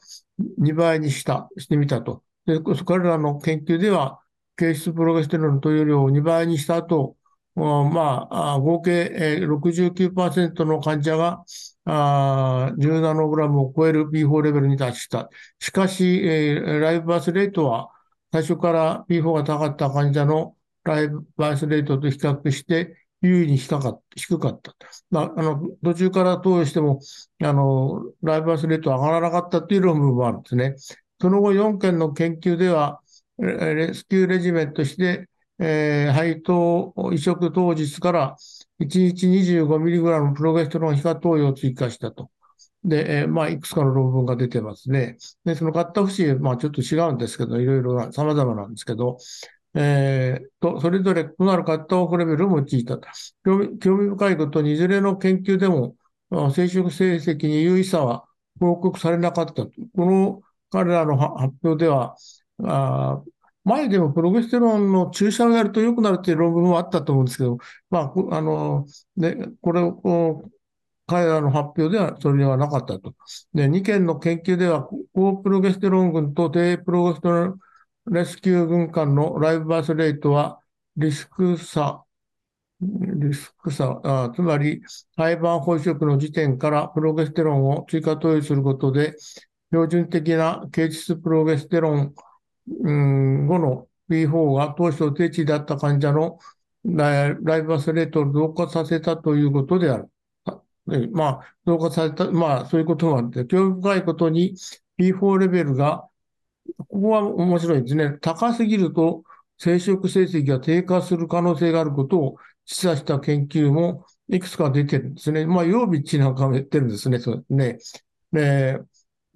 S4: 2倍にした、してみたと。で、彼らの研究では、形質プロゲステロンの投与量を2倍にした後、まあ、合計69%の患者が10ナノグラムを超える B4 レベルに達した。しかし、ライブバースレートは最初から B4 が高かった患者のライバースレートと比較して優位に低かった。まあ、あの、途中から投与しても、あの、ライバースレート上がらなかったという論文もあるんですね。その後4件の研究では、レスキューレジメントして、えー、配当移植当日から1日 25mg プロゲステロン皮下投与を追加したと。で、えー、まあ、いくつかの論文が出てますね。で、そのカット節、まあ、ちょっと違うんですけど、いろいろな様々なんですけど、えー、と、それぞれ異なるカットオフレベルを用いたと。興味深いことに、いずれの研究でも、生殖成績に優位差は報告されなかった。この彼らの発表では、あ前でもプロゲステロンの注射をやると良くなるという論文もあったと思うんですけど、まあ、あの、で、これを、彼らの発表ではそれではなかったと。で、2件の研究では、高プロゲステロン群と低プロゲステロンレスキュー群間のライブバースレートはリスク差、リスク差、あつまり、廃盤放移植の時点からプロゲステロンを追加投与することで、標準的な形質プロゲステロン、うん、後の P4 が当初低値だった患者のライブバースレートを増加させたということである。まあ、増加された、まあ、そういうこともあって、興味深いことに P4 レベルが、ここは面白いですね。高すぎると生殖成績が低下する可能性があることを示唆した研究もいくつか出てるんですね。まあ、曜日値なんかも言ってるんですね。そうね。で、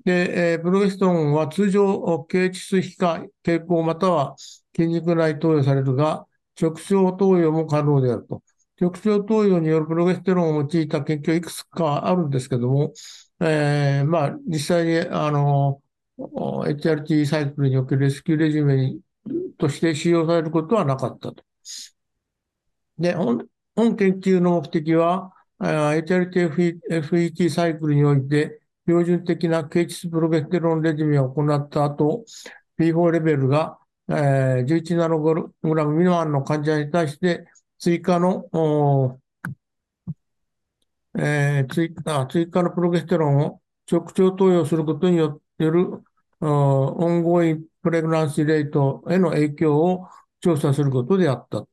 S4: で、えー、プロゲストンは通常、形質皮下傾向または筋肉内投与されるが、直腸投与も可能であると。直腸投与によるプロゲステロンを用いた研究いくつかあるんですけども、えー、まあ、実際に、あの、HRT サイクルにおけるレスキューレジュメとして使用されることはなかったと。で、本本研究の目的は、HRT-FET サイクルにおいて、標準的な形質プロゲステロンレジュメを行った後、P4 レベルが、えー、11ナノグラム未満の患者に対して追加の、えー、追あ追加のプロゲステロンを直腸投与することによるオンゴインプレグナンシーレートへの影響を調査することであった。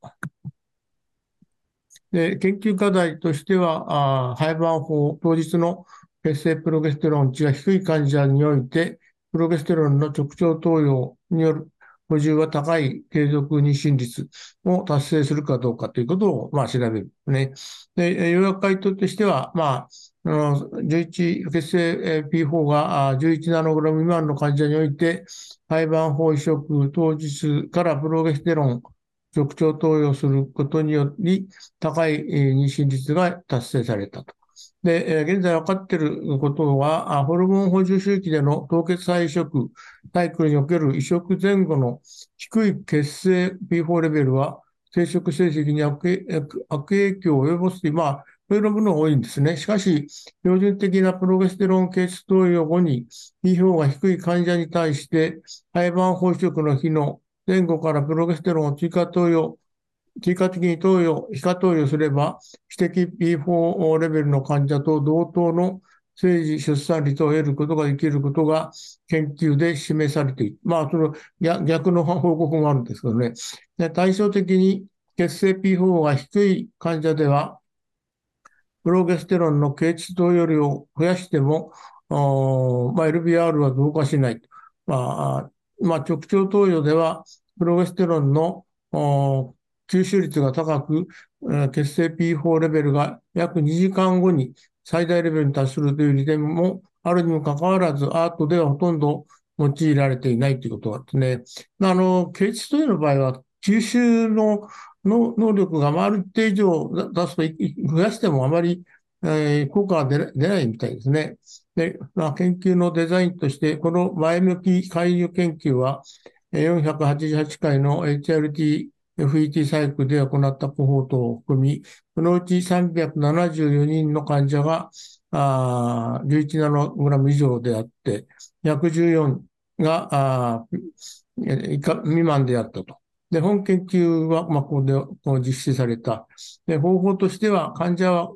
S4: で研究課題としては、あ廃盤法当日の血清プロゲステロン値が低い患者において、プロゲステロンの直腸投与による補充は高い継続妊娠率を達成するかどうかということを、まあ、調べる。ね。で、予約回答としては、まあ、11、血清 P4 が11ナノグラム未満の患者において、廃盤法移植当日からプロゲステロン直腸投与することにより、高い妊娠率が達成されたと。で、現在分かっていることは、ホルモン補充周期での凍結再移植、サイクルにおける移植前後の低い血清 P4 レベルは、生殖成績に悪影響を及ぼすという、まあ、そういうものが多いんですね。しかし、標準的なプロゲステロン血投与後に P 評が低い患者に対して、廃盤放出の日の前後からプロゲステロンを追加投与、追加的に投与、皮下投与すれば、指摘 P4 レベルの患者と同等の生児出産率を得ることができることが研究で示されている。まあ、その逆の報告もあるんですけどね。対照的に血清 P4 が低い患者では、プロゲステロンの経血投与量を増やしても、まあ、LBR は増加しない。まあ、まあ、直腸投与では、プロゲステロンの吸収率が高く、血清 P4 レベルが約2時間後に最大レベルに達するという利点もあるにもかかわらず、アートではほとんど用いられていないということなんですね。あの、血質というの場合は、吸収の能力がある程度出すと、増やしてもあまり、えー、効果が出ないみたいですね。で、まあ、研究のデザインとして、この前向き介入研究は、488回の HRT FET サイクルで行ったコホートを含み、そのうち374人の患者があ11ナノグラム以上であって、114があ以下未満であったと。で、本研究は、まあ、ここでこ実施された。で、方法としては、患者は、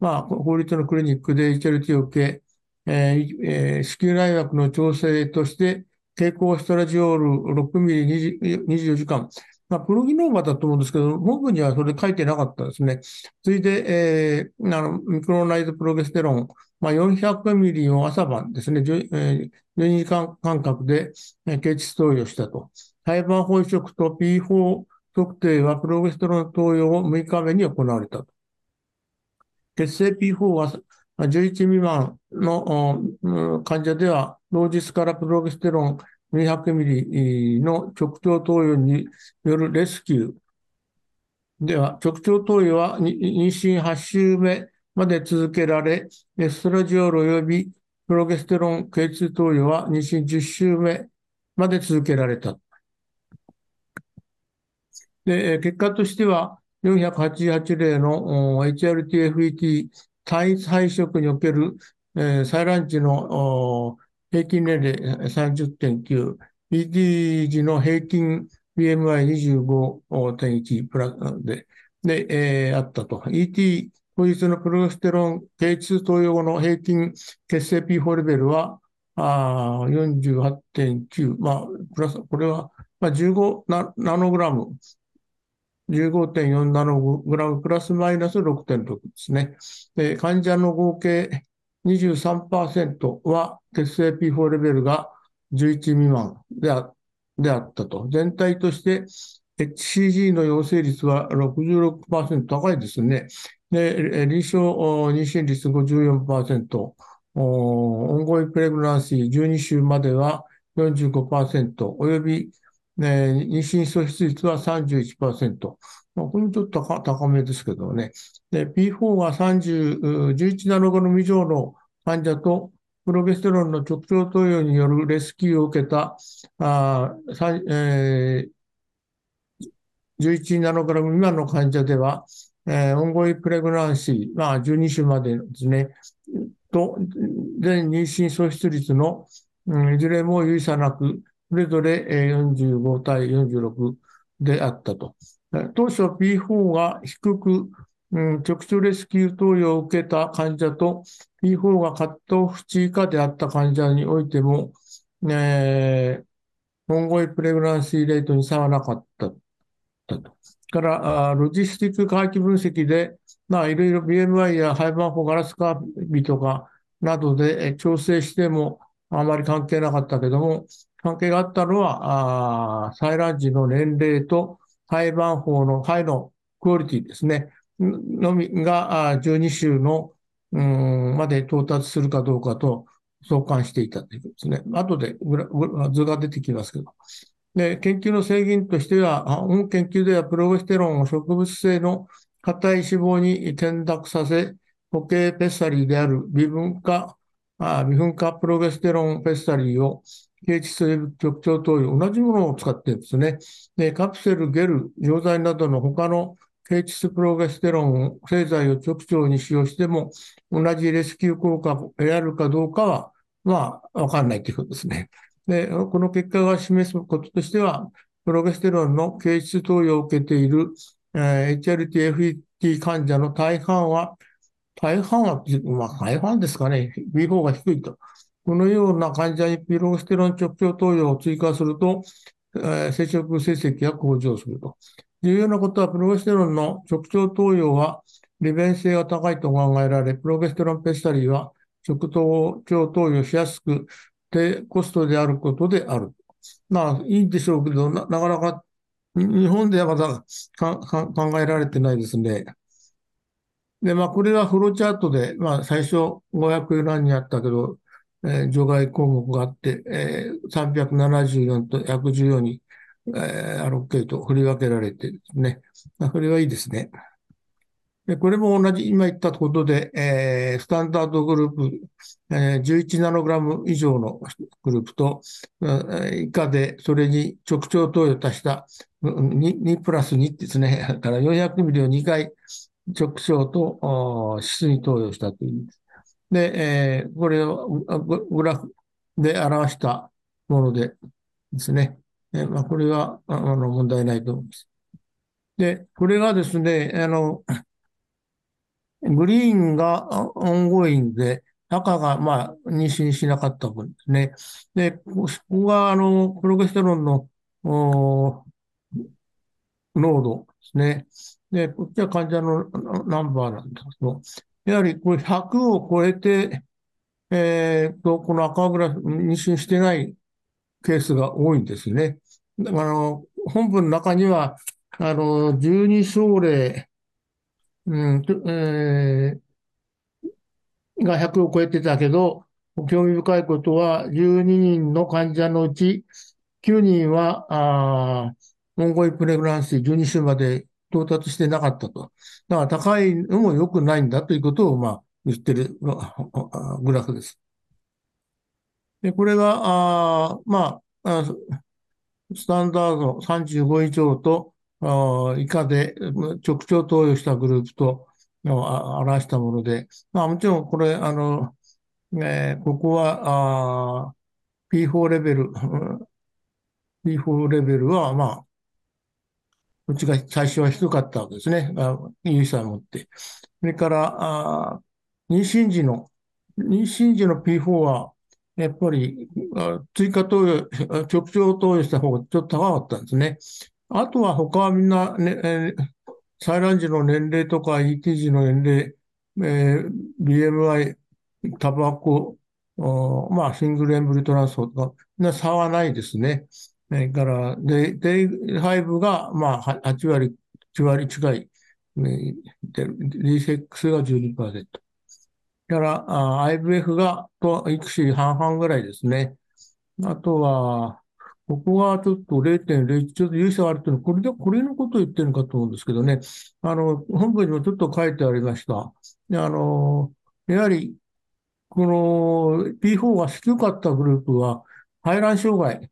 S4: まあ、法律のクリニックで HLT を受け、えーえー、子宮内膜の調整として、蛍光ストラジオール6ミリ24時間、まあ、プロギノーバだと思うんですけど、本文にはそれ書いてなかったですね。続いて、えー、あのミクロナイズプロゲステロン、まあ、400ミリを朝晩ですね、12時間間隔で血質投与したと。胎盤放移植と P4 測定はプロゲステロン投与を6日目に行われたと。血清 P4 は11未満の患者では、同日からプロゲステロン200ミリの直腸投与によるレスキューでは、直腸投与は妊娠8週目まで続けられ、エストラジオール及びプロゲステロン経痛投与は妊娠10週目まで続けられた。で、結果としては、488例の HRTFET 単一配色における、えー、採卵時の平均年齢30.9、ED 時の平均 BMI25.1 プラで、で、えー、あったと。ET 当日のプロゲステロン、K2 投与後の平均血清 P4 レベルは、あ48.9。まあ、プラス、これは、まあ、15ナナノグラム、15.4ナノグラムプラスマイナス6.6ですね。で患者の合計23%は血清 P4 レベルが11未満であであったと。全体として HCG の陽性率は66%高いですね。で、臨床妊娠率54%、オンゴイプレグランシー12週までは45%、および、ね、妊娠喪失率は31%。まあ、これもちょっと高めですけどね。P4 が30、11ナノグラム以上の患者と、プロゲステロンの直腸投与によるレスキューを受けた、あえー、11ナノグラム未満の患者では、えー、オンゴイプレグナンシー、まあ、12週までですね、と、全妊娠喪失率の、うん、いずれも有差なく、それぞれ45対46であったと。当初 P4 が低く、うん、直腸レスキュー投与を受けた患者と P4 がカットオフ値以下であった患者においても、えー、本語イプレグランシーレートに差はなかったと。から、ロジスティック回帰分析で、まあ、いろいろ BMI やハイバーフォガラスカービとかなどで調整してもあまり関係なかったけども、関係があったのは、あ採卵時の年齢と廃盤法の肺のクオリティですね、のみが12週のうんまで到達するかどうかと相関していたということですね。後で図が出てきますけど。で、研究の制限としては、本研究ではプロゲステロンを植物性の硬い脂肪に転濁させ、固形ペッサリーである微分化、あ微分化プロゲステロンペッサリーを形質性直腸投与、同じものを使ってですね。で、カプセル、ゲル、錠剤などの他の形質プロゲステロン製剤を直腸に使用しても、同じレスキュー効果を得られるかどうかは、まあ、わかんないということですね。で、この結果が示すこととしては、プロゲステロンの形質投与を受けている、えー、HRT、FET 患者の大半は、大半は、まあ、大半ですかね、B4 が低いと。このような患者にピロステロン直腸投与を追加すると、えー、生殖成績が向上すると。重要なことは、プロゲステロンの直腸投与は利便性が高いと考えられ、プロゲステロンペスタリーは直腸投与しやすく、低コストであることである。まあ、いいんでしょうけど、なかなか日本ではまだ考えられてないですね。で、まあ、これはフローチャートで、まあ、最初500欄にあったけど、えー、除外項目があって、えー、374と114に、えー、アロッケート振り分けられてですね。まあ、これはいいですね。でこれも同じ、今言ったことで、えー、スタンダードグループ、えー、11ナノグラム以上のグループと、えー、以下でそれに直腸投与足した 2, 2プラス2ですね。だから400ミリを2回直腸と質に投与したという意味です。で、えー、これをグラフで表したものでですね。えまあ、これはあの問題ないと思います。で、これがですね、あの、グリーンがオンゴインで、赤が、まあ、妊娠しなかった分ですね。で、ここが、あの、プロゲステロンの、お濃度ですね。で、こっちは患者のナンバーなんですけど、やはりこれ100を超えて、えー、と、この赤グラフ、妊娠してないケースが多いんですね。あの、本文の中には、あの、12症例、うん、えー、が100を超えてたけど、興味深いことは、12人の患者のうち、9人は、あモンゴイプレグランシー12週まで到達してなかったと。だから高いのも良くないんだということを、まあ、言ってるグラフです。で、これが、あまあ、スタンダード35以上と、以下で直腸投与したグループと表したもので、まあもちろんこれ、あの、えー、ここはあ P4 レベル、P4 レベルは、まあ、うちが最初は低かったわけですね。有志さん持って。それから、あ妊娠時の、妊娠時の P4 は、やっぱり追加投与、直腸投与した方がちょっと高かったんですね。あとは他はみんな、ね、えー、採卵時の年齢とか ET 時の年齢、えー、BMI、タバコ、まあ、シングルエンブリトランスフォーとか、な差はないですね。それから、で、デイ5が、まあ、8割、9割近い。ね、リセックスが12%。だから、IVF が、と、育児半々ぐらいですね。あとは、ここがちょっと0.01、ちょっと有差があるっていうのは、これで、これのことを言ってるのかと思うんですけどね。あの、本文にもちょっと書いてありました。であの、やはり、この P4 が低かったグループは、排卵障害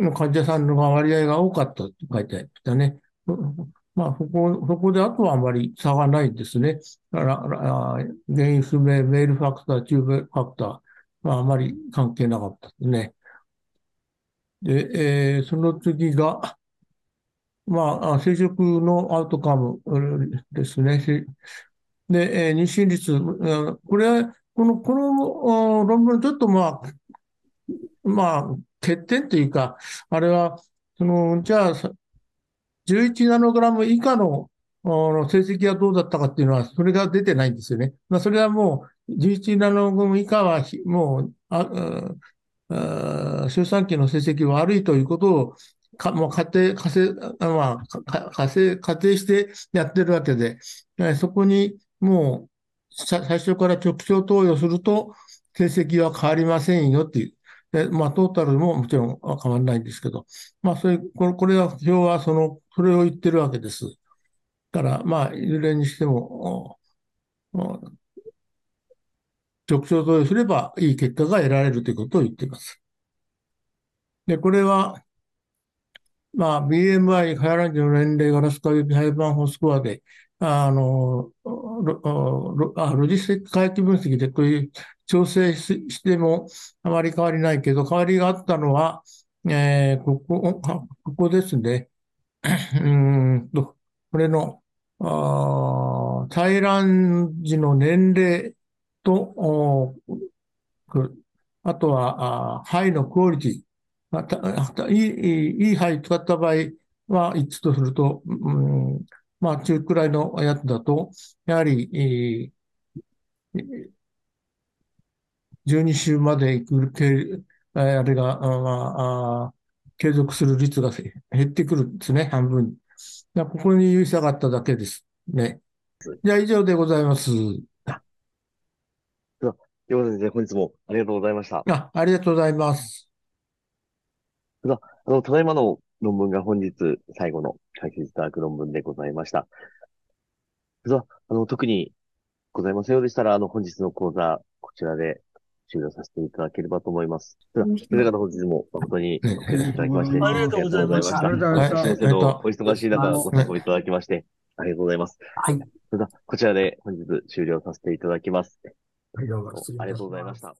S4: の患者さんの割合が多かったと書いてありましたね。まあ、そこ、そこであとはあまり差がないですね。だから、原因不明、メールファクター、チューブファクター、まあ、あまり関係なかったですね。で、えー、その次が、まあ、生殖のアウトカムですね。で、えー、妊娠率、これ、この、この論文、ちょっとまあ、まあ、欠点というか、あれは、その、じゃあ、11ナノグラム以下の成績はどうだったかっていうのは、それが出てないんですよね。まあ、それはもう、11ナノグラム以下は、もう、あ周産期の成績悪いということを、かもう仮定、仮定、まあ、仮定、仮定してやってるわけで、そこにもう、最初から直腸投与すると、成績は変わりませんよっていう。で、まあ、トータルももちろん変わらないんですけど、まあ、それ、これ、これは、表はその、それを言ってるわけです。から、まあ、いずれにしても、直腸投与すればいい結果が得られるということを言っています。で、これは、まあ、BMI、ハイランジの年齢、ガラス化予備配番法スコアで、あの、ロロジスティック回帰分析でこういう調整してもあまり変わりないけど、変わりがあったのは、えー、ここ、ここですね。うんと、これの、あ採卵時の年齢と、あとは、肺のクオリティ。またいい、いい肺使った場合は一致とすると、うん、まあ中くらいのやつだと、やはり、えー、12週まで行く、あれが、まあ、継続する率が減ってくるんですね、半分。ここに言いたかっただけですね。じゃあ以上でございます。
S1: ということで、本日もありがとうございました。
S4: あ、ありがとうございます。
S1: あの、ただいまの論文が本日最後の解説いただく論文でございました。あの、特にございませんようでしたら、あの、本日の講座、こちらで終了させていただければと思います。それでは本日も誠にお付き合いいただきまして、
S3: ありがとうございました。ありがとうございました。先
S1: 生のお忙しい中、ご参考いただきまして、ありがとうございます。
S3: はい。
S1: それでは、こちらで本日終了させていただきます。ありがとうございました。